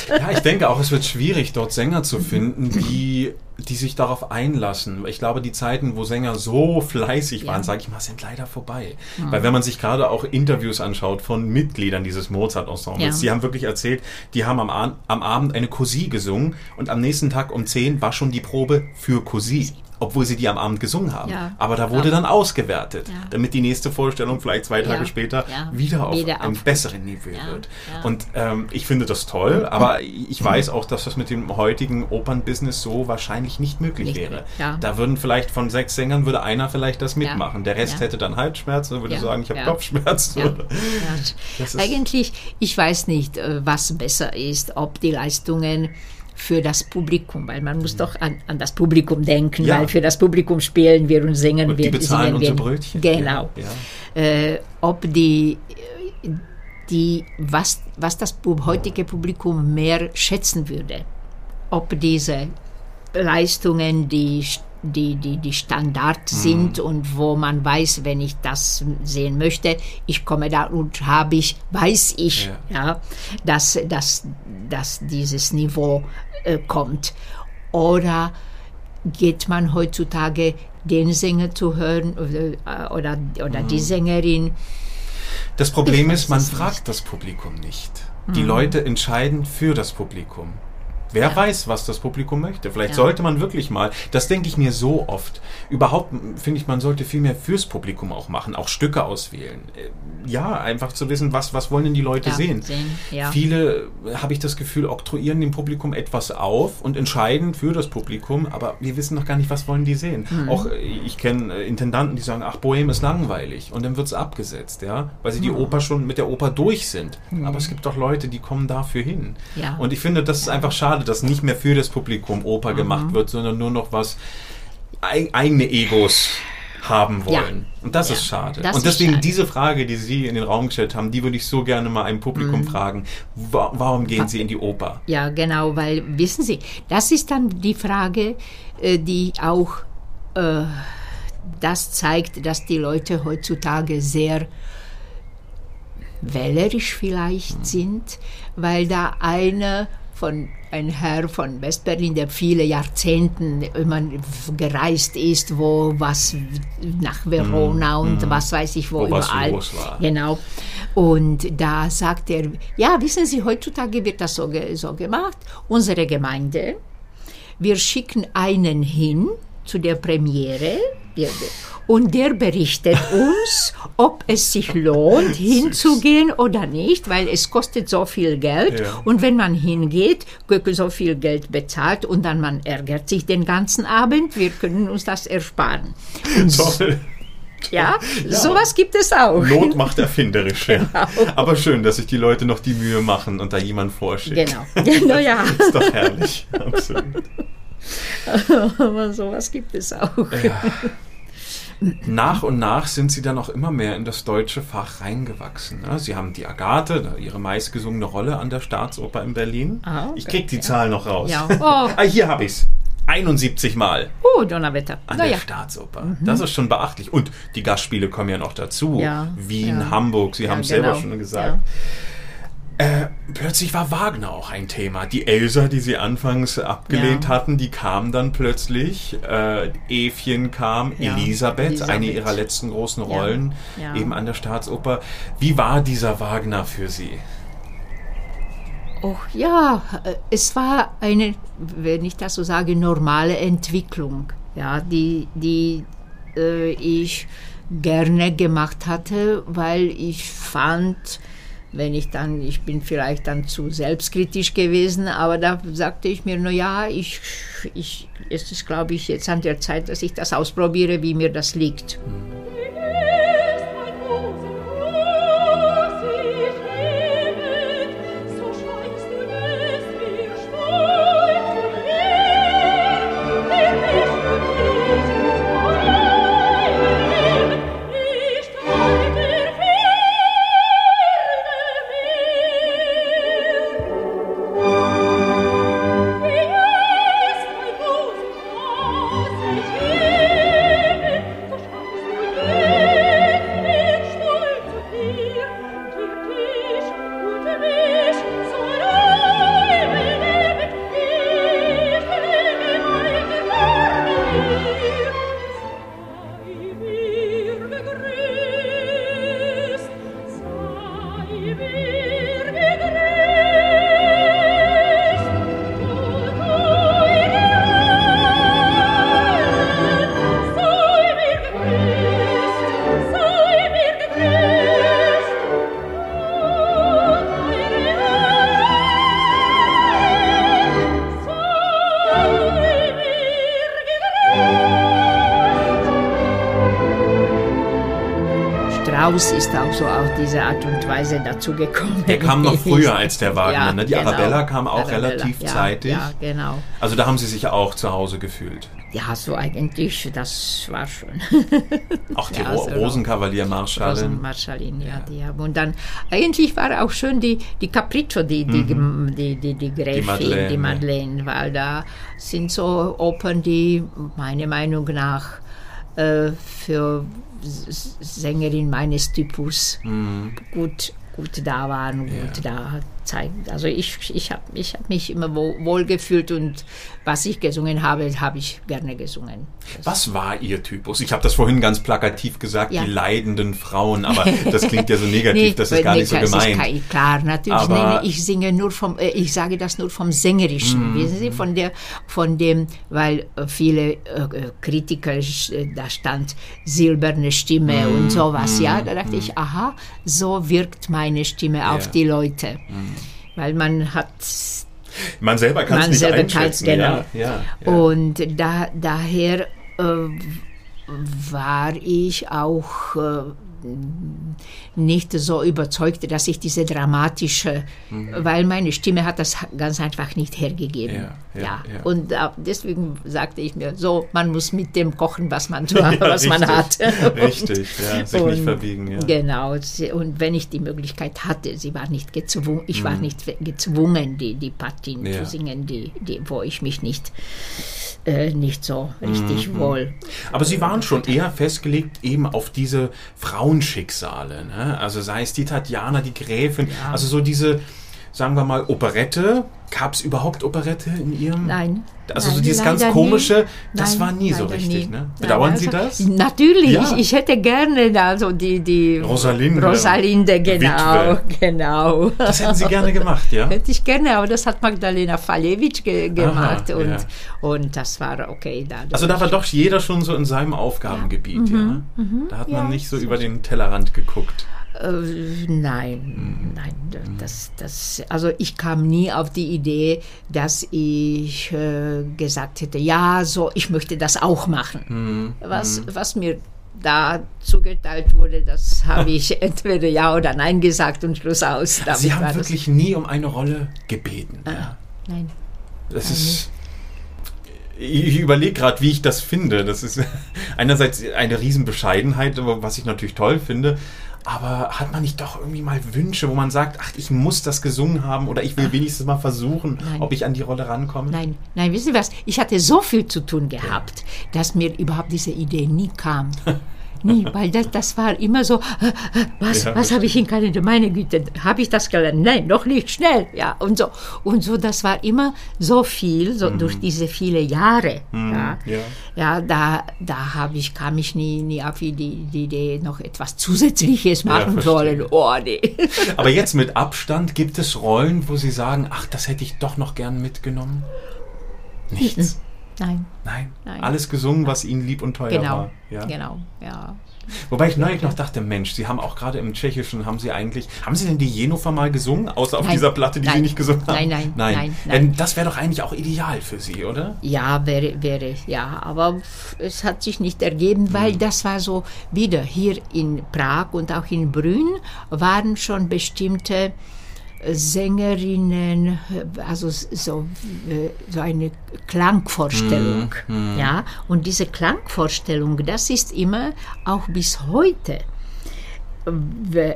Ja, ich denke auch, es wird schwierig, dort Sänger zu finden, die, die sich darauf einlassen. Ich glaube, die Zeiten, wo Sänger so fleißig waren, Ja. sage ich mal, sind leider vorbei. Weil wenn man sich gerade auch Interviews anschaut von Mitgliedern dieses Mozart-Ensembles, Ja. die haben wirklich erzählt, die haben am, am Abend eine Cousine gesungen und am nächsten Tag um 10 war schon die Probe für Cousine. Obwohl sie die am Abend gesungen haben. Ja. Aber da wurde Ja. dann ausgewertet, Ja. damit die nächste Vorstellung vielleicht zwei Tage Ja. später wieder auf Wieder einem auf- besseren Niveau wird. Und ähm, ich finde das toll, aber ich weiß auch, dass das mit dem heutigen Opernbusiness so wahrscheinlich nicht möglich Nicht wäre. Da würden vielleicht von sechs Sängern würde einer vielleicht das mitmachen. Der Rest hätte dann Halsschmerzen und würde sagen, ich habe. Kopfschmerzen. (laughs) Eigentlich, ich weiß nicht, äh, was besser ist, ob die Leistungen für das Publikum, weil man muss doch an, an das Publikum denken, Ja. weil für das Publikum spielen wir und singen Und wir. die bezahlen singen wir. unsere Brötchen. Genau. Ja, ja. Äh, ob die, die was, was das heutige Publikum mehr schätzen würde, ob diese Leistungen, die die, die, die Standard sind und wo man weiß, wenn ich das sehen möchte, ich komme da und habe ich, weiß ich, ja. dass, dass, dass dieses Niveau äh, kommt. Oder geht man heutzutage den Sänger zu hören oder, oder, oder die Sängerin? Das Problem Ich ist, man fragt das Publikum nicht. Die Leute entscheiden für das Publikum. Wer Ja. weiß, was das Publikum möchte. Vielleicht Ja. sollte man wirklich mal, das denke ich mir so oft, überhaupt finde ich, man sollte viel mehr fürs Publikum auch machen, auch Stücke auswählen. Äh, Ja, einfach zu wissen, was, was wollen denn die Leute Ja, sehen. sehen. Viele, äh, habe ich das Gefühl, oktroyieren dem Publikum etwas auf und entscheiden für das Publikum, aber wir wissen noch gar nicht, was wollen die sehen. Mhm. Auch äh, ich kenne Intendanten, die sagen, ach, Bohem ist langweilig und dann wird es abgesetzt, ja, weil sie Mhm. die Oper schon mit der Oper durch sind. Aber es gibt doch Leute, die kommen dafür hin. Und ich finde, das ist einfach schade, dass nicht mehr für das Publikum Oper Mhm. gemacht wird, sondern nur noch was eig eigene Egos haben wollen. Und das Ja, ist schade. das und deswegen schade. diese Frage, die Sie in den Raum gestellt haben, die würde ich so gerne mal einem Publikum fragen. Wa warum gehen Sie in die Oper? Ja, genau, weil, wissen Sie, das ist dann die Frage, äh, die auch äh, das zeigt, dass die Leute heutzutage sehr wählerisch vielleicht sind, weil da einer von ein Herr von Westberlin, der viele Jahrzehnten immer gereist ist, wo was nach Verona und was weiß ich wo, Wo was überall. Genau. Und da sagt er, ja, wissen Sie, heutzutage wird das so, so gemacht. Unsere Gemeinde, wir schicken einen hin zu der Premiere Und der berichtet uns, ob es sich lohnt, hinzugehen oder nicht, weil es kostet so viel Geld. Ja. Und wenn man hingeht, wird so viel Geld bezahlt und dann man ärgert sich den ganzen Abend. Wir können uns das ersparen. Toll. Ja, sowas gibt es auch. Not macht erfinderisch, ja. Aber schön, dass sich die Leute noch die Mühe machen und da jemand vorschickt. Genau. Genau, ja. (laughs) Ist doch herrlich. Absolut. (laughs) Aber sowas gibt es auch. Nach und nach sind sie dann auch immer mehr in das deutsche Fach reingewachsen. ne? Sie haben die Agathe, ihre meistgesungene Rolle an der Staatsoper in Berlin. Ah, okay. Ich krieg die Zahl noch raus. Ja. (laughs) Oh. ah, hier habe ich's. 71 Mal Oh, Donnerwetter. an Naja. der Staatsoper. Das ist schon beachtlich. Und die Gastspiele kommen ja noch dazu. Ja, Wien, ja. Hamburg, Sie Ja, haben es selber genau. schon gesagt. Äh, plötzlich war Wagner auch ein Thema. Die Elsa, die sie anfangs abgelehnt Ja. hatten, die kam dann plötzlich. Äh, Evchen kam, Ja, Elisabeth, Elisabeth. eine ihrer letzten großen Rollen, ja. eben an der Staatsoper. Wie war dieser Wagner für Sie? Oh ja, äh, es war eine, wenn ich das so sage, normale Entwicklung, ja, die, die äh, ich gerne gemacht hatte, weil ich fand, wenn ich dann, ich bin vielleicht dann zu selbstkritisch gewesen, aber da sagte ich mir, na ja, ich, ich, es ist, glaube ich, jetzt an der Zeit, dass ich das ausprobiere, wie mir das liegt. Ist Strauss ist auch so auf diese Art und Weise dazu gekommen. Der kam noch früher als der (laughs) Wagner. Ja, ne? Die genau. Arabella kam auch Arabella, relativ ja, zeitig. Ja, genau. Also da haben Sie sich auch zu Hause gefühlt. Ja, so eigentlich, das war schon. (laughs) Auch die Ja, Ro so Rosenkavalier-Marschallin. Rosenmarschallin, ja, die haben. Und dann, eigentlich war auch schön die, die Capriccio, die, die, die, die, die Gräfin, Madeleine. die Madeleine, weil da sind so Opern, die meiner Meinung nach äh, für Sängerin meines Typus. Gut, gut da waren, gut da zeigen. Also ich, ich habe ich hab mich immer wo, wohl gefühlt und was ich gesungen habe, habe ich gerne gesungen. Was war Ihr Typus? Ich habe das vorhin ganz plakativ gesagt, Ja. die leidenden Frauen, aber das klingt ja so (laughs) negativ, das ist gar nee, nicht so das gemeint. Ist klar, natürlich. Aber- nee, ich singe nur vom, äh, ich sage das nur vom Sängerischen, Mhm. wissen Sie, von der, von dem, weil äh, viele äh, Kritiker, da stand silberne Stimme Mhm. und sowas, ja, da dachte ich, aha, so wirkt meine Stimme auf Ja. Mhm. die Leute. Weil man hat Man selber kann es nicht selber einschätzen. genau. Ja, ja, ja. Und da, daher äh, war ich auch äh, nicht so überzeugt, dass ich diese dramatische, weil meine Stimme hat das ganz einfach nicht hergegeben. Mhm. Ja, ja, ja. Und äh, deswegen sagte ich mir, so, man muss mit dem kochen, was man, (laughs) was man hat. (laughs) Richtig, ja, sich nicht Und verbiegen. Ja. Genau, und wenn ich die Möglichkeit hatte, sie war nicht gezwungen, ich war nicht gezwungen, die, die Partien Mhm. Zu singen, die, die, wo ich mich nicht, äh, nicht so richtig wohl. Aber Sie waren schon eher festgelegt eben auf diese Frauenschicksale. Ne? Also sei es die Tatjana, die Gräfin, also so diese, sagen wir mal, Operette, Gab es überhaupt Operette in Ihrem? Nein. Also Nein, so dieses ganz komische, nie. das Nein, war nie so richtig, nie. ne? Bedauern Sie also, das? Natürlich, Ja. ich, hätte gerne also die, die Rosalinde. Rosalinde, genau, Witwe. genau. Das hätten Sie gerne gemacht, ja? (laughs) Hätte ich gerne, aber das hat Magdalena Falewitsch ge gemacht Aha, und, ja. und das war okay. Da Also da war doch jeder schon so in seinem Aufgabengebiet, ja. Da hat man Mhm. Ja, nicht so so über den Tellerrand geguckt. Äh, nein, nein, das, das, also ich kam nie auf die Idee, dass ich äh, gesagt hätte, ja, so, ich möchte das auch machen. Was, was mir da zugeteilt wurde, das habe ich (laughs) entweder ja oder nein gesagt und Schluss aus. Damit Sie haben wirklich nie um eine Rolle gebeten. Ja. Nein. Das ist. Ich überlege gerade, wie ich das finde. Das ist (laughs) einerseits eine Riesenbescheidenheit, aber was ich natürlich toll finde. Aber hat man nicht doch irgendwie mal Wünsche, wo man sagt, ach, ich muss das gesungen haben oder ich will wenigstens mal versuchen, Nein. ob ich an die Rolle rankomme? Nein, nein, wissen Sie was? Ich hatte so viel zu tun gehabt, dass mir überhaupt diese Idee nie kam. (laughs) Nie, weil das, das war immer so, äh, äh, was, Ja, was habe ich in Kalender? Meine Güte, habe ich das gelernt? Nein, noch nicht, schnell. Ja, und so. Und so, das war immer so viel, so durch diese viele Jahre. Ja, Mhm. ja. ja da, da habe ich, kam ich nie, nie auf die, die Idee, noch etwas Zusätzliches machen verstehe. sollen. Oh, nee. (laughs) Aber jetzt mit Abstand gibt es Rollen, wo Sie sagen, ach, das hätte ich doch noch gern mitgenommen? Nichts. Nein, Nein. Nein. Alles gesungen, was Ihnen lieb und teuer genau, war. Ja. genau, ja. Wobei ich neulich noch dachte, Mensch, Sie haben auch gerade im Tschechischen, haben Sie eigentlich, haben Sie denn die Jennifer mal gesungen, außer auf Nein. dieser Platte, die Sie Nein. nicht gesungen haben? Nein, nein, nein. nein, Denn nein. das wäre doch eigentlich auch ideal für Sie, oder? Ja, wäre, wäre, ja, aber es hat sich nicht ergeben, weil das war so wieder hier in Prag und auch in Brünn waren schon bestimmte Sängerinnen, also so, äh, so eine Klangvorstellung. Ja, und diese Klangvorstellung, das ist immer auch bis heute äh,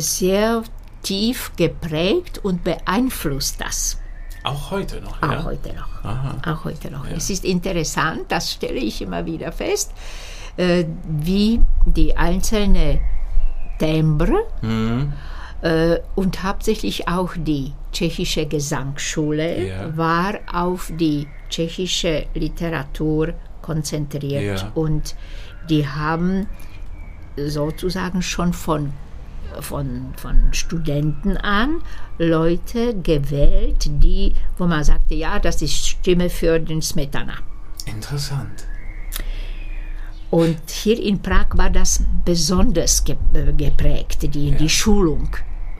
sehr tief geprägt und beeinflusst das. Auch heute noch, Auch ja? heute noch. Aha. Auch heute noch. Es ist interessant, das stelle ich immer wieder fest, äh, wie die einzelnen Timbre Mhm. Äh, und hauptsächlich auch die tschechische Gesangsschule Ja. war auf die tschechische Literatur konzentriert Ja. und die haben sozusagen schon von von, von Studenten an Leute gewählt, die, wo man sagte, ja, das ist Stimme für den Smetana. Interessant. Und hier in Prag war das besonders äh, geprägt, die, die Schulung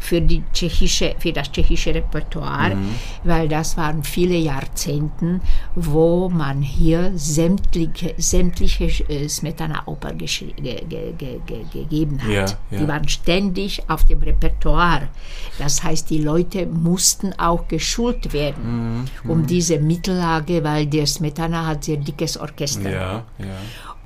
für, die tschechische, für das tschechische Repertoire, weil das waren viele Jahrzehnte, wo man hier sämtliche, sämtliche äh, Smetana-Oper ge ge ge ge gegeben hat. Ja, ja. Die waren ständig auf dem Repertoire. Das heißt, die Leute mussten auch geschult werden um diese Mittellage, weil der Smetana hat sehr dickes Orchester. Ja.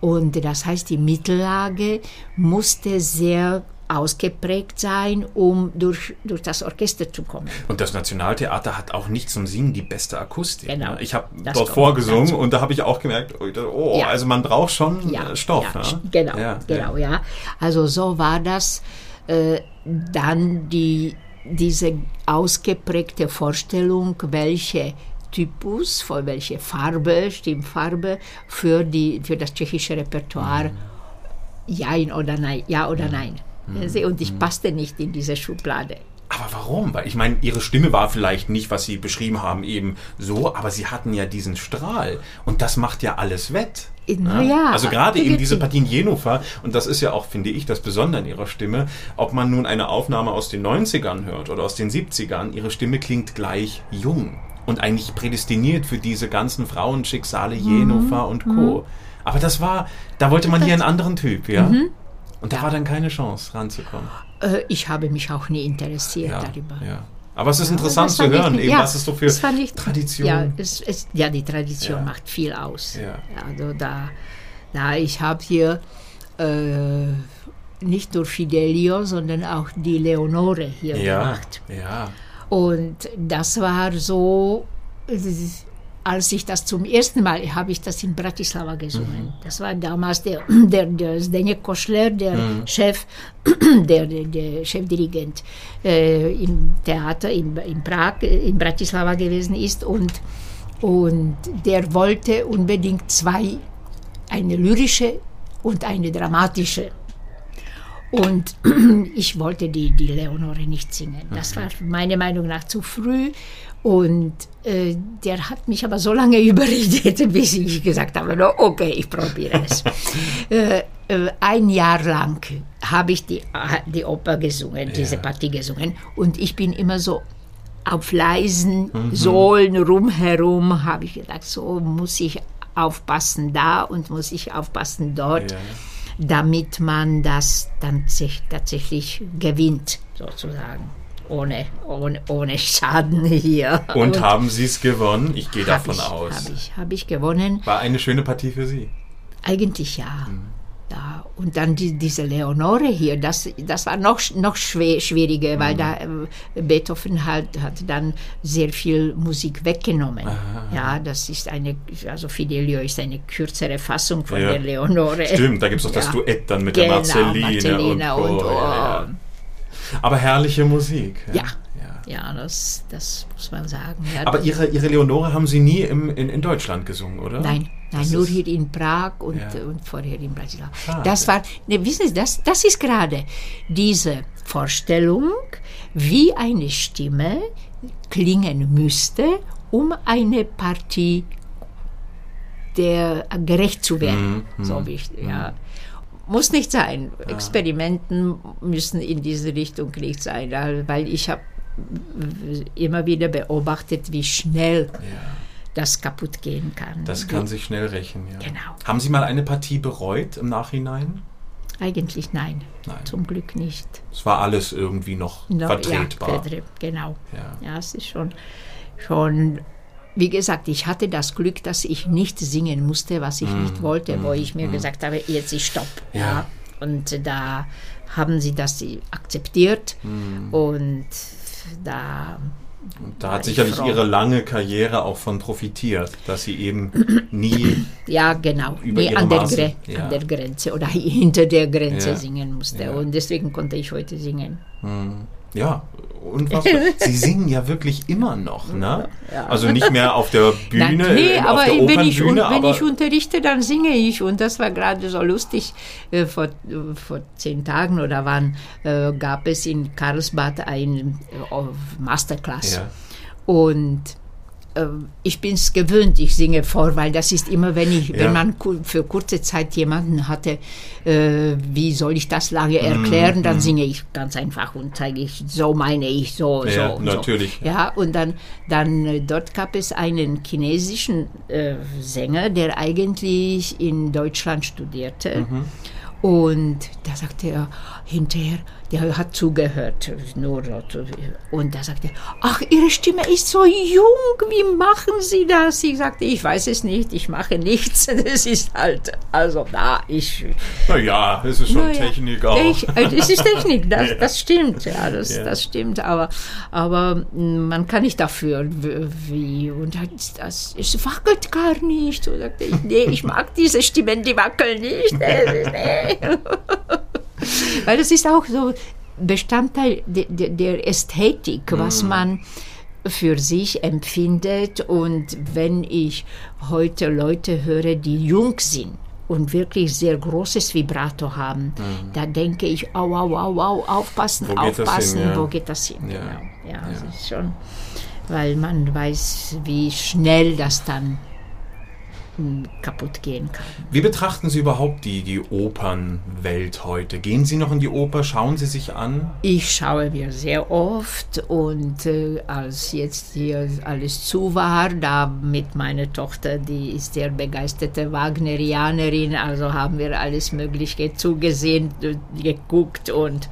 Und das heißt, die Mittellage musste sehr ausgeprägt sein, um durch, durch das Orchester zu kommen. Und das Nationaltheater hat auch nicht zum Singen die beste Akustik. Genau. Ne? Ich habe dort vorgesungen und da habe ich auch gemerkt, oh, Ja. also man braucht schon Ja, äh, Stoff. ja, ne? genau, Ja, genau, ja. Also so war das äh, dann die, diese ausgeprägte Vorstellung, welche Typus, für welche Farbe, Stimmfarbe für, die, für das tschechische Repertoire ja oder nein, ja oder nein. Sie, Und ich passte nicht in diese Schublade. Aber warum? Weil ich meine, ihre Stimme war vielleicht nicht, was sie beschrieben haben, eben so, aber sie hatten ja diesen Strahl und das macht ja alles wett. Na ja, also gerade eben diese. Partien Jennifer, und das ist ja auch, finde ich, das Besondere an ihrer Stimme, ob man nun eine Aufnahme aus den 90ern hört oder aus den 70ern, ihre Stimme klingt gleich jung und eigentlich prädestiniert für diese ganzen Frauenschicksale Mhm. Jennifer und Co. Aber das war, da wollte man hier einen anderen Typ, ja? Mhm. Und da war dann keine Chance ranzukommen. Äh, ich habe mich auch nie interessiert Ja, darüber. ja. Aber es ist interessant zu ich hören, nicht- eben ja, was es so für ich- Tradition. Ja, es, es, ja, die Tradition macht viel aus. Also da, da ich habe hier äh, nicht nur Fidelio, sondern auch die Leonore hier ja, gemacht. ja. Und das war so, als ich das zum ersten Mal, habe ich das in Bratislava gesungen. Das war damals der, (clears throat) der, der Zdeněk Koschler, der Chef, (clears throat) der, der, Chefdirigent äh, im Theater in, in Prag, äh, in Bratislava gewesen ist und, und der wollte unbedingt zwei, eine lyrische und eine dramatische. Und (clears throat) ich wollte die, die Leonore nicht singen. Das war meiner Meinung nach zu früh. Und äh, der hat mich aber so lange (laughs) überredet, bis ich gesagt habe, no, okay, ich probiere es. (laughs) äh, äh, ein Jahr lang habe ich die, die Oper gesungen, diese Partie gesungen. Und ich bin immer so auf leisen Sohlen rumherum, habe ich gedacht, so muss ich aufpassen da und muss ich aufpassen dort Ja. damit man das dann tatsächlich gewinnt, sozusagen. Ohne, ohne, ohne Schaden hier. Und haben Sie es gewonnen? Ich gehe davon ich, aus. Habe ich, hab ich gewonnen. War eine schöne Partie für Sie. Eigentlich ja. Mhm. ja. Und dann die, diese Leonore hier, das, das war noch, noch schwer, schwieriger, weil Mhm. da äh, Beethoven halt, hat dann sehr viel Musik weggenommen. Ja, das ist eine, also Fidelio ist eine kürzere Fassung von Ja. der Leonore. Stimmt, da gibt es das Ja. Duett dann mit Genau, der Marceline, Marcellina und, und, Co. oh. Aber herrliche Musik. Ja. ja. Ja, das, das muss man sagen. Ja, Aber Ihre, Ihre Leonore haben Sie nie im, in, in Deutschland gesungen, oder? Nein, nein Das nur hier in Prag und, Ja. und vorher in Bratislava. Schade. Das war, ne, wissen Sie, das, das ist gerade diese Vorstellung, wie eine Stimme klingen müsste, um eine Partie der gerecht zu werden. Mhm, so wie ich, ja. Muss nicht sein. Experimenten müssen in diese Richtung nicht sein, weil ich habe immer wieder beobachtet, wie schnell Ja, das kaputt gehen kann. das kann sich schnell rächen. Ja. Genau. Haben Sie mal eine Partie bereut im Nachhinein? Eigentlich nein, Nein. zum Glück nicht. Es war alles irgendwie noch No, vertretbar. Ja, genau. Ja. Ja, es ist schon, schon, wie gesagt, ich hatte das Glück, dass ich nicht singen musste, was ich nicht wollte, wo ich mir gesagt habe, jetzt ist Stopp. Mm, Ja. Und da haben sie das akzeptiert Mm. und da Und da hat ich sicherlich froh. Ihre lange Karriere auch von profitiert, dass Sie eben (clears throat) nie Ja, genau. Über ihre an, der Maße, ja. an der Grenze oder (laughs) hinter der Grenze Ja, singen musste. ja. Und deswegen konnte ich heute singen. Ja, unfassbar. (laughs) Sie singen ja wirklich immer noch, ne? Ja. Also nicht mehr auf der (laughs) Bühne, Nein, nee, äh, auf aber der wenn, ich, un- wenn aber ich unterrichte, dann singe ich. Und das war gerade so lustig. Äh, vor, äh, vor zehn Tagen oder wann gab es in Karlsbad ein äh, Masterclass. Ja. Und ich bin es gewöhnt, ich singe vor, weil das ist immer, wenn ich, Ja. wenn man für kurze Zeit jemanden hatte, äh, wie soll ich das lange erklären, dann singe ich ganz einfach und zeige ich, so meine ich, so, Ja, so. und natürlich. So. Ja, und dann, dann äh, dort gab es einen chinesischen äh, Sänger, der eigentlich in Deutschland studierte. Mhm. Und da sagte er hinterher, der hat zugehört, nur. Und da sagte er, ach, Ihre Stimme ist so jung, wie machen Sie das? Ich sagte, ich weiß es nicht, ich mache nichts. (laughs) Das ist halt, also da, ich. naja, es ist schon Naja, Technik auch. Ich, äh, das ist Technik, (laughs) das, Ja. das stimmt, ja, das, Ja. das stimmt, aber, aber mh, man kann nicht dafür, wie, und das, es wackelt gar nicht. Und sagte ich, nee, ich mag diese Stimmen, die wackeln nicht. Nee. (laughs) (laughs) Weil das ist auch so Bestandteil de, de, der Ästhetik, was man für sich empfindet. Und wenn ich heute Leute höre, die jung sind und wirklich sehr großes Vibrato haben, da denke ich, au, au, au, au, aufpassen, Wo aufpassen, hin, ja. wo geht das hin? Ja. Genau. Ja, das ist schon, weil man weiß, wie schnell das dann kaputt gehen kann. Wie betrachten Sie überhaupt die, die Opernwelt heute? Gehen Sie noch in die Oper? Schauen Sie sich an? Ich schaue mir sehr oft und äh, als jetzt hier alles zu war, da mit meiner Tochter, die ist sehr begeisterte Wagnerianerin, also haben wir alles Mögliche zugesehen, äh, geguckt und,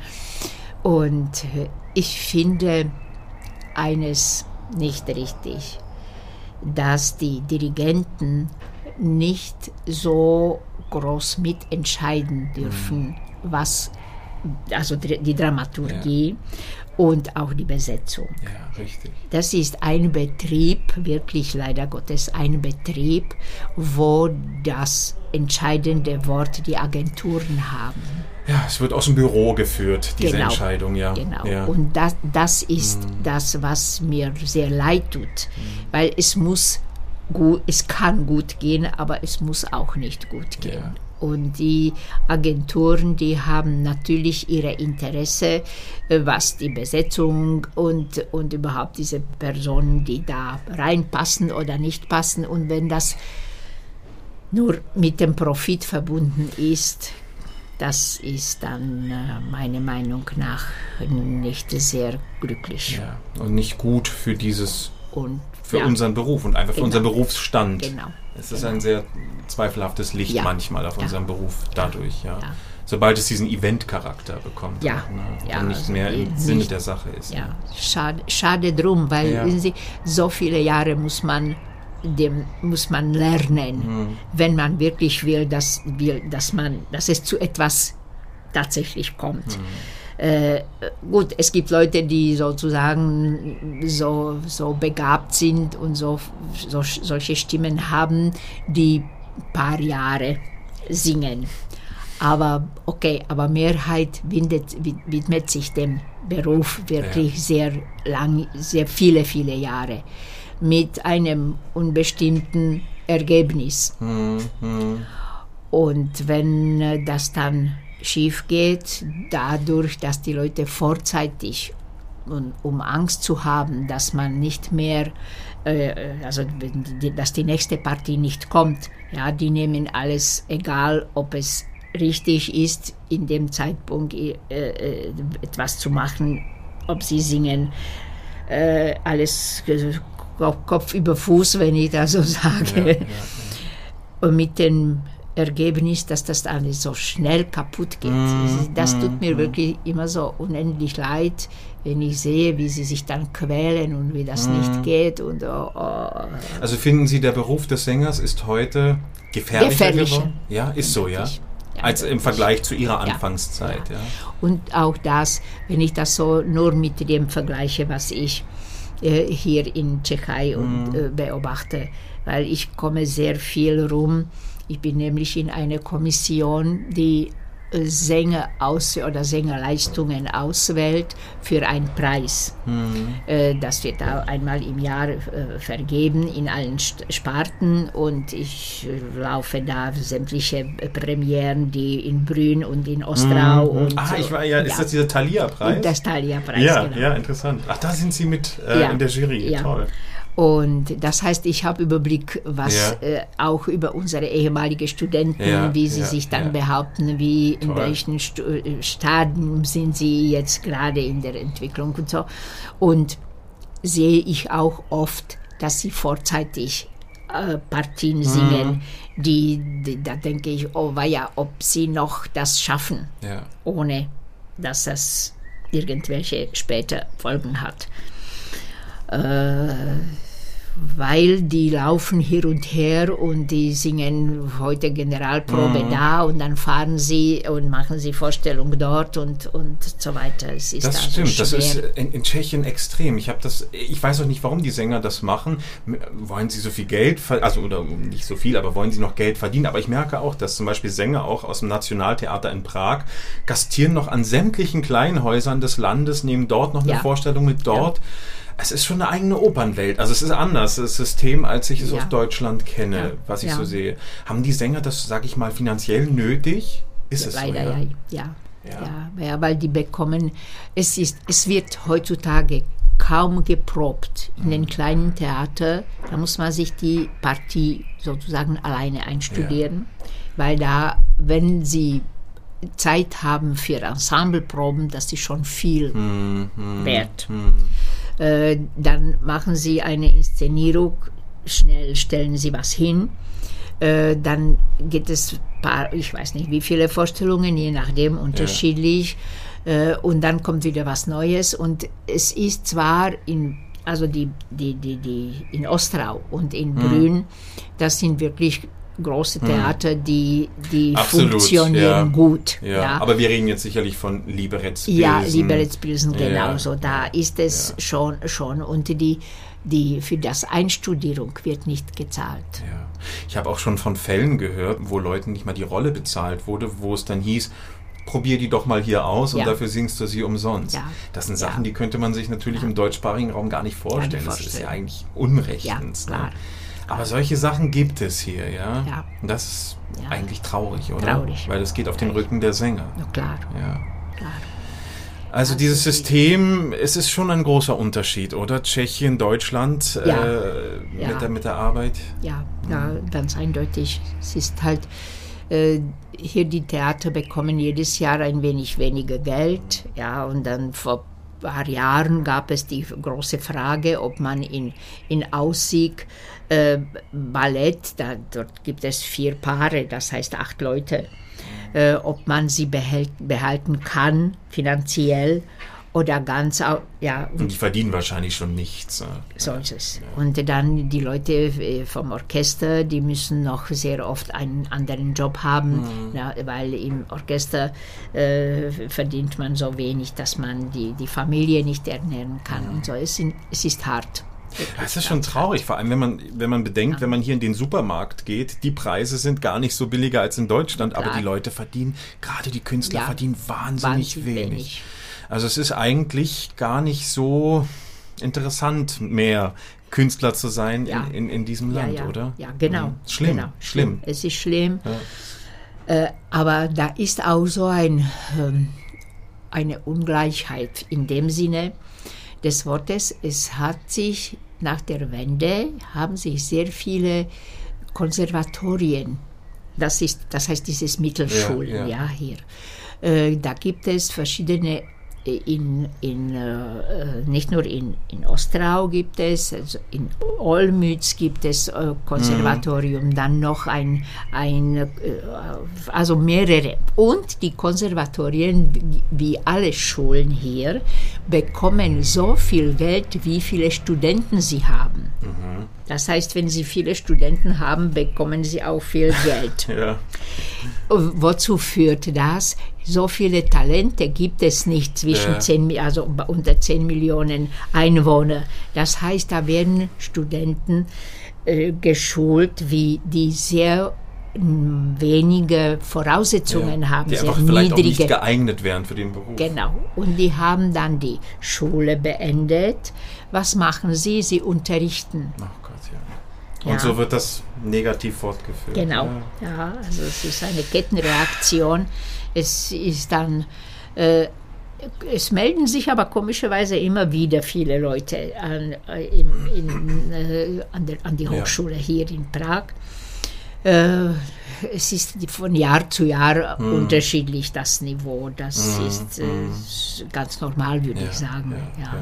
und äh, ich finde eines nicht richtig, dass die Dirigenten nicht so groß mitentscheiden dürfen, was also die Dramaturgie und auch die Besetzung. Ja, richtig. Das ist ein Betrieb, wirklich leider Gottes ein Betrieb, wo das entscheidende Wort die Agenturen haben. Ja, es wird aus dem Büro geführt, diese Genau. Entscheidung, ja. Genau. Ja. Und das, das ist Mhm. das, was mir sehr leid tut, weil es muss gut, es kann gut gehen, aber es muss auch nicht gut gehen. Ja. Und die Agenturen, die haben natürlich ihre Interesse, äh, was die Besetzung und, und überhaupt diese Personen, die da reinpassen oder nicht passen. Und wenn das nur mit dem Profit verbunden ist, das ist dann äh, meiner Meinung nach nicht sehr glücklich. ja. Und nicht gut für dieses, Und für ja, unseren Beruf und einfach für Genau. unseren Berufsstand. Genau. Es ist ein sehr zweifelhaftes Licht Ja. manchmal auf Ja. unserem Beruf dadurch, ja. Sobald es diesen Event-Charakter bekommt. Ja. Ne? Ja, und nicht also mehr im nicht- Sinne der Sache ist. Ja, schade, schade drum, weil Sie, so viele Jahre muss man dem muss man lernen, Mhm. wenn man wirklich will, dass, will, dass man, dass es zu etwas tatsächlich kommt. Mhm. Äh, gut, es gibt Leute, die sozusagen so, so begabt sind und so, so solche Stimmen haben, die paar Jahre singen. Aber okay, aber Mehrheit windet, wid- widmet sich dem Beruf wirklich sehr lang, sehr viele, viele Jahre mit einem unbestimmten Ergebnis. Und wenn äh, das dann schief geht, dadurch, dass die Leute vorzeitig, und, um Angst zu haben, dass man nicht mehr, äh, also dass die nächste Partie nicht kommt, ja, die nehmen alles, egal ob es richtig ist, in dem Zeitpunkt äh, äh, etwas zu machen, ob sie singen, äh, alles äh, Kopf über Fuß, wenn ich das so (laughs) sage. Und mit dem Ergebnis, dass das alles so schnell kaputt geht. das tut mir wirklich immer so unendlich leid, wenn ich sehe, wie sie sich dann quälen und wie das nicht geht. Und oh, oh. Also finden Sie, der Beruf des Sängers ist heute gefährlicher, Gefährlicher. geworden? Ja, ist so, ja. Ja, Als im. Vergleich zu Ihrer Ja. Anfangszeit, ja. Und auch das, wenn ich das so nur mit dem vergleiche, was ich äh, hier in Tschechei und, äh, beobachte, weil ich komme sehr viel rum. Ich bin nämlich in einer Kommission, die äh, Sänger aus oder Sängerleistungen auswählt für einen Preis. Äh, Das wird einmal im Jahr äh, vergeben in allen Sparten und ich laufe da sämtliche Premieren, die in Brünn und in Ostrau und Ah, ich war ja, ist das dieser Thalia-Preis? Das Thalia-Preis, ja, genau. ja, interessant. Ach, da sind Sie mit äh, Ja, in der Jury. ja. Toll. Und das heißt, ich habe Überblick, was Ja. äh, auch über unsere ehemaligen Studenten, Ja, wie sie ja, sich dann behaupten, wie in Toll. welchen Stu äh, Stadien sind sie jetzt gerade in der Entwicklung und so. Und sehe ich auch oft, dass sie vorzeitig äh, Partien singen, die, die, da denke ich, oh ja, ob sie noch das schaffen ohne dass das irgendwelche später Folgen hat. Äh, weil die laufen hier und her und die singen heute Generalprobe Mhm. da und dann fahren sie und machen sie Vorstellung dort und, und so weiter. Es ist Das also stimmt, das schwer. ist in, in Tschechien extrem. Ich habe das, ich weiß auch nicht, warum die Sänger das machen. Wollen sie so viel Geld, also oder nicht so viel, aber wollen sie noch Geld verdienen? Aber ich merke auch, dass zum Beispiel Sänger auch aus dem Nationaltheater in Prag gastieren noch an sämtlichen kleinen Häusern des Landes, nehmen dort noch eine Ja. Vorstellung mit dort. Es ist schon eine eigene Opernwelt. Also es ist anders, das System, als ich es Ja. aus Deutschland kenne, Ja. was ich Ja. so sehe. Haben die Sänger das, sag ich mal, finanziell nötig? Ist es Leider, so? ja. Ja. Ja. Ja. ja, weil die bekommen, es, ist, es wird heutzutage kaum geprobt. In Mhm. den kleinen Theater, da muss man sich die Partie sozusagen alleine einstudieren, weil da, wenn sie Zeit haben für Ensembleproben, das ist schon viel Mhm. wert. Äh, dann machen sie eine Inszenierung, schnell stellen sie was hin. Äh, dann gibt es paar, ich weiß nicht wie viele Vorstellungen, je nachdem unterschiedlich. Äh, und dann kommt wieder was Neues. Und es ist zwar in, also die, die, die, die in Ostrau und in Brünn, das sind wirklich große Theater, die, die Hm. Absolut, funktionieren ja. gut. Ja, aber wir reden jetzt sicherlich von Liberec Ja, Pilsen. Liberec-Pilsen, Ja. genau so. Da ist es schon, schon. Und die, die für das Einstudierung wird nicht gezahlt. Ja. Ich habe auch schon von Fällen gehört, wo Leuten nicht mal die Rolle bezahlt wurde, wo es dann hieß, probier die doch mal hier aus und Ja. dafür singst du sie umsonst. Ja. Das sind Ja. Sachen, die könnte man sich natürlich im deutschsprachigen Raum gar nicht vorstellen. Das ist ja eigentlich unrechtens. Ja, klar. Ne? Aber solche Sachen gibt es hier, ja. Ja. Und das ist Ja. eigentlich traurig, oder? Traurig. Weil es geht auf den. Rücken der Sänger. Na klar, Ja. klar. Also Das dieses System, es ist schon ein großer Unterschied, oder? Tschechien, Deutschland Ja. äh, Ja. Mit, der, mit der Arbeit. Ja, ja, ganz eindeutig. Es ist halt, äh, hier die Theater bekommen jedes Jahr ein wenig weniger Geld. Ja, und dann vor ein paar Jahren gab es die große Frage, ob man in, in Aussieg äh, Ballett, da, dort gibt es vier Paare, das heißt acht Leute, äh, ob man sie behält, behalten kann, finanziell oder ganz, ja, Und die verdienen wahrscheinlich schon nichts. ne? so ist es. Und dann die Leute äh, vom Orchester, die müssen noch sehr oft einen anderen Job haben, ja, weil im Orchester äh, verdient man so wenig, dass man die, die Familie nicht ernähren kann. Und so. Es, sind, es ist hart. Das ist schon traurig, vor allem wenn man, wenn man bedenkt, wenn man hier in den Supermarkt geht, die Preise sind gar nicht so billiger als in Deutschland, aber Klar. die Leute verdienen, gerade die Künstler Ja. verdienen wahnsinnig, Wahnsinnig wenig. wenig. Also es ist eigentlich gar nicht so interessant mehr, Künstler zu sein Ja. in, in, in diesem Ja, Land, ja. oder? Ja, genau. Mhm. Schlimm, genau. schlimm. Es ist schlimm. Äh, aber da ist auch so ein, ähm, eine Ungleichheit in dem Sinne des Wortes. Es hat sich nach der Wende, haben sich sehr viele Konservatorien, das, ist, das heißt dieses Mittelschulen, Ja, ja, ja. hier. Äh, da gibt es verschiedene in, in, äh, nicht nur in, in Ostrau gibt es, also in Olmütz gibt es äh, Konservatorium, dann noch ein, ein äh, also mehrere. Und die Konservatorien, wie- alle Schulen hier, bekommen so viel Geld, wie viele Studenten sie haben. Das heißt, wenn sie viele Studenten haben, bekommen sie auch viel (laughs) Geld. Ja. Wozu führt das? So viele Talente gibt es nicht zwischen Ja. 10, Mi- also unter 10 Millionen Einwohner. Das heißt, da werden Studenten äh, geschult, wie die sehr wenige Voraussetzungen haben, Die sehr einfach vielleicht auch nicht niedrige. geeignet wären für den Beruf. Genau. Und die haben dann die Schule beendet. Was machen sie? Sie unterrichten. Oh Gott, ja. Und Ja. so wird das negativ fortgeführt. Genau, Ja. ja, also es ist eine Kettenreaktion. Es ist dann, äh, es melden sich aber komischerweise immer wieder viele Leute an, äh, in, in, äh, an, der, an die Ja. Hochschule hier in Prag. Äh, es ist von Jahr zu Jahr Hm. unterschiedlich das Niveau. Das ist äh, ganz normal, würde ich sagen. Ja, ja.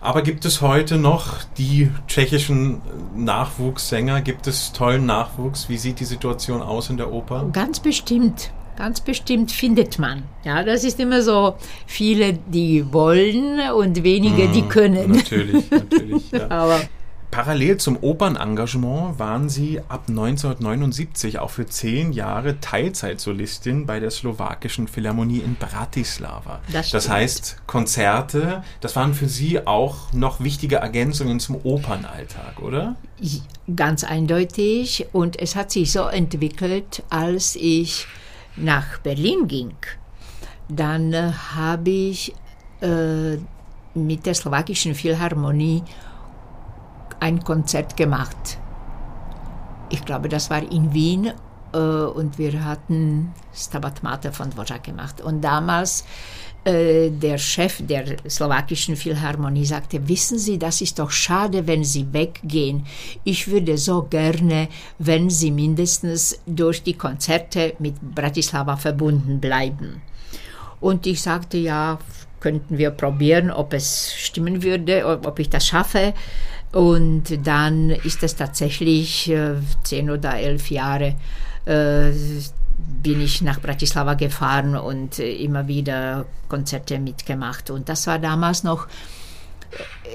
Aber gibt es heute noch die tschechischen Nachwuchssänger? Gibt es tollen Nachwuchs? Wie sieht die Situation aus in der Oper? Ganz bestimmt, ganz bestimmt findet man. Ja, das ist immer so, viele, die wollen und wenige, die können. Natürlich, (laughs) natürlich. Ja. Aber Parallel zum Opernengagement waren Sie ab 1979 auch für zehn Jahre Teilzeitsolistin bei der slowakischen Philharmonie in Bratislava. Das das heißt, Konzerte, das waren für Sie auch noch wichtige Ergänzungen zum Opernalltag, oder? ganz eindeutig. Und es hat sich so entwickelt, als ich nach Berlin ging. Dann äh, habe ich äh, mit der slowakischen Philharmonie ein Konzert gemacht. Ich glaube, das war in Wien äh, und wir hatten Stabat Mater von Dvořák gemacht. Und damals der Chef der slowakischen Philharmonie sagte, wissen Sie, das ist doch schade, wenn Sie weggehen. Ich würde so gerne, wenn Sie mindestens durch die Konzerte mit Bratislava verbunden bleiben. Und ich sagte, ja, könnten wir probieren, ob es stimmen würde, ob ob ich das schaffe. Und dann ist es tatsächlich äh, zehn oder elf Jahre äh, bin ich nach Bratislava gefahren und äh, immer wieder Konzerte mitgemacht. Und das war damals noch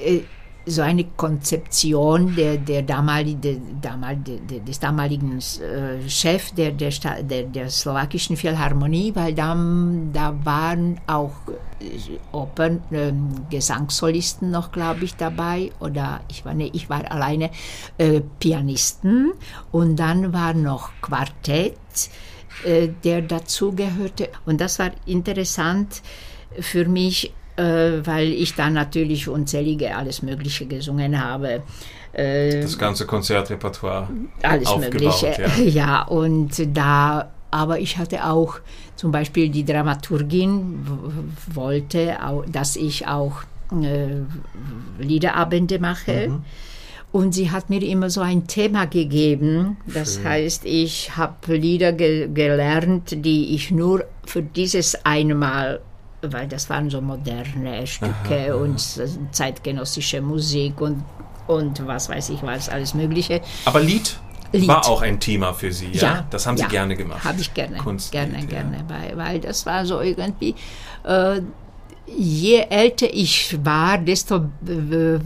äh, so eine Konzeption der, der damalige, damal, der, des damaligen äh, Chef der, der, der, der slowakischen Philharmonie, weil da, da waren auch Opern, ähm, Gesangssolisten noch, glaube ich, dabei. Oder ich war, nee, ich war alleine äh, Pianisten. Und dann war noch Quartett, äh, der dazugehörte. Und das war interessant für mich, äh, weil ich da natürlich unzählige alles Mögliche gesungen habe. Äh, Das ganze Konzertrepertoire alles. Mögliche. Ja. (laughs) Ja. und da, aber ich hatte auch zum Beispiel die Dramaturgin wollte, au- dass ich auch äh, Liederabende mache. Mhm. Und sie hat mir immer so ein Thema gegeben. Das Schön. heißt, ich habe Lieder ge gelernt, die ich nur für dieses einmal, weil das waren so moderne Stücke und s- zeitgenössische Musik und, und was weiß ich was, alles Mögliche. Aber Lied, Lied. war auch ein Thema für Sie, ja? das haben Sie ja, gerne gemacht. Habe ich gerne, Kunstlied, gerne, ja. gerne, weil, weil das war so irgendwie, äh, je älter ich war, desto äh,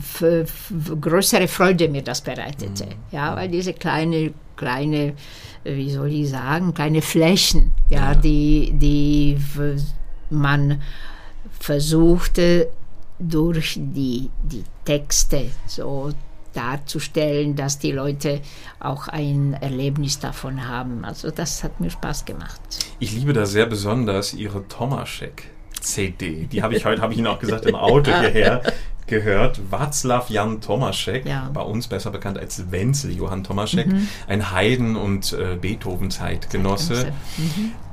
größere Freude mir das bereitete. Mhm. Ja, weil diese kleine, kleine, äh, wie soll ich sagen, kleine Flächen, ja, Ja. die, die man versuchte durch die, die Texte so darzustellen, dass die Leute auch ein Erlebnis davon haben. Also das hat mir Spaß gemacht. Ich liebe da sehr besonders Ihre Tomaschek CD. Die habe ich heute, habe ich Ihnen auch gesagt, im Auto hierher gehört. Václav Jan Tomaschek, Ja. bei uns besser bekannt als Wenzel Johann Tomaschek, ein Haydn- und äh, Beethoven-Zeitgenosse.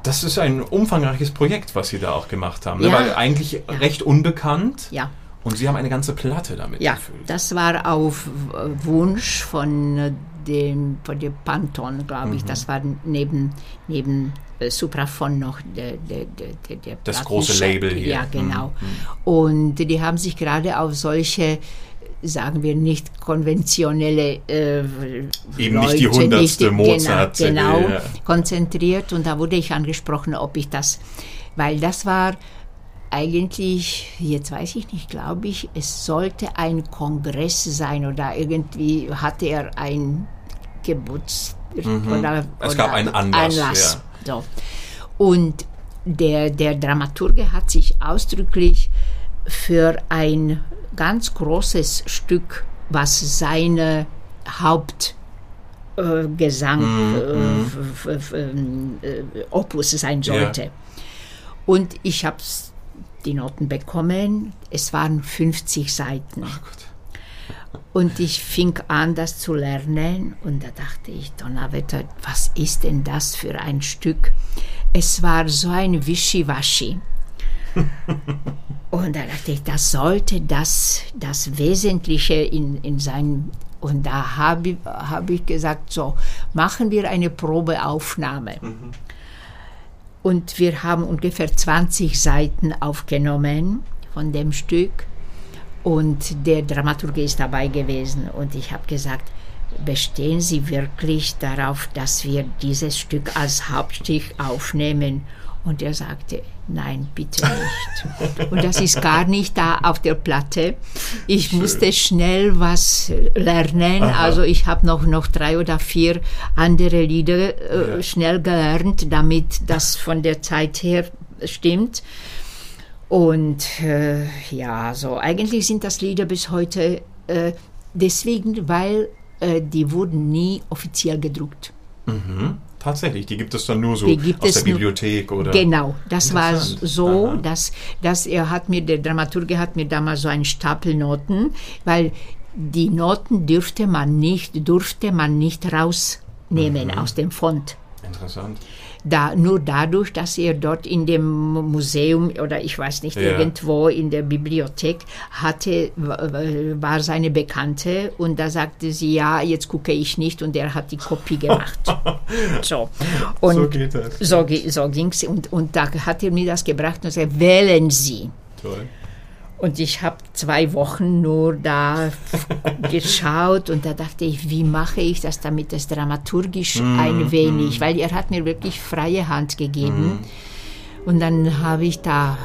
Das ist ein umfangreiches Projekt, was Sie da auch gemacht haben. Ne? Ja. Weil eigentlich recht unbekannt. Ja. Und Sie haben eine ganze Platte damit Ja, gefüllt. das war auf Wunsch von äh, dem, von dem Panton, glaube ich. Das war neben, neben Supraphon noch der, der, der, der, Das große. Label hier. Ja, genau. Mhm, Und die haben sich gerade auf solche sagen wir nicht konventionelle äh, Eben nicht die hundertste Mozart-CD, genau, genau ja. konzentriert und da wurde ich angesprochen, ob ich das, weil das war eigentlich, jetzt weiß ich nicht, glaube ich, es sollte ein Kongress sein oder irgendwie hatte er ein Geburts oder, Mhm. Es oder gab einen Anlass, Anlass. So. Und der, der Dramaturge hat sich ausdrücklich für ein ganz großes Stück, was seine Haupt äh, Gesang äh, Opus sein sollte. Und ich habe die Noten bekommen. Es waren 50 Seiten. Ach Gott. Und ich fing an, das zu lernen. Und da dachte ich, Donnerwetter, was ist denn das für ein Stück? Es war so ein Wischiwaschi. (laughs) und da dachte ich, das sollte das, das Wesentliche in, in sein. Und da habe hab ich gesagt, so, machen wir eine Probeaufnahme. Und wir haben ungefähr 20 Seiten aufgenommen von dem Stück. Und der Dramaturg ist dabei gewesen. Und ich habe gesagt, bestehen Sie wirklich darauf, dass wir dieses Stück als Hauptstück aufnehmen? Und er sagte, nein, bitte nicht. (laughs) Und das ist gar nicht da auf der Platte. Ich musste schnell was lernen. Also ich habe noch, noch drei oder vier andere Lieder äh, Ja. schnell gelernt, damit das von der Zeit her stimmt. Und äh, ja, so eigentlich sind das Lieder bis heute äh, deswegen, weil äh, die wurden nie offiziell gedruckt. Mhm. Tatsächlich, die gibt es dann nur so aus der nur- Bibliothek oder. Genau, das war so, Aha. dass, dass er hat mir, der Dramaturge hat mir damals so einen Stapel Noten, weil die Noten dürfte man nicht, durfte man nicht rausnehmen Mhm. aus dem Fond. Interessant. Da, nur dadurch, dass er dort in dem Museum oder ich weiß nicht, Ja. irgendwo in der Bibliothek hatte, war seine Bekannte und da sagte sie, ja, jetzt gucke ich nicht und er hat die Kopie gemacht. (laughs) so. Und so geht das. so, so ging es und, und da hat er mir das gebracht und gesagt, wählen Sie. Toll. Und ich habe zwei Wochen nur da (laughs) geschaut und da dachte ich, wie mache ich das, damit es dramaturgisch ein wenig, weil er hat mir wirklich freie Hand gegeben, Und dann habe ich da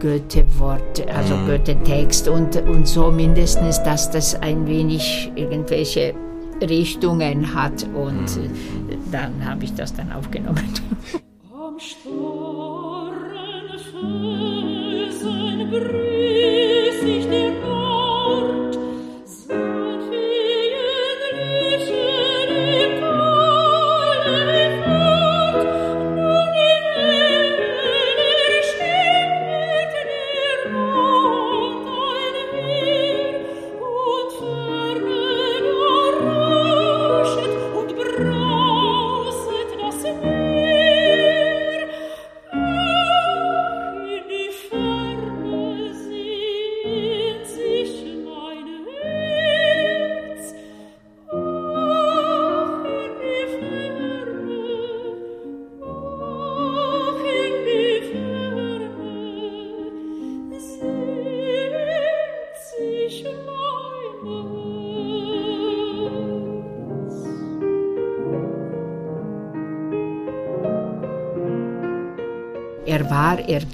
Goethe-Wort, also Goethe-Text und, und so mindestens, dass das ein wenig irgendwelche Richtungen hat. Und äh, dann habe ich das dann aufgenommen. Am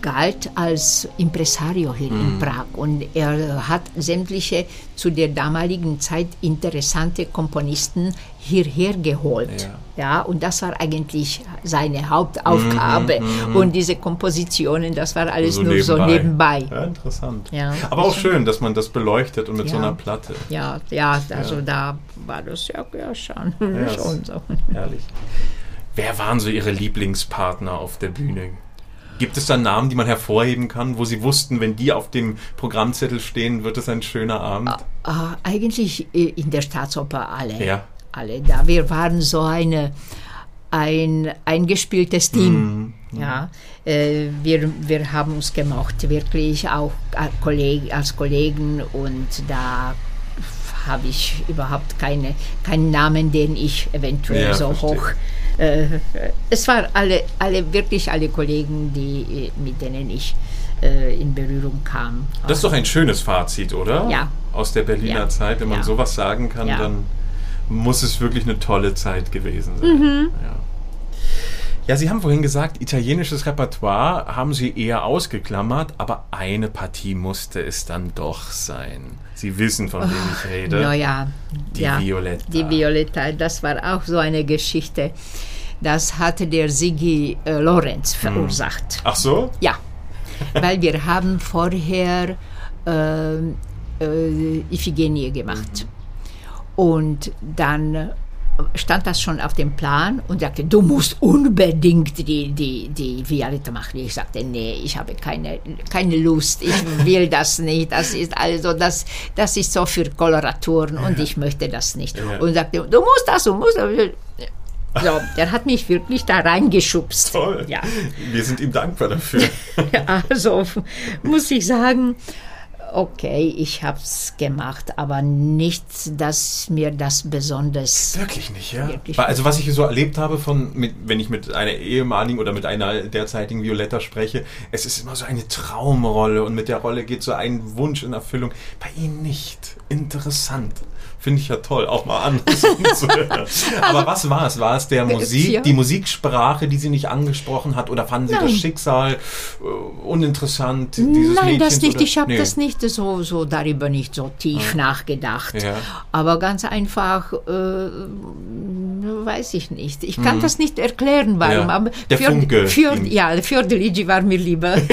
galt als Impresario hier in Prag und er hat sämtliche zu der damaligen Zeit interessante Komponisten hierher geholt. Ja. und das war eigentlich seine Hauptaufgabe. Und diese Kompositionen, das war alles nur so nebenbei. Ja, interessant. Ja. Aber auch schön, dass man das beleuchtet und mit so Ja. einer Platte. Ja, ja, also da war das ja, ja schon, Ja, schon so. Herrlich. Wer waren so Ihre Lieblingspartner auf der Bühne? Gibt es da Namen, die man hervorheben kann, wo Sie wussten, wenn die auf dem Programmzettel stehen, wird es ein schöner Abend? Ah, eigentlich äh, in der Staatsoper alle. Ja. Alle. Da wir waren so eine, ein eingespieltes Team. Ja, äh, wir, wir haben uns gemocht, wirklich auch als Kollegen und da habe ich überhaupt keine, keinen Namen, den ich eventuell Ja, so verstehe. hoch. Äh, es waren alle, alle, wirklich alle Kollegen, die, äh, mit denen ich äh, in Berührung kam. Das ist doch ein schönes Fazit, oder? Ja. Aus der Berliner Ja. Zeit. Wenn man Ja. sowas sagen kann, Ja. dann muss es wirklich eine tolle Zeit gewesen sein. Mhm. Ja. ja, Sie haben vorhin gesagt, italienisches Repertoire haben Sie eher ausgeklammert, aber eine Partie musste es dann doch sein. Sie wissen, von wem ich rede. Naja, Die ja, Violetta. Die Violetta, das war auch so eine Geschichte. Das hatte der Sigi äh, Lorenz verursacht. Ach so? Ja, (laughs) weil wir haben vorher äh, äh, Iphigenie gemacht. Und dann stand das schon auf dem Plan und sagte, du musst unbedingt die, die, die Violetta machen. Ich sagte, nee, ich habe keine, keine Lust, ich (laughs) will das nicht, das ist also, das, das ist so für Koloraturen und ich möchte das nicht. Und sagte, du musst das, du musst das. So, der hat mich wirklich da reingeschubst. Toll. Ja. Wir sind ihm dankbar dafür. (laughs) Also muss ich sagen, okay, ich habe es gemacht, aber nicht, dass mir das besonders. Wirklich nicht, ja? Wirklich Also was ich so erlebt habe, von, mit, wenn ich mit einer ehemaligen oder mit einer derzeitigen Violetta spreche, es ist immer so eine Traumrolle und mit der Rolle geht so ein Wunsch in Erfüllung. Bei Ihnen nicht. Interessant. Finde ich ja toll, auch mal anders zu hören. (laughs) Aber was war es? War es der Musik, Ja. die Musiksprache, die Sie nicht angesprochen hat? Oder fanden Sie das Nein. Schicksal äh, uninteressant? Dieses Nein, das Mädchens, nicht. oder? Ich habe Nee. das nicht so, so darüber nicht so tief nachgedacht. Ja. Aber ganz einfach, äh, weiß ich nicht. Ich kann das nicht erklären, warum. Mhm. Ja. Aber Der für, Funke ihm. ja, für die Ligi war mir lieber. (laughs)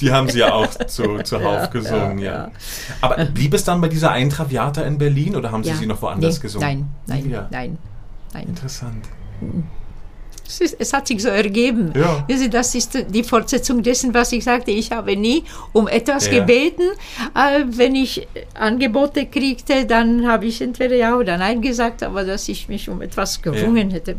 Die haben sie ja auch zu, (laughs) zuhauf gesungen, ja, ja. Aber blieb es dann bei dieser Eintraviata in Berlin oder haben Sie Ja. sie noch woanders nee, gesungen? Nein, nein, Ja. nein, nein. Interessant. Es, ist, es hat sich so ergeben. Ja. Sie, Das ist die Fortsetzung dessen, was ich sagte. Ich habe nie um etwas gebeten. Äh, wenn ich Angebote kriegte, dann habe ich entweder ja oder nein gesagt, aber dass ich mich um etwas gerungen hätte.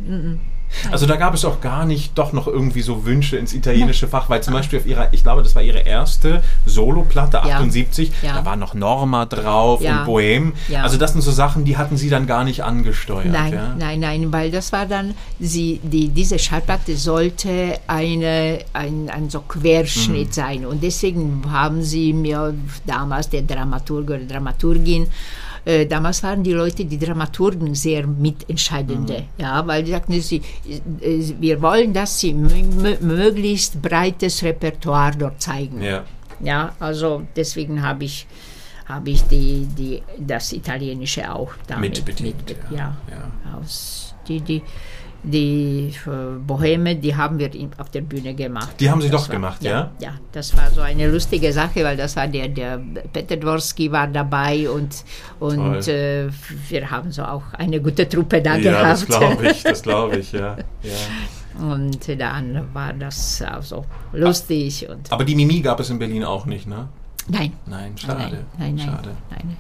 Also da gab es auch gar nicht doch noch irgendwie so Wünsche ins italienische Fach, weil zum Beispiel auf ihrer, ich glaube, das war ihre erste Soloplatte, Ja. 78, Ja. da war noch Norma drauf Ja. und Bohem. Ja. Also das sind so Sachen, die hatten sie dann gar nicht angesteuert. Nein, ja? nein, nein, weil das war dann, sie, die, diese Schallplatte sollte eine, ein, ein so Querschnitt Mhm. sein. Und deswegen haben sie mir damals, der Dramaturg oder Dramaturgin, äh, damals waren die Leute, die Dramaturgen, sehr mitentscheidende, Mhm. ja, weil die sagten, sie, äh, wir wollen, dass sie mö- möglichst breites Repertoire dort zeigen. Ja. Ja, also deswegen habe ich, habe ich die, die, das Italienische auch damit. Mitbedient, mit- ja, ja. ja. Aus, die, die, die äh, Boheme, die haben wir auf der Bühne gemacht. Die haben Sie Das doch war, gemacht, ja? ja? Ja, das war so eine lustige Sache, weil das war der, der Peter Dworski war dabei und, und äh, wir haben so auch eine gute Truppe da Ja, das gehabt. glaube (laughs) ich, das glaube ich, ja. ja. Und dann war das auch so lustig und Aber die Mimi gab es in Berlin auch nicht, ne? nein. Nein, schade. Nein, nein, nein. schade. nein, nein.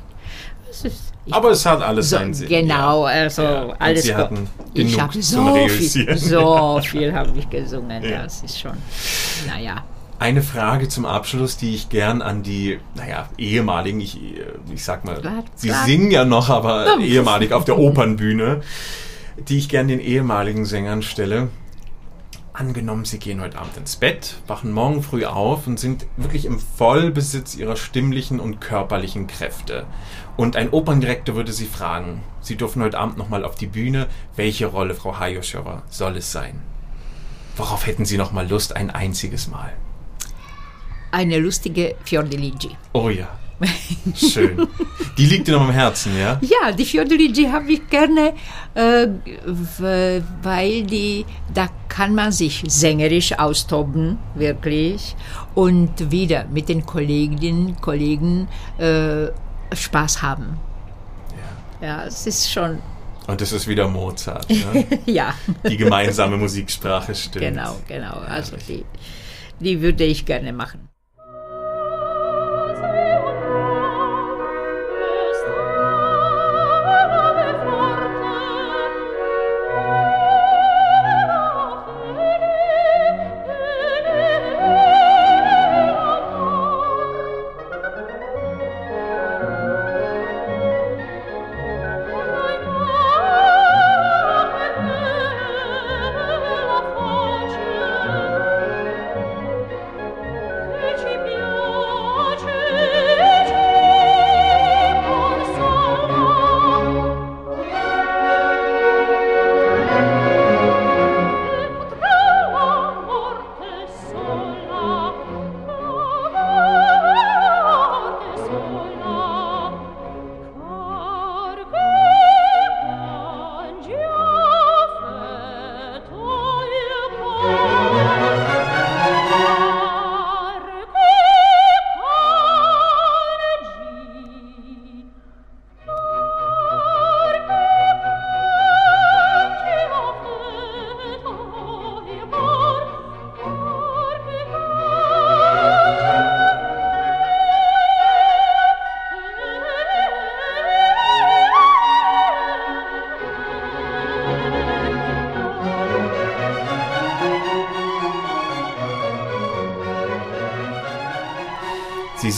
Ich Aber es hat alles so, seinen Sinn. genau, also Ja, alles Sie hatten Ich habe so viel, so viel habe ich gesungen. Ja. Das ist schon, naja. Eine Frage zum Abschluss, die ich gern an die, naja, ehemaligen, ich, ich sag mal, Sie singen ja noch, aber ehemalig auf der Opernbühne, die ich gern den ehemaligen Sängern stelle. Angenommen, Sie gehen heute Abend ins Bett, wachen morgen früh auf und sind wirklich im Vollbesitz Ihrer stimmlichen und körperlichen Kräfte. Und ein Operndirektor würde Sie fragen, Sie dürfen heute Abend nochmal auf die Bühne, welche Rolle, Frau Hayoschowa, soll es sein? Worauf hätten Sie nochmal Lust, ein einziges Mal? Eine lustige Fiordiligi. Oh ja. (laughs) Schön. Die liegt dir noch am Herzen, ja? Ja, die Fiordiligi habe ich gerne, äh, weil die, da kann man sich sängerisch austoben, wirklich, und wieder mit den Kolleginnen Kollegen äh, Spaß haben. Ja, es ist schon, Und es ist wieder Mozart. Ne? (laughs) ja, Die gemeinsame Musiksprache stimmt. genau, genau. Also die, die würde ich gerne machen.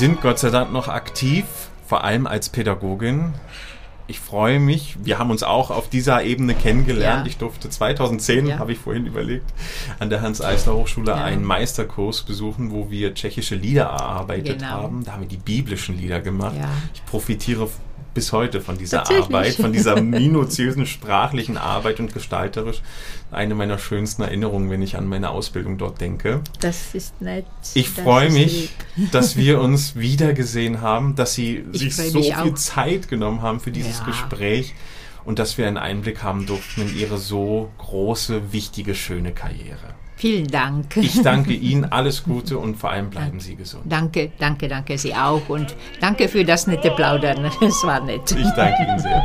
Sind Gott sei Dank noch aktiv, vor allem als Pädagogin. Ich freue mich. Wir haben uns auch auf dieser Ebene kennengelernt. Ja. Ich durfte 2010, Ja. habe ich vorhin überlegt, an der Hans-Eisler-Hochschule Ja. einen Meisterkurs besuchen, wo wir tschechische Lieder erarbeitet Genau. haben. Da haben wir die biblischen Lieder gemacht. Ich profitiere bis heute von dieser. Arbeit, von dieser minutiösen sprachlichen Arbeit und gestalterisch. Eine meiner schönsten Erinnerungen, wenn ich an meine Ausbildung dort denke. Das ist nett. Ich freue mich, lieb. dass wir uns wiedergesehen haben, dass Sie Ich sich so viel auch. Zeit genommen haben für dieses Ja. Gespräch und dass wir einen Einblick haben durften in Ihre so große, wichtige, schöne Karriere. Vielen Dank. Ich danke Ihnen, alles Gute und vor allem bleiben Sie gesund. Danke, danke, danke Sie auch und danke für das nette Plaudern. (laughs) Es war nett. Ich danke Ihnen sehr.